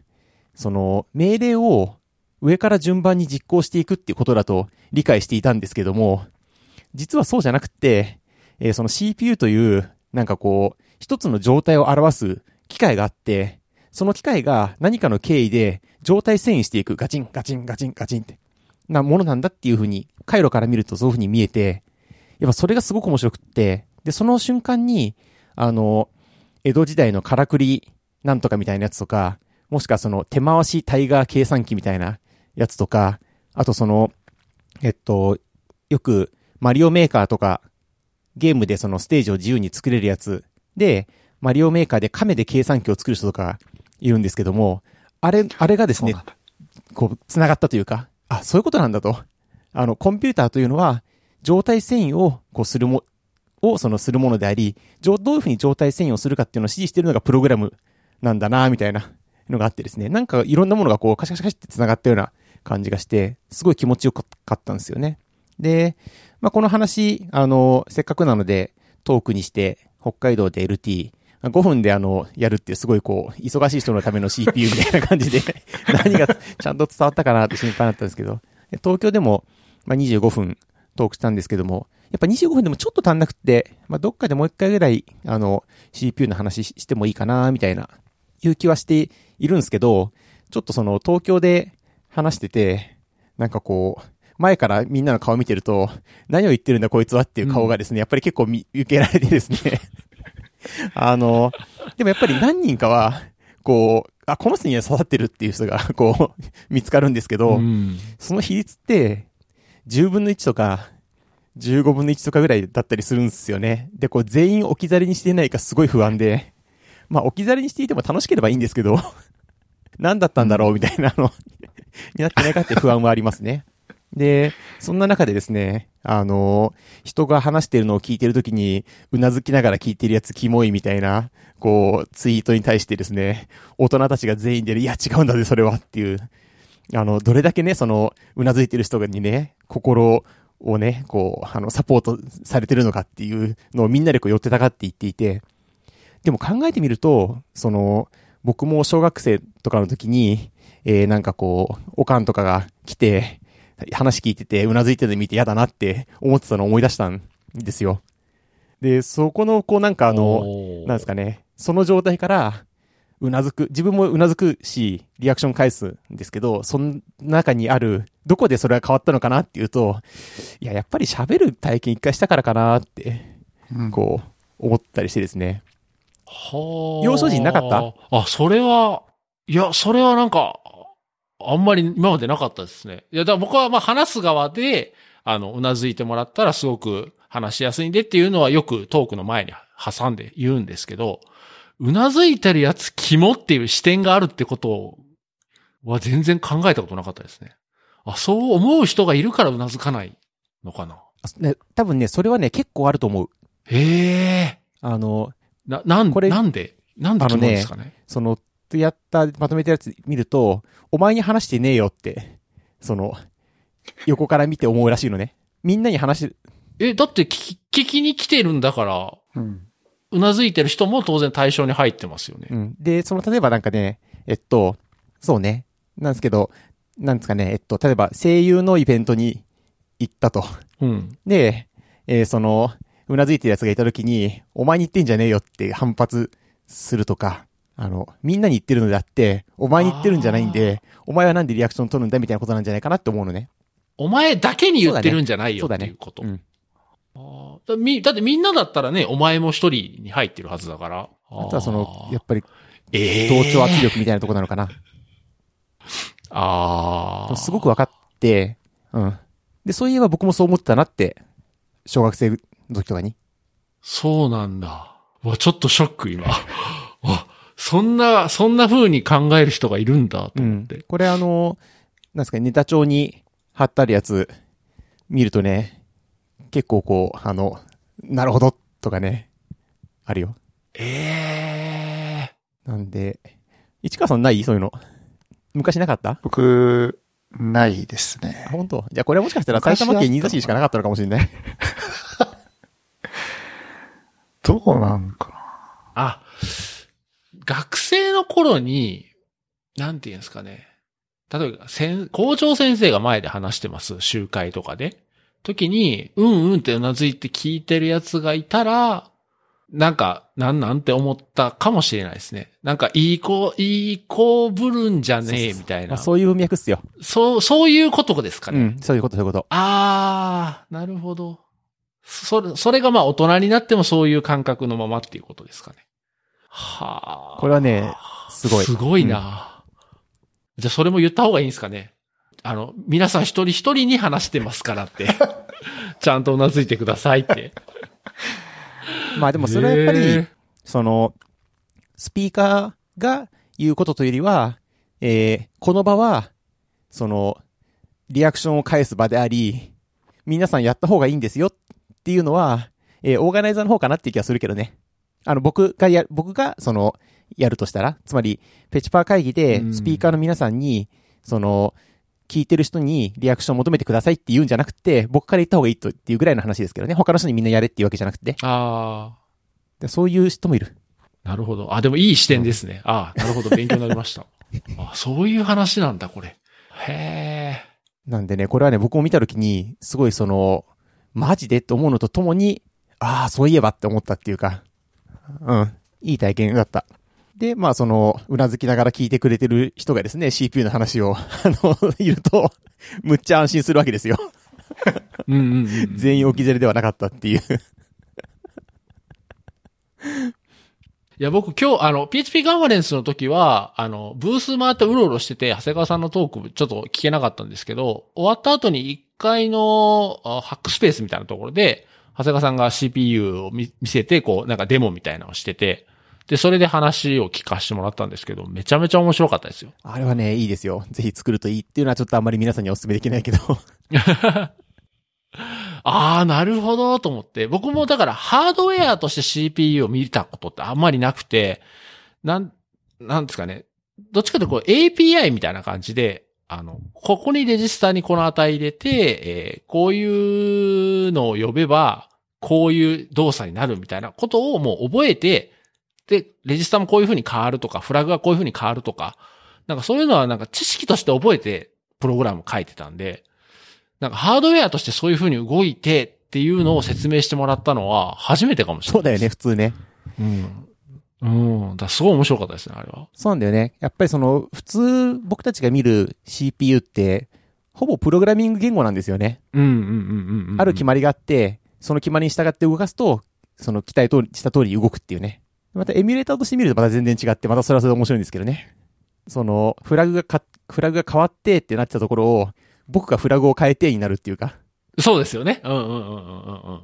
S2: その、命令を上から順番に実行していくっていうことだと理解していたんですけども、実はそうじゃなくって、えーその CPU という、なんかこう、一つの状態を表す機械があって、その機械が何かの経緯で状態遷移していく、ガチン、ガチン、ガチン、ガチンって、なものなんだっていうふうに、回路から見るとそういうふうに見えて、やっぱそれがすごく面白くって、で、その瞬間に、あの、江戸時代のからくりなんとかみたいなやつとか、もしくはその手回しタイガー計算機みたいなやつとか、あとその、えっと、よくマリオメーカーとか、ゲームでそのステージを自由に作れるやつで、マリオメーカーで亀で計算機を作る人とかいるんですけども、あれ、あれがですね。こう、繋がったというか、あ、そういうことなんだと。あの、コンピューターというのは、状態遷移を、こう、するも、を、その、するものであり、状どういうふうに状態遷移をするかっていうのを指示しているのがプログラムなんだな、みたいなのがあってですね、なんかいろんなものがこう、カシャカシャカシャって繋がったような感じがして、すごい気持ちよかったんですよね。で、まあ、この話、あの、せっかくなので、トークにして、北海道で LT、5分であの、やるっていうすごいこう、忙しい人のための CPU みたいな感じで、何がちゃんと伝わったかなって心配だったんですけど、東京でも、まあ、25分トークしたんですけども、やっぱ25分でもちょっと足んなくって、まあ、どっかでもう一回ぐらい、あの、CPU の話ししてもいいかな、みたいな、いう気はしているんですけど、ちょっとその、東京で話してて、なんかこう、前からみんなの顔見てると、何を言ってるんだこいつはっていう顔がですね、やっぱり結構見受けられてですね。あの、でもやっぱり何人かは、こう、あ、この人には刺さってるっていう人が、こう、見つかるんですけど、
S1: うん。
S2: その比率って、10分の1とか、15分の1とかぐらいだったりするんですよね。で、こう、全員置き去りにしていないかすごい不安で、まあ、置き去りにしていても楽しければいいんですけど、何だったんだろうみたいなの、になってないかって不安はありますね。で、そんな中でですね、あの、人が話してるのを聞いてるときに、うなずきながら聞いてるやつキモいみたいな、こう、ツイートに対してですね、大人たちが全員で、いや違うんだぜ、それはっていう、あの、どれだけね、その、うなずいてる人にね、心をね、こう、あの、サポートされてるのかっていうのをみんなでこう寄ってたかって言っていて、でも考えてみると、その、僕も小学生とかの時に、えー、なんかこう、おかんとかが来て、話聞いてて、うなずいてるの見て嫌だなって思ってたのを思い出したんですよ。で、そこの、こうなんかあの、なんですかね、その状態から、うなずく、自分もうなずくし、リアクション返すんですけど、その中にある、どこでそれが変わったのかなっていうと、いや、やっぱり喋る体験一回したからかなって、
S3: うん
S2: こう、思ったりしてですね。
S1: はあ。
S2: 幼少時なかった？
S1: あ、それは、いや、それはなんか、あんまり今までなかったですね。いや、だから僕はまあ話す側で、あの、うなずいてもらったらすごく話しやすいんでっていうのはよくトークの前に挟んで言うんですけど、うなずいてるやつ肝っていう視点があるってことは全然考えたことなかったですね。あ、そう思う人がいるからうなずかないのかな。
S2: あね多分ね、それはね、結構あると思う。
S1: へえ。
S2: あの、
S1: な、なん、
S2: これ
S1: なんでなんで肝ですかね
S2: その、やった、まとめたやつ見ると、お前に話してねえよって、その、横から見て思うらしいのね。みんなに話し、
S1: え、だって聞き、聞きに来てるんだから、
S3: うん。
S1: うなずいてる人も当然対象に入ってますよね。
S2: うん。で、その、例えばなんかね、えっと、そうね。なんですけど、なんですかね、えっと、例えば声優のイベントに行ったと。
S1: うん。
S2: で、えーその、うなずいてる奴がいた時に、お前に言ってんじゃねえよって反発するとか、あの、みんなに言ってるのであって、お前に言ってるんじゃないんで、お前はなんでリアクション取るんだみたいなことなんじゃないかなって思うのね。
S1: お前だけに言ってるんじゃないよ
S2: ね
S1: っていうこと。
S2: うん。
S1: あーだみだってみんなだったらね、お前も一人に入ってるはずだから。
S2: あとはその、や
S1: や
S2: っぱり
S1: え
S2: 同調圧力みたいなとこなのかな。
S1: ああ。
S2: すごく分かって、うん。で、そういえば僕もそう思ってたなって、小学生の時とかに？
S1: そうなんだ。うわ、ちょっとショック今。あ、そんな、そんな風に考える人がいるんだと思って。
S2: これあの、なんですかね、ネタ帳に貼ってあるやつ、見るとね、結構こう、あの、なるほど、とかね、あるよ。
S1: ええ
S2: なんで、市川さんない？そういうの。昔なかった？
S3: 僕、ないですね
S2: あ。本当？じゃあこれはもしかしたら埼玉県新座市しかなかったのかもしれない。
S3: どうなんかな。
S1: あ、学生の頃に、なんて言うんですかね。例えば、先校長先生が前で話してます。集会とかで。時に、うんうんってうなずいて聞いてるやつがいたら、なんか、なんなんて思ったかもしれないですね。なんか、いい子、いい子ぶるんじゃねえ、みたいな。
S2: まあそういう文脈っすよ。
S1: そう、そういうことですかね。
S2: うん、そういうこと、そういうこと。
S1: あー、なるほど。それ、それがまあ大人になってもそういう感覚のままっていうことですかね。はあ。
S2: これはね、すごい
S1: すごいな、じゃあそれも言った方がいいんですかね。あの、皆さん一人一人に話してますからって。ちゃんとうなずいてくださいって。
S2: まあでもそれはやっぱり、
S1: へー
S2: その、スピーカーが言うことというよりは、えーこの場は、その、リアクションを返す場であり、皆さんやった方がいいんですよっていうのは、えーオーガナイザーの方かなっていう気がするけどね。あの、僕がや、僕が、その、やるとしたら、つまり、ペチパー会議で
S1: う、ん
S2: スピーカーの皆さんに、その、聞いてる人にリアクションを求めてくださいって言うんじゃなくて、僕から言った方がいいとっていうぐらいの話ですけどね。他の人にみんなやれっていうわけじゃなくて。
S1: あ
S2: でそういう人もいる。
S1: ー、なるほど。あ、でもいい視点ですね。あーなるほど。勉強になりました。あ、そういう話なんだ、これ。へえ。
S2: なんでね、これはね、僕も見たときに、すごいその、マジでって思うのとともに、ああ、そういえばって思ったっていうか、うん、いい体験だった。で、まあその、うなずきながら聞いてくれてる人がですね、CPU の話を、あの、いると、むっちゃ安心するわけですよ。
S1: うんうんうん。
S2: 全員置き去りではなかったっていう。
S1: いや、僕今日、あの、PHP カンファレンスの時は、あの、ブース回ってうろうろしてて、長谷川さんのトークちょっと聞けなかったんですけど、終わった後に1階のあハックスペースみたいなところで、長谷川さんが CPU を見見せて、こう、なんかデモみたいなのをしてて、で、それで話を聞かせてもらったんですけど、めちゃめちゃ面白かったですよ。
S2: あれはね、いいですよ。ぜひ作るといいっていうのはちょっとあんまり皆さんにお勧めできないけど。
S1: ああ、なるほど、と思って。僕もだからハードウェアとして CPU を見たことってあんまりなくて、なん、なんですかね。どっちかというとこう API みたいな感じで、あの、ここにレジスターにこの値入れて、えーこういうのを呼べば、こういう動作になるみたいなことをもう覚えて、で、レジスターもこういう風に変わるとか、フラグがこういう風に変わるとか、なんかそういうのはなんか知識として覚えて、プログラム書いてたんで、なんかハードウェアとしてそういう風に動いてっていうのを説明してもらったのは初めてかもしれない。
S2: そうだよね、。普通ね。
S1: うん。うん。だからすごい面白かったですね、あれは。
S2: そうなんだよね。やっぱりその、普通僕たちが見る CPU って、ほぼプログラミング言語なんですよね。
S1: うんうんうんうんうん。
S2: ある決まりがあって、その決まりに従って動かすと、その期待とした通り動くっていうね。またエミュレーターとして見るとまた全然違って、またそれはそれで面白いんですけどね。その、フラグがか、フラグが変わってってなってたところを、僕がフラグを変えてになるっていうか。
S1: そうですよね。うんうんうんうんうんうん。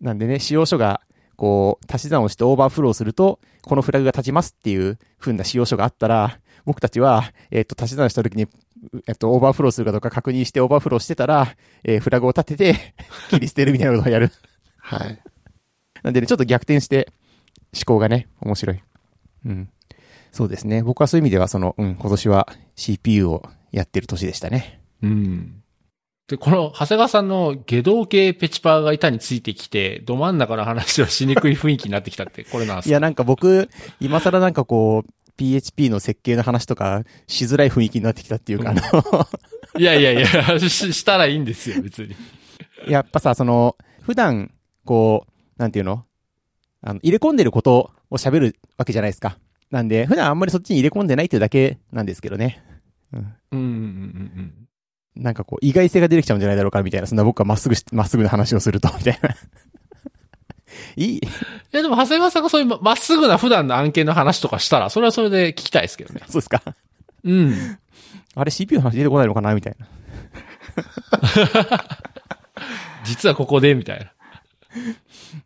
S2: なんでね、使用書が、こう、足し算をしてオーバーフローすると、このフラグが立ちますっていう風な使用書があったら、僕たちは、えっ、と、足し算した時に、えっと、オーバーフローするかどうか確認してオーバーフローしてたら、えーフラグを立てて、切り捨てるみたいなことをやる。
S3: はい。
S2: なんでね、ちょっと逆転して、思考がね、面白い。うん。そうですね。僕はそういう意味では、その、うん、今年は CPU をやってる年でしたね。
S1: うん。で、この、長谷川さんの下道系ペチパーが板についてきて、ど真ん中の話はしにくい雰囲気になってきたって、これなんですか？
S2: いや、なんか僕、今更なんかこう、PHP の設計の話とかしづらい雰囲気になってきたっていうか、
S1: うん
S2: あの、
S1: いやいやいや、ししたらいいんですよ、別に。
S2: やっぱさ、その、普段、こう、なんていうの？あの、入れ込んでることを喋るわけじゃないですか。なんで、普段あんまりそっちに入れ込んでないっていうだけなんですけどね。うん。
S1: うんうんうんうん。
S2: なんかこう、意外性が出てきちゃうんじゃないだろうか、みたいな、そんな僕はまっすぐし、まっすぐな話をすると、みたいな。いい
S1: いやでも長谷川さんがそういうままっすぐな普段の案件の話とかしたら、それはそれで聞きたいですけどね。
S2: そうですか。
S1: うん。
S2: あれ CPU の話出てこないのかなみたいな。
S1: 実はここで、みたいな。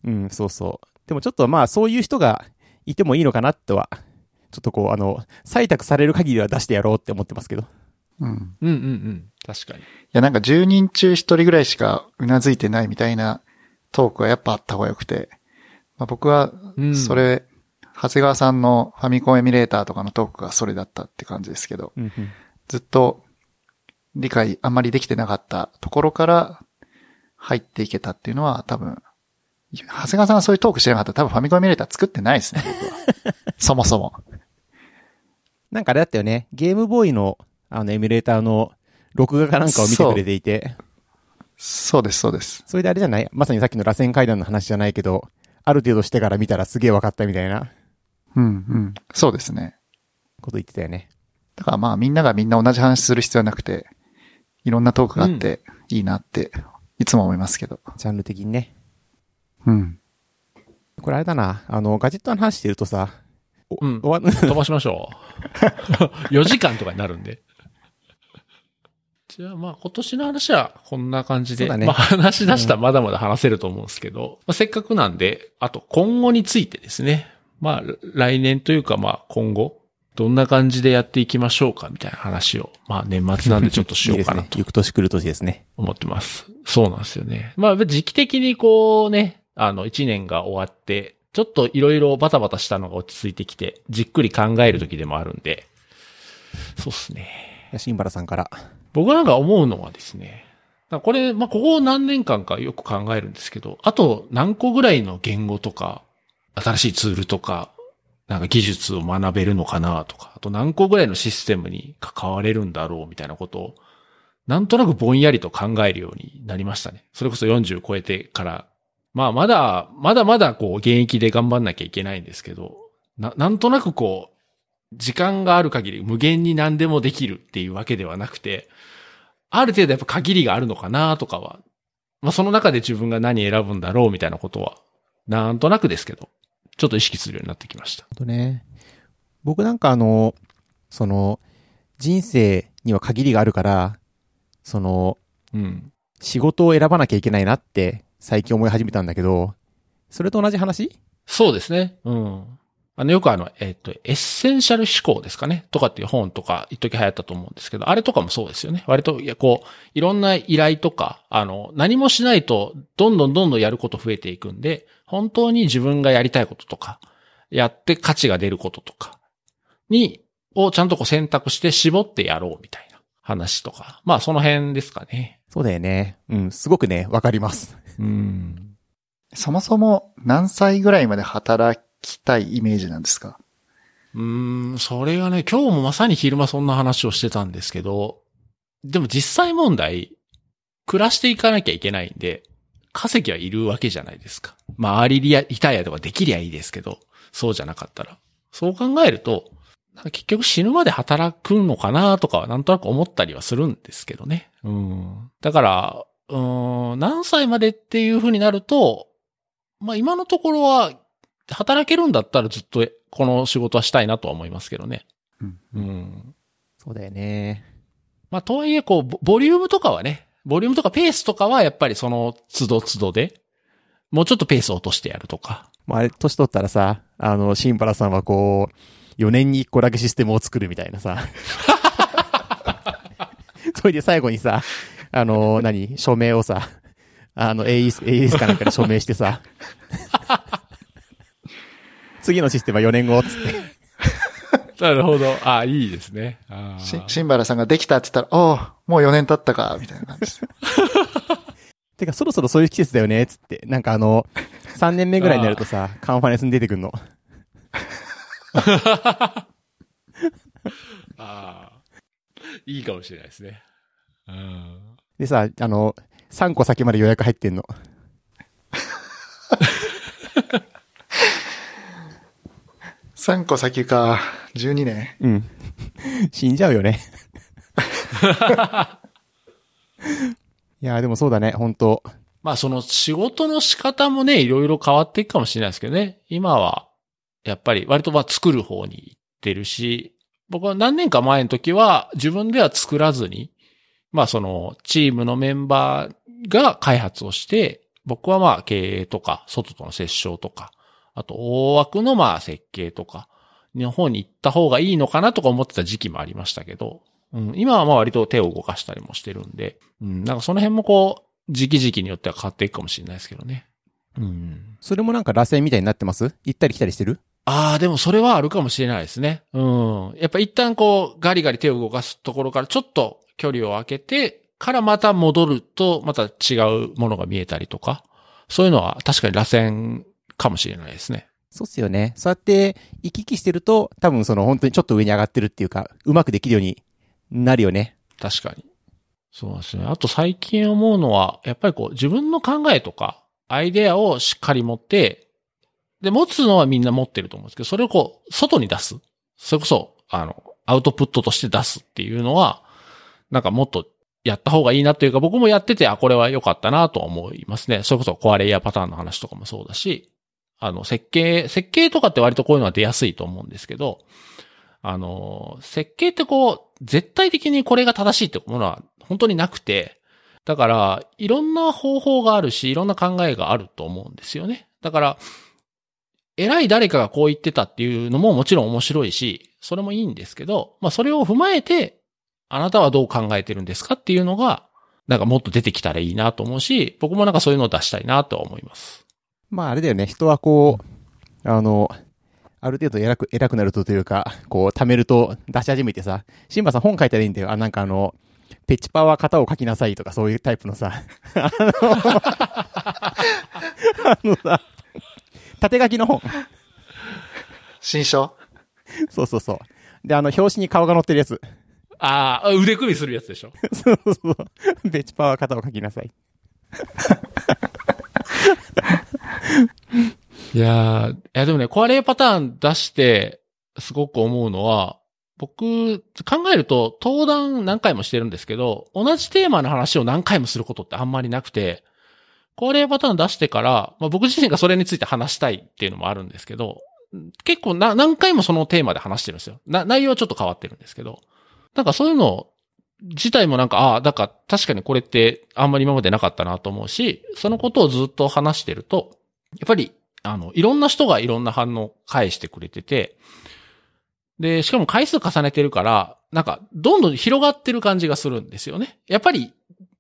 S2: うん、そうそう。でもちょっとまあ、そういう人がいてもいいのかなとは、ちょっとこう、あの、採択される限りは出してやろうって思ってますけど。
S3: うん。い
S1: うんうんうん。確かに。
S3: や、なんか10人中1人ぐらいしかうなずいてないみたいなトークはやっぱあった方が良くて、まあ、僕は
S1: うん、
S3: それ、長谷川さんのファミコンエミュレーターとかのトークがそれだったって感じですけど、
S2: うんうん。
S3: ずっと理解あんまりできてなかったところから入っていけたっていうのは多分、長谷川さんがそういうトークしてなかったら多分ファミコンエミュレーター作ってないですね、僕は。そもそも。
S2: なんかあれだったよね。ゲームボーイの、あの、エミュレーターの録画かなんかを見てくれていて、
S3: そうです、そうです。
S2: それであれじゃない？まさにさっきの螺旋階段の話じゃないけど、ある程度してから見たらすげえ分かったみたいな
S3: うん、うん。そうですね。
S2: こと言ってたよね。
S3: だからまあみんながみんな同じ話する必要はなくて、いろんなトークがあっていいなって、いつも思いますけど。
S2: ジャンル的にね。
S3: うん。
S2: これあれだな。あの、ガジェットの話してるとさ、お
S1: うん
S2: 終わ
S1: 飛ばしましょう。4時間とかになるんで。じゃあまあ今年の話はこんな感じで、
S2: ね
S1: まあ話し出したらまだまだ話せると思うんですけど、まあ、せっかくなんで、あと今後についてですね。まあ来年というかまあ今後、どんな感じでやっていきましょうかみたいな話を、まあ年末なんでちょっとしようかな い
S2: いね。く年来る年ですね。
S1: 思ってます。そうなんですよね。まあ時期的にこうね、あの1年が終わって、ちょっといろいろバタバタしたのが落ち着いてきて、じっくり考える時でもあるんで、そうっすね。
S2: シンバラさんから。
S1: 僕なんか思うのはですね、これ、まあ、ここ何年間かよく考えるんですけど、あと何個ぐらいの言語とか、新しいツールとか、なんか技術を学べるのかなとか、あと何個ぐらいのシステムに関われるんだろうみたいなことを、なんとなくぼんやりと考えるようになりましたね。それこそ40超えてから、まあまだ、まだまだこう現役で頑張んなきゃいけないんですけど、な、なんとなくこう、時間がある限り無限に何でもできるっていうわけではなくて、ある程度やっぱ限りがあるのかなとかは、まあその中で自分が何選ぶんだろうみたいなことは、なんとなくですけど、ちょっと意識するようになってきました。
S2: ほんとね。僕なんかあの、その、人生には限りがあるから、その、
S1: うん。
S2: 仕事を選ばなきゃいけないなって最近思い始めたんだけど、それと同じ話？
S1: そうですね。うん。あの、よくあの、えっ、と、エッセンシャル思考ですかね？とかっていう本とか、一時流行ったと思うんですけど、あれとかもそうですよね。割と、いや、こう、いろんな依頼とか、あの、何もしないと、どんどんどんどんやること増えていくんで、本当に自分がやりたいこととか、やって価値が出ることとか、に、をちゃんとこう選択して絞ってやろうみたいな話とか。まあ、その辺ですかね。
S2: そうだよね。うん、すごくね、わかります。
S1: うん。
S3: そもそも何歳ぐらいまで働きたいイメージなんですか？
S1: うん、それがね、今日もまさに昼間そんな話をしてたんですけど、でも実際問題、暮らしていかなきゃいけないんで、稼ぎはいるわけじゃないですか。まあ、アーリリタイアとかできりゃいいですけど、そうじゃなかったら。そう考えると、結局死ぬまで働くのかなとかなんとなく思ったりはするんですけどね。うん。だから、うん、何歳までっていう風になると、まあ今のところは、働けるんだったらずっとこの仕事はしたいなとは思いますけどね。
S3: うん
S1: うん。
S2: そうだよね。
S1: まあとはいえ、こう、ボボリュームとかはね、ボリュームとかペースとかはやっぱりその都度都度で、もうちょっとペースを落としてやるとか。
S2: まあ、あれ、年取ったらさ、あの、シンバラさんはこう、4年に1個だけシステムを作るみたいなさ。それで最後にさ、あの、何？署名をさ、あの、AES、AES かなんかで署名してさ、次のシステムは4年後、つって。
S1: なるほど。あいいですね。あ
S3: し、シンバラさんができたって言ったら、おうもう4年経ったか、みたいな感じです。
S2: てか、そろそろそういう季節だよね、つって。なんかあの、3年目ぐらいになるとさ、カンファレンスに出てくんの。
S1: ああ。いいかもしれないですね。うん。
S2: でさ、あの、3個先まで予約入ってんの。
S3: 3個先か、12年。
S2: うん。死んじゃうよね。いや、でもそうだね、本当
S1: まあその仕事の仕方もね、いろいろ変わっていくかもしれないですけどね。今は、やっぱり割とまあ作る方に行ってるし、僕は何年か前の時は自分では作らずに、まあそのチームのメンバーが開発をして、僕はまあ経営とか、外との接触とか、あと大枠のまあ設計とか、の方に行った方がいいのかなとか思ってた時期もありましたけど、うん、今はまあ割と手を動かしたりもしてるんで、うん、なんかその辺もこう、時期時期によっては変わっていくかもしれないですけどね。うん。
S2: それもなんか螺旋みたいになってます？行ったり来たりしてる？
S1: ああ、でもそれはあるかもしれないですね。うん。やっぱ一旦こう、ガリガリ手を動かすところからちょっと距離を空けて、からまた戻ると、また違うものが見えたりとか、そういうのは確かに螺旋かもしれないですね。
S2: そうっすよね。そうやって行き来してると、多分その本当にちょっと上に上がってるっていうか、うまくできるようになるよね。
S1: 確かに。そうですね。あと最近思うのは、やっぱりこう、自分の考えとか、アイデアをしっかり持って、で、持つのはみんな持ってると思うんですけど、それをこう、外に出す。それこそ、あの、アウトプットとして出すっていうのは、なんかもっとやった方がいいなというか、僕もやってて、あ、これは良かったなと思いますね。それこそコアレイヤーパターンの話とかもそうだし、あの、設計、設計とかって割とこういうのは出やすいと思うんですけど、あの、設計ってこう、絶対的にこれが正しいってものは本当になくて、だから、いろんな方法があるし、いろんな考えがあると思うんですよね。だから、偉い誰かがこう言ってたっていうのももちろん面白いし、それもいいんですけど、まあそれを踏まえて、あなたはどう考えてるんですかっていうのが、なんかもっと出てきたらいいなと思うし、僕もなんかそういうのを出したいなとは思います。
S2: まああれだよね。人はこう、あの、ある程度偉く、偉くなるとというか、こう、貯めると出し始めてさ、シンバさん本書いたらいいんだよ。あ、なんかあの、ペチパは型を書きなさいとかそういうタイプのさ、あの、あのさ、縦書きの本。
S3: 新書？
S2: そうそうそう。で、あの、表紙に顔が載ってるやつ。
S1: ああ、腕組みするやつでしょ？
S2: そうそうそう。ペチパは型を書きなさい。
S1: いやー、いやでもね、壊れパターン出して、すごく思うのは、僕、考えると、登壇何回もしてるんですけど、同じテーマの話を何回もすることってあんまりなくて、壊れパターン出してから、まあ、僕自身がそれについて話したいっていうのもあるんですけど、結構な、何回もそのテーマで話してるんですよ。な、内容はちょっと変わってるんですけど。なんかそういうの自体もなんか、ああ、だから確かにこれってあんまり今までなかったなと思うし、そのことをずっと話してると、やっぱり、あの、いろんな人がいろんな反応を返してくれてて、で、しかも回数重ねてるから、なんか、どんどん広がってる感じがするんですよね。やっぱり、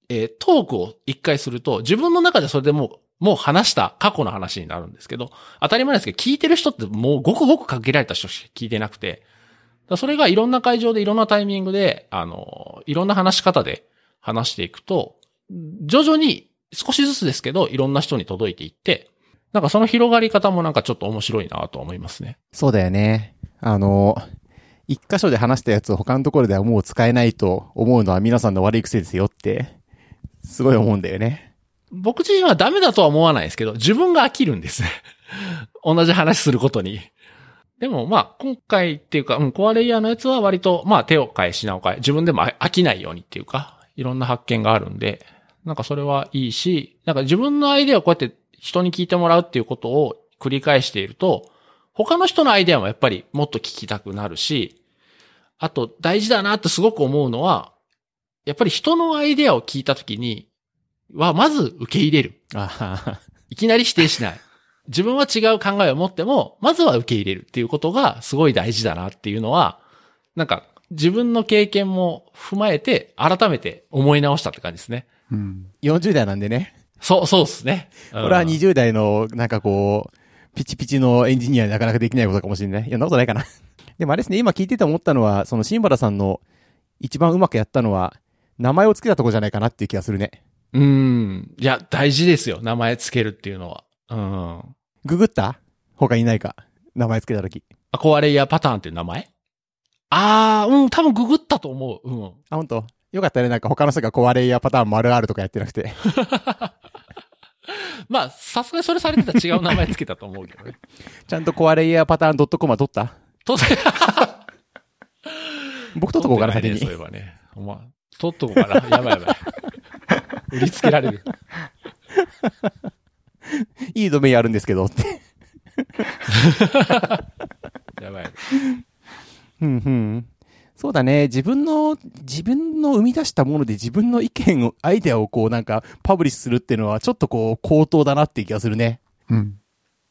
S1: えートークを一回すると、自分の中でそれでもう、もう話した過去の話になるんですけど、当たり前ですけど、聞いてる人ってもうごくごく限られた人しか聞いてなくて、それがいろんな会場でいろんなタイミングで、あの、いろんな話し方で話していくと、徐々に少しずつですけど、いろんな人に届いていって、なんかその広がり方もなんかちょっと面白いなと思いますね。
S2: そうだよね。あの、一箇所で話したやつを他のところではもう使えないと思うのは皆さんの悪い癖ですよって、すごい思うんだよね。
S1: 僕自身はダメだとは思わないですけど、自分が飽きるんですね。同じ話することに。でもまあ、今回っていうか、うん、コアレイヤーのやつは割と、まあ手を変え品を変え、自分でも飽きないようにっていうか、いろんな発見があるんで、なんかそれはいいし、なんか自分のアイデアをこうやって人に聞いてもらうっていうことを繰り返していると、他の人のアイデアもやっぱりもっと聞きたくなるし、あと大事だなってすごく思うのは、やっぱり人のアイデアを聞いたときに、は、まず受け入れる。
S2: い
S1: きなり否定しない。自分は違う考えを持っても、まずは受け入れるっていうことがすごい大事だなっていうのは、なんか自分の経験も踏まえて改めて思い直したって感じですね。
S2: うん。40代なんでね。
S1: そう、そうですね。こ
S2: これは20代の、なんかこう、ピチピチのエンジニアになかなかできないことかもしれない。いや、そんなことないかな。でもあれですね、今聞いてて思ったのは、そのシンバラさんの一番うまくやったのは、名前を付けたとこじゃないかなっていう気がするね。
S1: うん。いや、大事ですよ。名前つけるっていうのは。うん。
S2: ググった？他にいないか？名前付けたとき。
S1: アコアレイヤーパターンっていう名前？あー、うん、多分ググったと思う。うん。
S2: あ、本当？よかったね。なんか他の人が壊れやパターン丸あるとかやってなくて。
S1: まあ、さすがにそれされてたら違う名前つけたと思うけどね。
S2: ちゃんと壊れやパターン .com は取った？
S1: 当然。
S2: 僕取っとこうかな、先に
S1: そう。いえばね。取っとこうかな。やばいやばい。売りつけられる。
S2: いいドメインあるんですけどって。
S1: やばい。
S2: うんうん。そうだね。自分の、自分の生み出したもので自分の意見を、アイデアをこうなんかパブリッシュするっていうのはちょっとこう高等だなっていう気がするね。
S3: うん。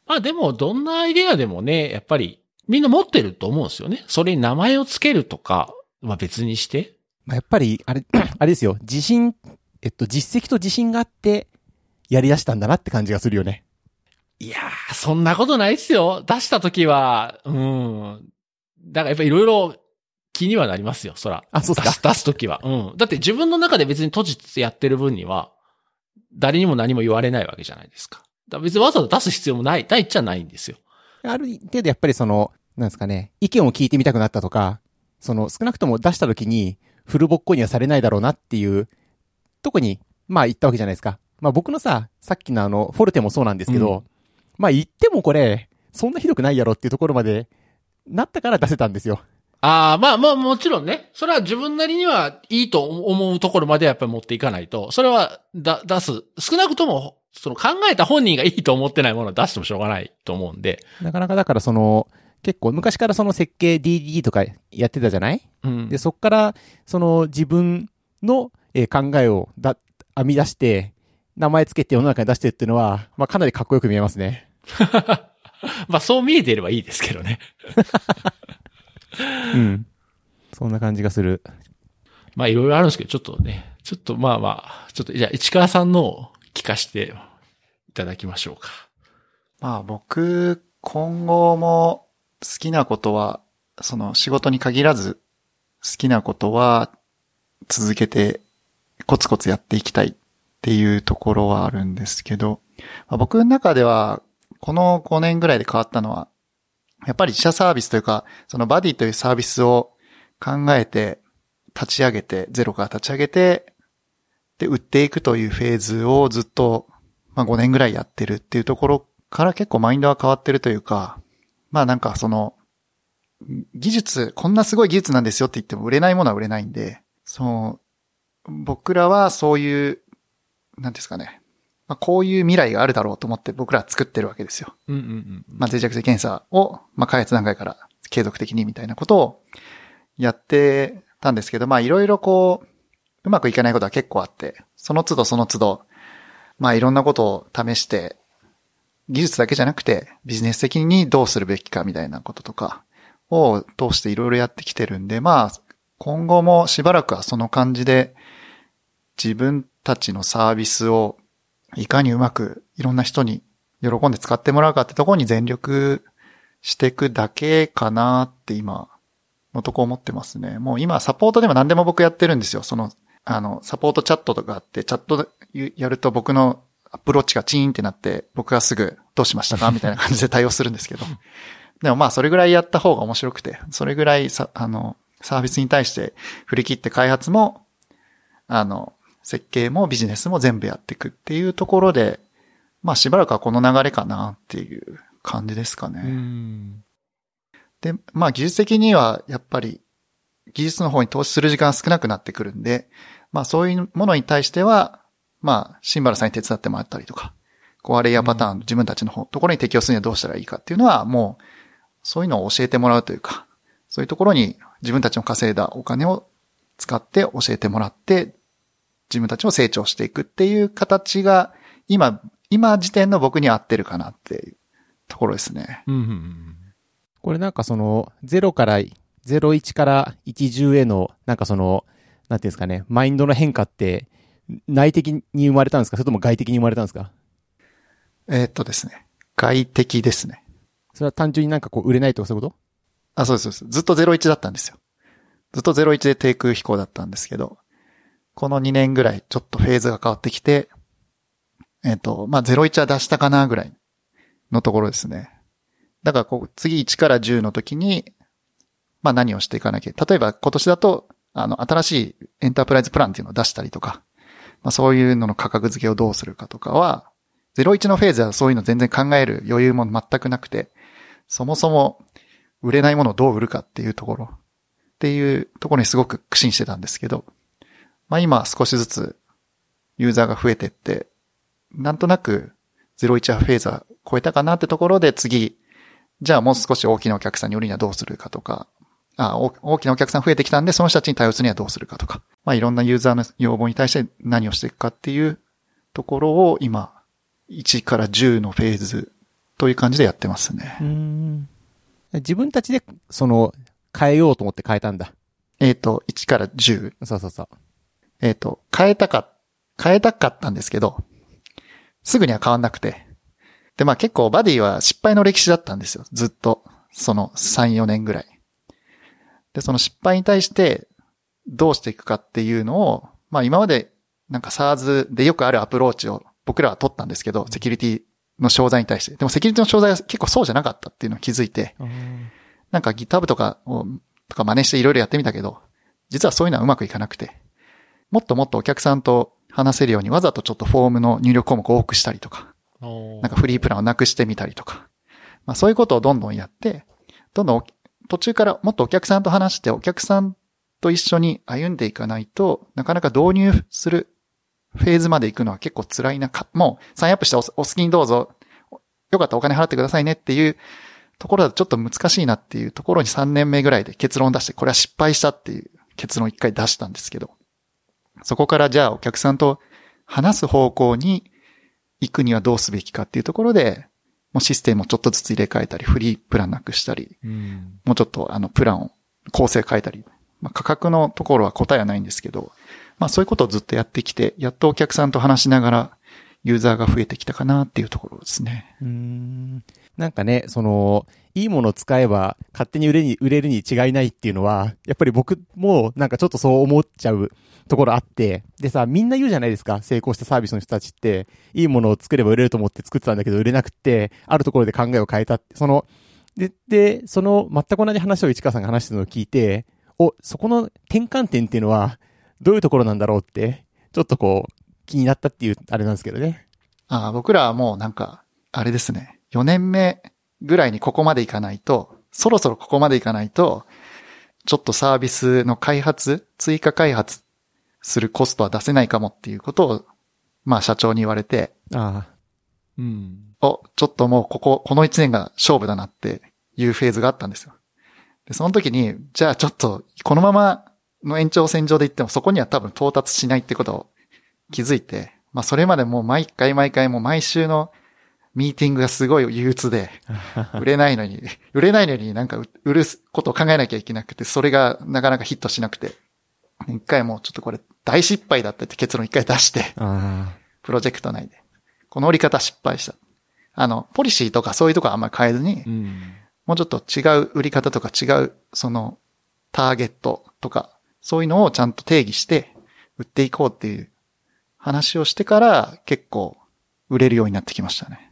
S1: まあでも、どんなアイデアでもね、やっぱり、みんな持ってると思うんですよね。それに名前をつけるとか、まあ別にして。
S2: まあ、やっぱり、あれ、あれですよ。自信、えっと、実績と自信があって、やり出したんだなって感じがするよね。
S1: いやー、そんなことないっすよ。出した時は、うん。だからやっぱいろいろ気にはなりますよ、そら。
S2: あそうか？
S1: 出す、出す時は。うん。だって自分の中で別に閉じてやってる分には、誰にも何も言われないわけじゃないですか。だ別にわざわざ出す必要もない、ないっちゃないんですよ。
S2: ある程度やっぱりその、なんですかね、意見を聞いてみたくなったとか、その、少なくとも出した時に、フルボッコにはされないだろうなっていう、とこに、まあ言ったわけじゃないですか。まあ僕のさ、さっきのあの、フォルテもそうなんですけど、
S1: うん
S2: まあ言ってもこれ、そんなひどくないやろっていうところまで、なったから出せたんですよ。
S1: ああ、まあまあもちろんね。それは自分なりにはいいと思うところまでやっぱり持っていかないと、それはだ出す。少なくとも、その考えた本人がいいと思ってないものを出してもしょうがないと思うんで。
S2: なかなかだからその、結構昔からその設計 DD とかやってたじゃない？
S1: うん。
S2: で、そっから、その自分の、えー考えをだ、編み出して、名前つけて世の中に出してるっていうのは、まあかなりかっこよく見えますね。
S1: まあそう見えていればいいですけどね。
S2: うん。そんな感じがする。
S1: まあいろいろあるんですけど、ちょっとね、ちょっとまあまあ、ちょっと、じゃあ市川さんのを聞かせていただきましょうか。
S3: まあ僕、今後も好きなことは、その仕事に限らず好きなことは続けてコツコツやっていきたいっていうところはあるんですけど、まあ僕の中ではこの5年ぐらいで変わったのは、やっぱり自社サービスというか、そのバディというサービスを考えて立ち上げて、ゼロから立ち上げて、で、売っていくというフェーズをずっと、まあ5年ぐらいやってるっていうところから結構マインドは変わってるというか、まあなんかその、技術、こんなすごい技術なんですよって言っても売れないものは売れないんで、そう、僕らはそういう、なんですかね。まあこういう未来があるだろうと思って僕らは作ってるわけですよ。
S1: うんうんうん。
S3: まあ、脆弱性検査を、まあ、開発段階から継続的にみたいなことをやってたんですけど、まあ、いろいろこう、うまくいかないことは結構あって、その都度その都度、まあ、いろんなことを試して、技術だけじゃなくて、ビジネス的にどうするべきかみたいなこととかを通していろいろやってきてるんで、まあ、今後もしばらくはその感じで、自分たちのサービスをいかにうまくいろんな人に喜んで使ってもらうかってところに全力していくだけかなって今のとこ思ってますね。もう今サポートでも何でも僕やってるんですよ。その、あの、サポートチャットとかあって、チャットやると僕のアプローチがチーンってなって、僕がすぐどうしましたかみたいな感じで対応するんですけど。でもまあそれぐらいやった方が面白くて、それぐらいさ、あの、サービスに対して振り切って開発も、あの、設計もビジネスも全部やっていくっていうところで、まあしばらくはこの流れかなっていう感じですかね。
S1: うん。
S3: で、まあ技術的にはやっぱり技術の方に投資する時間少なくなってくるんで、まあそういうものに対しては、まあシンバルさんに手伝ってもらったりとか、壊れやパターン、自分たちの方、ところに適用するにはどうしたらいいかっていうのはもう、そういうのを教えてもらうというか、そういうところに自分たちの稼いだお金を使って教えてもらって、自分たちも成長していくっていう形が、今、今時点の僕に合ってるかなっていうところですね。
S1: うんうんうん。
S2: これなんかその、0から、01から10への、なんかその、なんていうんですかね、マインドの変化って、内的に生まれたんですか？それとも外的に生まれたんですか？
S3: えーっとですね。外的ですね。
S2: それは単純になんかこう売れないとかそういうこと？
S3: あ、そうです、そうです。ずっと01だったんですよ。ずっと01で低空飛行だったんですけど、この2年ぐらいちょっとフェーズが変わってきて、えっ、と、まあ、01は出したかなぐらいのところですね。だからこう、次1から10の時に、まあ何をしていかなきゃ。例えば今年だと、あの、新しいエンタープライズプランっていうのを出したりとか、まあそういうのの価格付けをどうするかとかは、01のフェーズはそういうの全然考える余裕も全くなくて、そもそも売れないものをどう売るかっていうところっていうところにすごく苦心してたんですけど、まあ今少しずつユーザーが増えてって、なんとなく01フェーズは超えたかなってところで次、じゃあもう少し大きなお客さんに売るにはどうするかとか、あ大大きなお客さん増えてきたんで、その人たちに対応するにはどうするかとか、まあいろんなユーザーの要望に対して何をしていくかっていうところを今、1から10のフェーズという感じでやってますね。
S2: うん。自分たちで、その、変えようと思って変えたんだ。
S3: えっ、と、1から10。
S2: そうそうそう。
S3: えっ、と、変えたか、変えたかったんですけど、すぐには変わんなくて。で、まあ結構バディは失敗の歴史だったんですよ。ずっと。その3、4年ぐらい。で、その失敗に対してどうしていくかっていうのを、まあ今までなんか SARS でよくあるアプローチを僕らは取ったんですけど、セキュリティの商材に対して。でもセキュリティの商材は結構そうじゃなかったっていうのを気づいて、なんか GitHub とかを、とか真似していろいろやってみたけど、実はそういうのはうまくいかなくて、もっともっとお客さんと話せるようにわざとちょっとフォームの入力項目を多くしたりとか、
S1: な
S3: なんかフリープランをなくしてみたりとか、まあそういうことをどんどんやって、どんどんお途中からもっとお客さんと話してお客さんと一緒に歩んでいかないとなかなか導入するフェーズまで行くのは結構辛いなか、もうサインアップしておお好きにどうぞ、よかったらお金払ってくださいねっていうところだとちょっと難しいなっていうところに3年目ぐらいで結論を出して、これは失敗したっていう結論を一回出したんですけど、そこからじゃあお客さんと話す方向に行くにはどうすべきかっていうところで、もうシステムをちょっとずつ入れ替えたり、フリープランなくしたり、
S1: うん。
S3: もうちょっとあのプランを構成変えたり、まあ、価格のところは答えはないんですけど、まあそういうことをずっとやってきて、やっとお客さんと話しながらユーザーが増えてきたかなっていうところですね。
S2: うん。なんかね、その、いいものを使えば勝手に売れに、売れるに違いないっていうのは、やっぱり僕もなんかちょっとそう思っちゃうところあって、でさ、みんな言うじゃないですか、成功したサービスの人たちって、いいものを作れば売れると思って作ってたんだけど売れなくって、あるところで考えを変えたって、その、で、で、その全く同じ話を市川さんが話してるのを聞いて、お、そこの転換点っていうのは、どういうところなんだろうって、ちょっとこう、気になったっていう、あれなんですけどね。
S3: ああ僕らはもうなんか、あれですね。4年目ぐらいにここまでいかないと、そろそろここまでいかないと、ちょっとサービスの開発、追加開発するコストは出せないかもっていうことを、まあ社長に言われて、
S2: ああ。
S1: うん。
S3: お、ちょっともうここ、この1年が勝負だなっていうフェーズがあったんですよ。で、その時に、じゃあちょっと、このままの延長線上で言ってもそこには多分到達しないってことを気づいて、まあそれまでもう毎回毎回もう毎週のミーティングがすごい憂鬱で、売れないのに、売れないのになんか売売ることを考えなきゃいけなくて、それがなかなかヒットしなくて、一回もうちょっとこれ大失敗だったって結論一回出して、
S2: あ
S3: プロジェクト内で。この売り方失敗した。あの、ポリシーとかそういうとこはあんまり変えずに
S1: う、ん。
S3: もうちょっと違う売り方とか違う、その、ターゲットとか、そういうのをちゃんと定義して、売っていこうっていう話をしてから、結構、売れるようになってきましたね。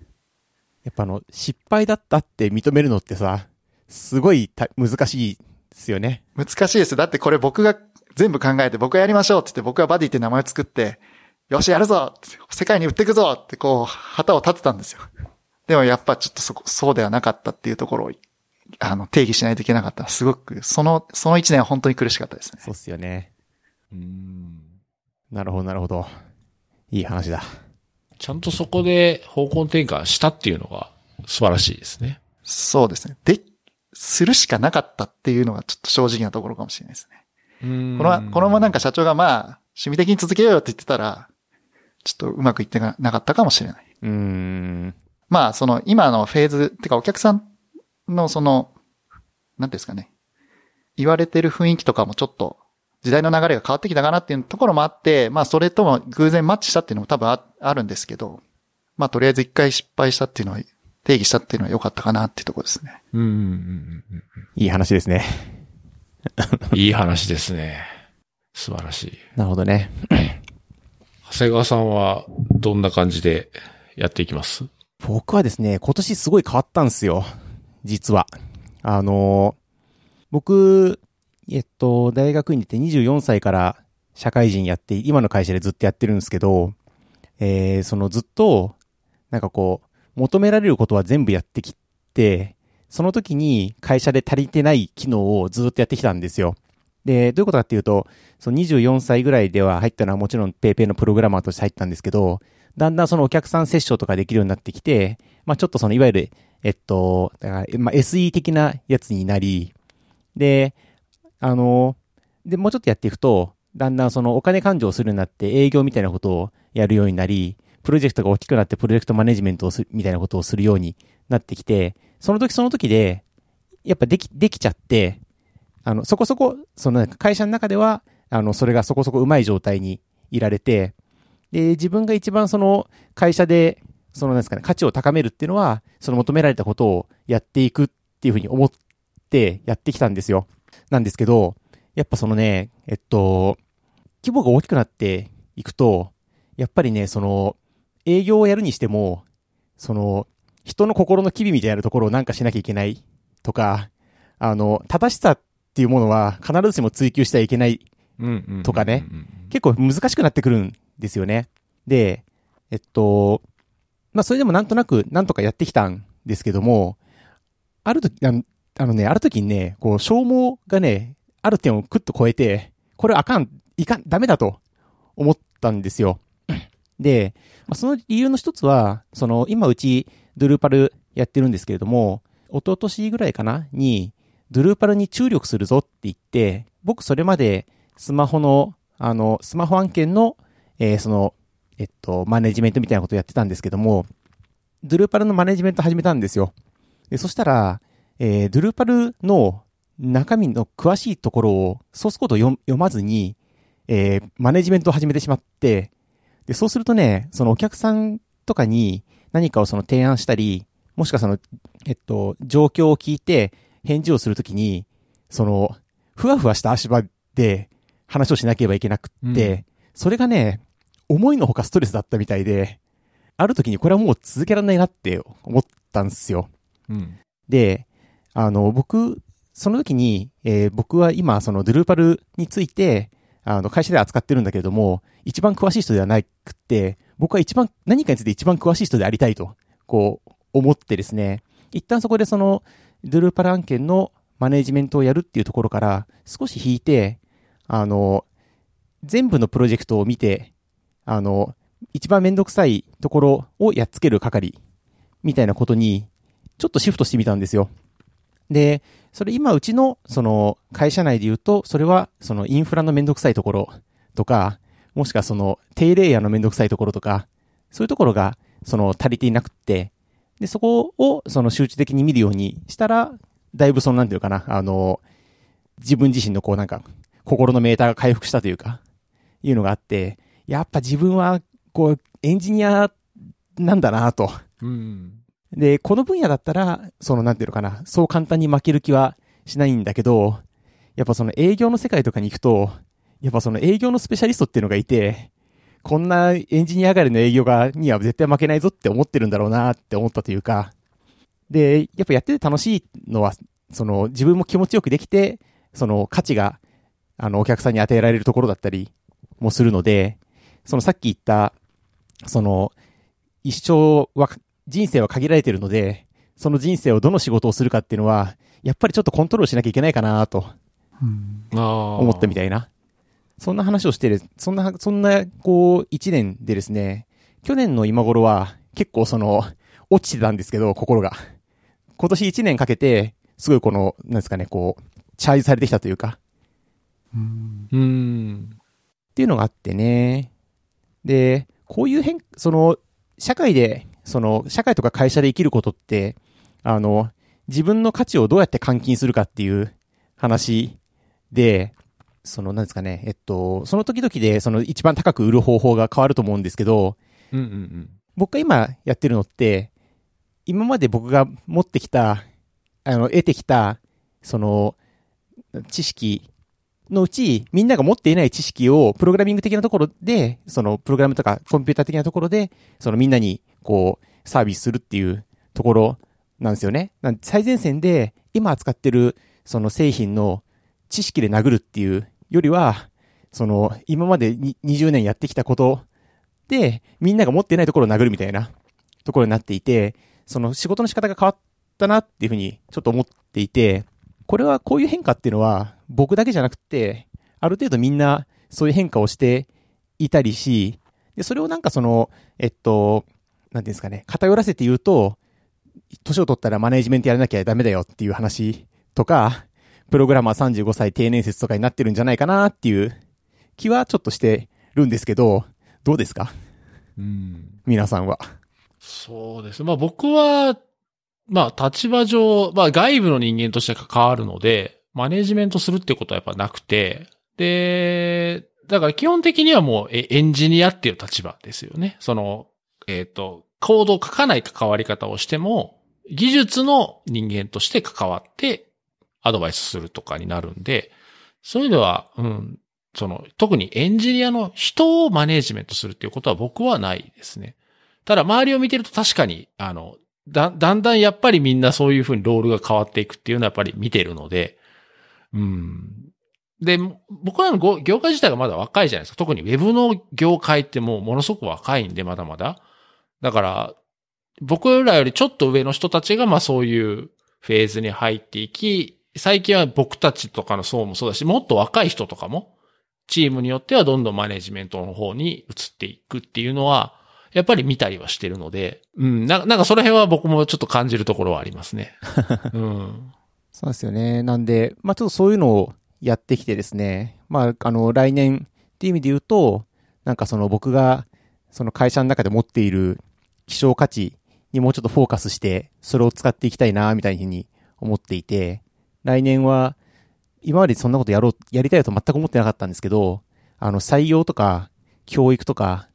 S2: やっぱあの、失敗だったって認めるのってさ、すごいた難しいですよね。
S3: 難しいです。だってこれ僕が全部考えて、僕がやりましょうって言って、僕がバディって名前を作って、よし、やるぞ世界に売っていくぞってこう、旗を立てたんですよ。でもやっぱちょっとそこ、そうではなかったっていうところを、あの、定義しないといけなかった。すごく、その、その一年は本当に苦しかったですね。
S2: そうっすよね。
S1: うん。
S2: なるほど、なるほど。いい話だ。
S1: ちゃんとそこで方向転換したっていうのが素晴らしいですね。
S3: そうですね。で、するしかなかったっていうのがちょっと正直なところかもしれないですね。
S1: うん
S3: このこのままなんか社長がまあ、趣味的に続けようよって言ってたら、ちょっとうまくいってなかったかもしれない。
S2: うーん。
S3: まあ、その、今のフェーズ、ってかお客さんのその、なんていうんですかね。言われてる雰囲気とかもちょっと、時代の流れが変わってきたかなっていうところもあって、まあ、それとも偶然マッチしたっていうのも多分ああるんですけど、まあ、とりあえず一回失敗したっていうのは、定義したっていうのは良かったかなっていうところですね。
S1: うんうんうんうん。
S2: いい話ですね。
S1: いい話ですね。素晴らしい。
S2: なるほどね。
S1: 長谷川さんはどんな感じでやっていきます？
S2: 僕はですね、今年すごい変わったんですよ。実は。あのー僕、えっと、大学に出て24歳から社会人やって、今の会社でずっとやってるんですけど、えー、そのずっと、なんかこう、求められることは全部やってきて、その時に会社で足りてない機能をずっとやってきたんですよ。で、どういうことかっていうと、その24歳ぐらいでは入ったのはもちろん PayPay のプログラマーとして入ったんですけど、だんだんそのお客さんセッションとかできるようになってきて、まあちょっとそのいわゆる、えっと、だからまあ SE 的なやつになり、で、あの、で、もうちょっとやっていくと、だんだんそのお金勘定をするようになって営業みたいなことをやるようになり、プロジェクトが大きくなってプロジェクトマネジメントをするみたいなことをするようになってきて、その時その時で、やっぱでき、できちゃって、あの、そこそこ、その会社の中では、あの、それがそこそこうまい状態にいられて、で、自分が一番その会社で、そのなんですかね、価値を高めるっていうのは、その求められたことをやっていくっていうふうに思ってやってきたんですよ。なんですけど、やっぱそのね、えっと、規模が大きくなっていくと、やっぱりね、その、営業をやるにしても、その、人の心の機微みたいなところをなんかしなきゃいけないとか、あの、正しさっていうものは必ずしも追求してはいけない。とかね結構難しくなってくるんですよね。で、えっと、まあ、それでもなんとなく、なんとかやってきたんですけども、ある時、あのあのね、ある時にね、こう、消耗がね、ある点をクッと超えて、これあかん、いかん、ダメだと思ったんですよ。で、まあ、その理由の一つは、その、今うち、ドゥルーパルやってるんですけれども、一昨年ぐらいかなに、ドゥルーパルに注力するぞって言って、僕それまでスマホの、あの、スマホ案件の、えーその、えっと、マネジメントみたいなことをやってたんですけども、ドゥルーパルのマネジメント始めたんですよ。で、そしたら、えードゥルーパルの中身の詳しいところを、ソースコードを読読まずに、えーマネジメントを始めてしまって、で、そうするとね、そのお客さんとかに何かをその提案したり、もしくはその、えっと、状況を聞いて返事をするときに、その、ふわふわした足場で話をしなければいけなくって、
S1: うん
S2: それがね、思いのほかストレスだったみたいで、ある時にこれはもう続けられないなって思ったんですよ。
S1: うん。
S2: で、あの、僕、その時に、えー僕は今、そのドゥルーパルについて、あの、会社で扱ってるんだけれども、一番詳しい人ではなくって、僕は一番、何かについて一番詳しい人でありたいと、こう、思ってですね、一旦そこでその、ドゥルーパル案件のマネジメントをやるっていうところから、少し引いて、あの、全部のプロジェクトを見て、あの、一番めんどくさいところをやっつける係、みたいなことに、ちょっとシフトしてみたんですよ。で、それ今うちの、その、会社内で言うと、それは、そのインフラのめんどくさいところとか、もしくはその、低レイヤーのめんどくさいところとか、そういうところが、その、足りていなくって、で、そこを、その、集中的に見るようにしたら、だいぶその、なんていうかな、あの、自分自身のこうなんか、心のメーターが回復したというか、いうのがあって、やっぱ自分は、こう、エンジニアなんだなと。
S1: うん。
S2: で、この分野だったら、その、なんていうのかな、そう簡単に負ける気はしないんだけど、やっぱその営業の世界とかに行くと、やっぱその営業のスペシャリストっていうのがいて、こんなエンジニア上がりの営業が、には絶対負けないぞって思ってるんだろうなって思ったというか、で、やっぱやってて楽しいのは、その自分も気持ちよくできて、その価値が、あの、お客さんに与えられるところだったりもするので、そのさっき言った、その、一生は、人生は限られているので、その人生をどの仕事をするかっていうのは、やっぱりちょっとコントロールしなきゃいけないかなと。思ったみたいな。そんな話をしてる、そんな、そんな、こう、一年でですね、去年の今頃は、結構その、落ちてたんですけど、心が。今年一年かけて、すごいこの、なんですかね、こう、チャージされてきたというか、
S3: うん
S1: うん。
S2: っていうのがあってね。で、こういう変、その、社会で、その、社会とか会社で生きることって、あの、自分の価値をどうやって換金するかっていう話で、その、なんですかね、えっと、その時々で、その一番高く売る方法が変わると思うんですけど、
S1: うんうんうん。
S2: 僕が今やってるのって、今まで僕が持ってきた、あの、得てきた、その、知識のうち、みんなが持っていない知識を、プログラミング的なところで、その、プログラムとかコンピューター的なところで、そのみんなに、こう、サービスするっていうところなんですよね。なん最前線で、今扱ってる、その製品の知識で殴るっていうよりは、その、今まで20年やってきたことで、みんなが持ってないところを殴るみたいなところになっていて、その仕事の仕方が変わったなっていうふうにちょっと思っていて、これはこういう変化っていうのは、僕だけじゃなくて、ある程度みんなそういう変化をしていたりし、で、それをなんかその、えっと、なんていうんですかね、偏らせて言うと、年を取ったらマネージメントやらなきゃダメだよっていう話とか、プログラマー35歳定年説とかになってるんじゃないかなっていう気はちょっとしてるんですけど、どうですか？
S1: うん。
S2: 皆さんは。
S1: そうです。まあ僕は、まあ立場上、まあ外部の人間として関わるので、マネージメントするってことはやっぱなくて、で、だから基本的にはもうえエンジニアっていう立場ですよね。その、えっ、と、コードを書かない関わり方をしても、技術の人間として関わってアドバイスするとかになるんで、そういう意味では、うん、その、特にエンジニアの人をマネージメントするっていうことは僕はないですね。ただ周りを見てると確かに、あの、だ、だんだんやっぱりみんなそういうふうにロールが変わっていくっていうのはやっぱり見てるので、うん。で、僕らの業界自体がまだ若いじゃないですか。特にウェブの業界ってもうものすごく若いんで、まだまだ。だから、僕らよりちょっと上の人たちがまあそういうフェーズに入っていき、最近は僕たちとかの層もそうだし、もっと若い人とかも、チームによってはどんどんマネジメントの方に移っていくっていうのは、やっぱり見たりはしてるので、うん、ななんかその辺は僕もちょっと感じるところはありますね。うん。
S2: そうですよね。なんで、まあちょっとそういうのをやってきてですね、まああの来年っていう意味で言うと、なんかその僕がその会社の中で持っている希少価値にもうちょっとフォーカスして、それを使っていきたいな、みたいに思っていて、来年は今までそんなことやろう、やりたいと全く思ってなかったんですけど、あの採用とか教育とか、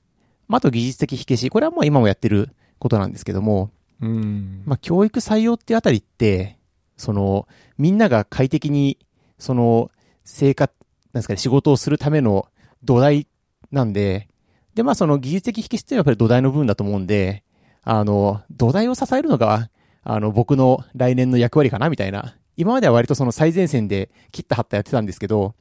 S2: まあ、あと技術的火消し、これはもう今もやってることなんですけども、
S1: うん。
S2: まあ、教育採用ってあたりって、その、みんなが快適に、その、生活、なんですかね、仕事をするための土台なんで、で、まあ、その技術的引きっていうのはやっぱり土台の部分だと思うんで、あの、土台を支えるのが、あの、僕の来年の役割かな、みたいな。今までは割とその最前線で切った張ったやってたんですけど、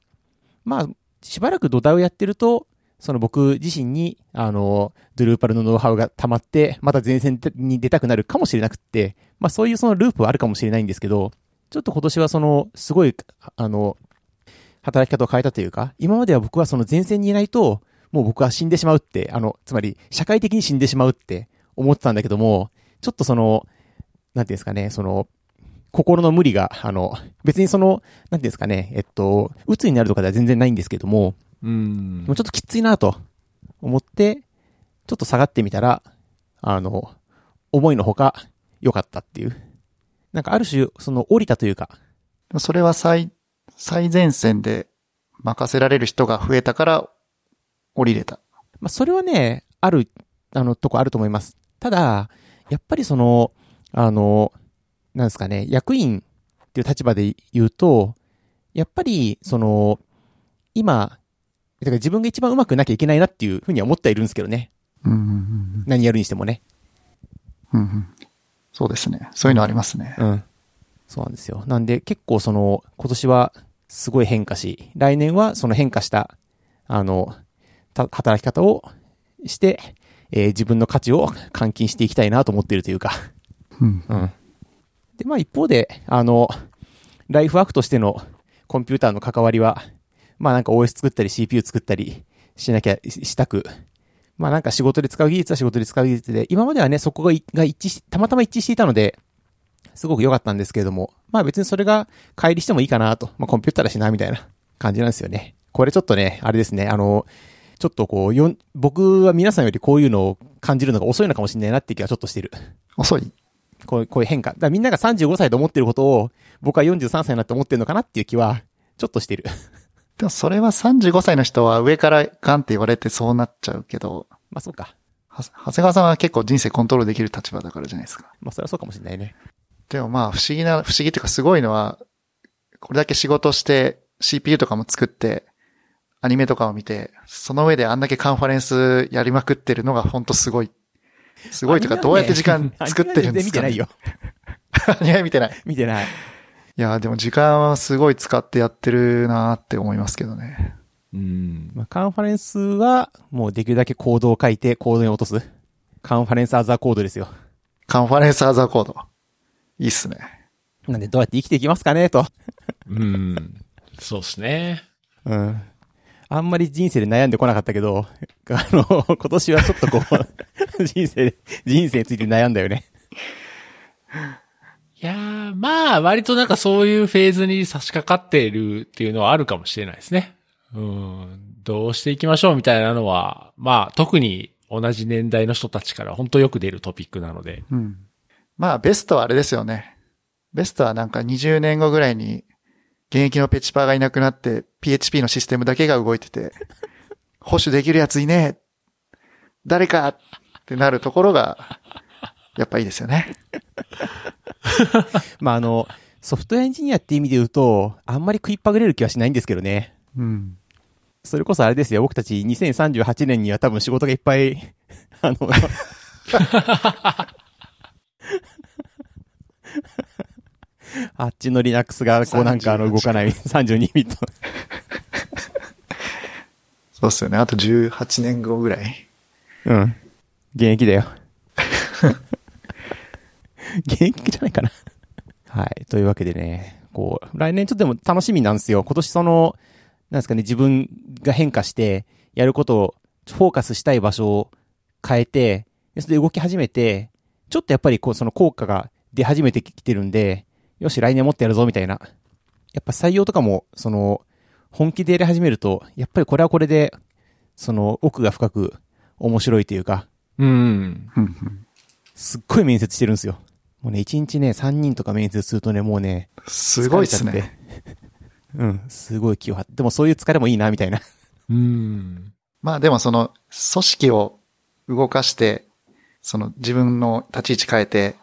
S2: まあ、しばらく土台をやってると、その僕自身に、あの、ドゥルーパルのノウハウが溜まって、また前線に出たくなるかもしれなくって、まあそういうそのループはあるかもしれないんですけど、ちょっと今年はその、すごい、あの、働き方を変えたというか、今までは僕はその前線にいないと、もう僕は死んでしまうって、あの、つまり、社会的に死んでしまうって思ってたんだけども、ちょっとその、なんていうんですかね、その、心の無理が、あの、別にその、なんていうんですかね、えっと、鬱になるとかでは全然ないんですけども、
S1: うん
S2: もうちょっときついなと思って、ちょっと下がってみたら、あの、思いのほか良かったっていう。なんかある種、その降りたというか、
S3: それは最、最前線で任せられる人が増えたから降りれた。
S2: まあそれはね、ある、あの、とこあると思います。ただ、やっぱりその、あの、なんですかね、役員っていう立場で言うと、やっぱり、その、今、だから自分が一番上手くなきゃいけないなっていうふうには思ってはいるんですけどね。
S3: うんうんうん
S2: 何やるにしてもね。
S3: うんうんそうですね。そういうのありますね。
S2: うん。そうなんですよ。なんで結構その、今年はすごい変化し、来年はその変化した、あの、た働き方をして、えー自分の価値を換金していきたいなと思っているというか。
S3: うん
S2: うん。で、まあ一方で、あの、ライフワークとしてのコンピューターの関わりは、まあなんか OS 作ったり CPU 作ったりしなきゃ、したく。まあなんか仕事で使う技術は仕事で使う技術で、今まではね、そこがが一致し、たまたま一致していたので、すごく良かったんですけれども、まあ別にそれが乖離してもいいかなと。まあコンピューターだしな、みたいな感じなんですよね。これちょっとね、あれですね、あの、ちょっとこう、よ、僕は皆さんよりこういうのを感じるのが遅いのかもしれないなっていう気はちょっとしてる。
S3: 遅い。
S2: こうこういう変化。だみんなが35歳と思ってることを、僕は43歳になって思ってるのかなっていう気は、ちょっとしてる。
S3: でもそれは35歳の人は上からガンって言われてそうなっちゃうけど、
S2: まあそうか。
S3: は長谷川さんは結構人生コントロールできる立場だからじゃないですか。
S2: まあそれはそうかもしれないね。
S3: でもまあ不思議な、不思議っていうかすごいのは、これだけ仕事して CPU とかも作って、アニメとかを見て、その上であんだけカンファレンスやりまくってるのが本当すごい。すごいというか、どうやって時間 作ってるんですか、ね、
S2: 見てないよ。
S3: アニメ見てない。
S2: 見てない。
S3: いや、でも時間はすごい使ってやってるなって思いますけどね。
S1: うん。
S2: まあカンファレンスは、もうできるだけコードを書いてコードに落とす。カンファレンスアザーコードですよ。
S3: カンファレンスアザーコード。いいっすね。
S2: なんでどうやって生きていきますかねと。
S1: うん。そうですね。
S2: うん。あんまり人生で悩んでこなかったけど、あの、今年はちょっとこう、人生、人生について悩んだよね。
S1: いやー、まあ、割となんかそういうフェーズに差し掛かっているっていうのはあるかもしれないですね。うん。どうしていきましょうみたいなのは、まあ、特に同じ年代の人たちから本当よく出るトピックなので。
S3: うん。まあ、ベストはあれですよね。ベストはなんか20年後ぐらいに、現役のペチパーがいなくなって、PHP のシステムだけが動いてて、保守できるやついねえ誰かってなるところが、やっぱいいですよね。
S2: まあ、あの、ソフトウェアエンジニアって意味で言うと、あんまり食いっぱぐれる気はしないんですけどね。
S3: うん。
S2: それこそあれですよ、僕たち2038年には多分仕事がいっぱい、あの、あっちの Linux がこうなんかあの動かない32ビット。
S3: そうっすよね。あと18年後ぐらい。
S2: うん。現役だよ。現役じゃないかな。はい。というわけでね、こう、来年ちょっとでも楽しみなんですよ。今年その、なんですかね、自分が変化して、やることを、フォーカスしたい場所を変えて、でそれで動き始めて、ちょっとやっぱりこう、その効果が出始めてきてるんで、よし、来年もっとやるぞ、みたいな。やっぱ採用とかも、その、本気でやり始めると、やっぱりこれはこれで、その、奥が深く面白いというか、
S1: うん。
S2: すっごい面接してるんですよ。もうね、1日ね、3人とか面接するとね、もうね、
S3: すごいっすね。
S2: うん、すごい気を張って。でもそういう疲れもいいな、みたいな。
S1: うん。
S3: まあでもその、組織を動かして、その自分の立ち位置変えて、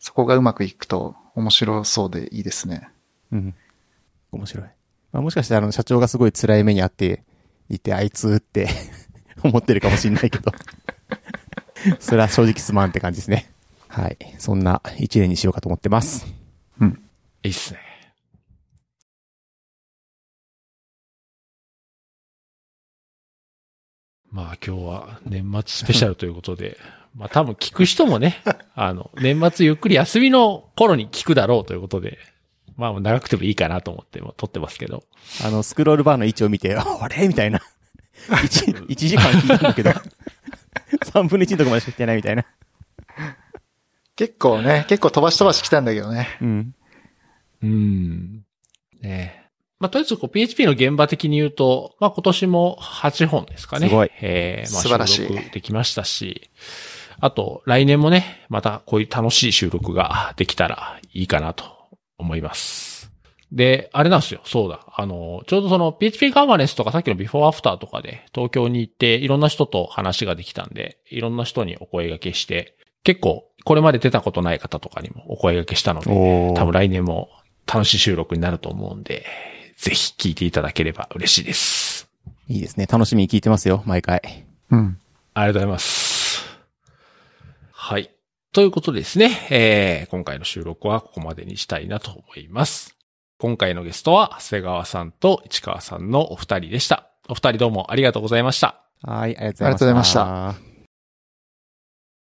S3: そこがうまくいくと面白そうでいいですね。
S2: うん。面白い。まあ、もしかしたらあの、社長がすごい辛い目にあっていて、あいつって 思ってるかもしんないけど。それは正直すまんって感じですね。はい。そんな一年にしようかと思ってます。
S3: うん。
S1: いいっすね。まあ今日は年末スペシャルということで、まあ多分聞く人もね、あの、年末ゆっくり休みの頃に聞くだろうということで、まあ長くてもいいかなと思っても撮ってますけど。
S2: あの、スクロールバーの位置を見て、あれ？みたいな。1、一時間聞いたんだけど、3分の1のとこまでしか来てないみたいな。
S3: 結構ね、結構飛ばし飛ばし来たんだけどね。
S2: うん。
S1: うん。ねえまあ、とりあえずこう PHP の現場的に言うと、まあ、今年も8本ですかね。
S2: すごい
S1: えーまあ、
S3: 素晴らしい
S1: 収録できましたし、あと、来年もね、またこういう楽しい収録ができたらいいかなと思います。で、あれなんですよ。そうだ。あの、ちょうどその PHP ガバネスとかさっきのビフォーアフターとかで東京に行っていろんな人と話ができたんで、いろんな人にお声掛けして、結構これまで出たことない方とかにもお声掛けしたので、多分来年も楽しい収録になると思うんで、ぜひ聞いていただければ嬉しいです。
S2: いいですね。楽しみに聞いてますよ、毎回。
S3: うん。
S1: ありがとうございます。はい。ということでですね、えー、今回の収録はここまでにしたいなと思います。今回のゲストは、長谷川さんと市川さんのお二人でした。お二人どうもありがとうございました。
S2: はい、ありがとうございました。
S3: ありがとうございました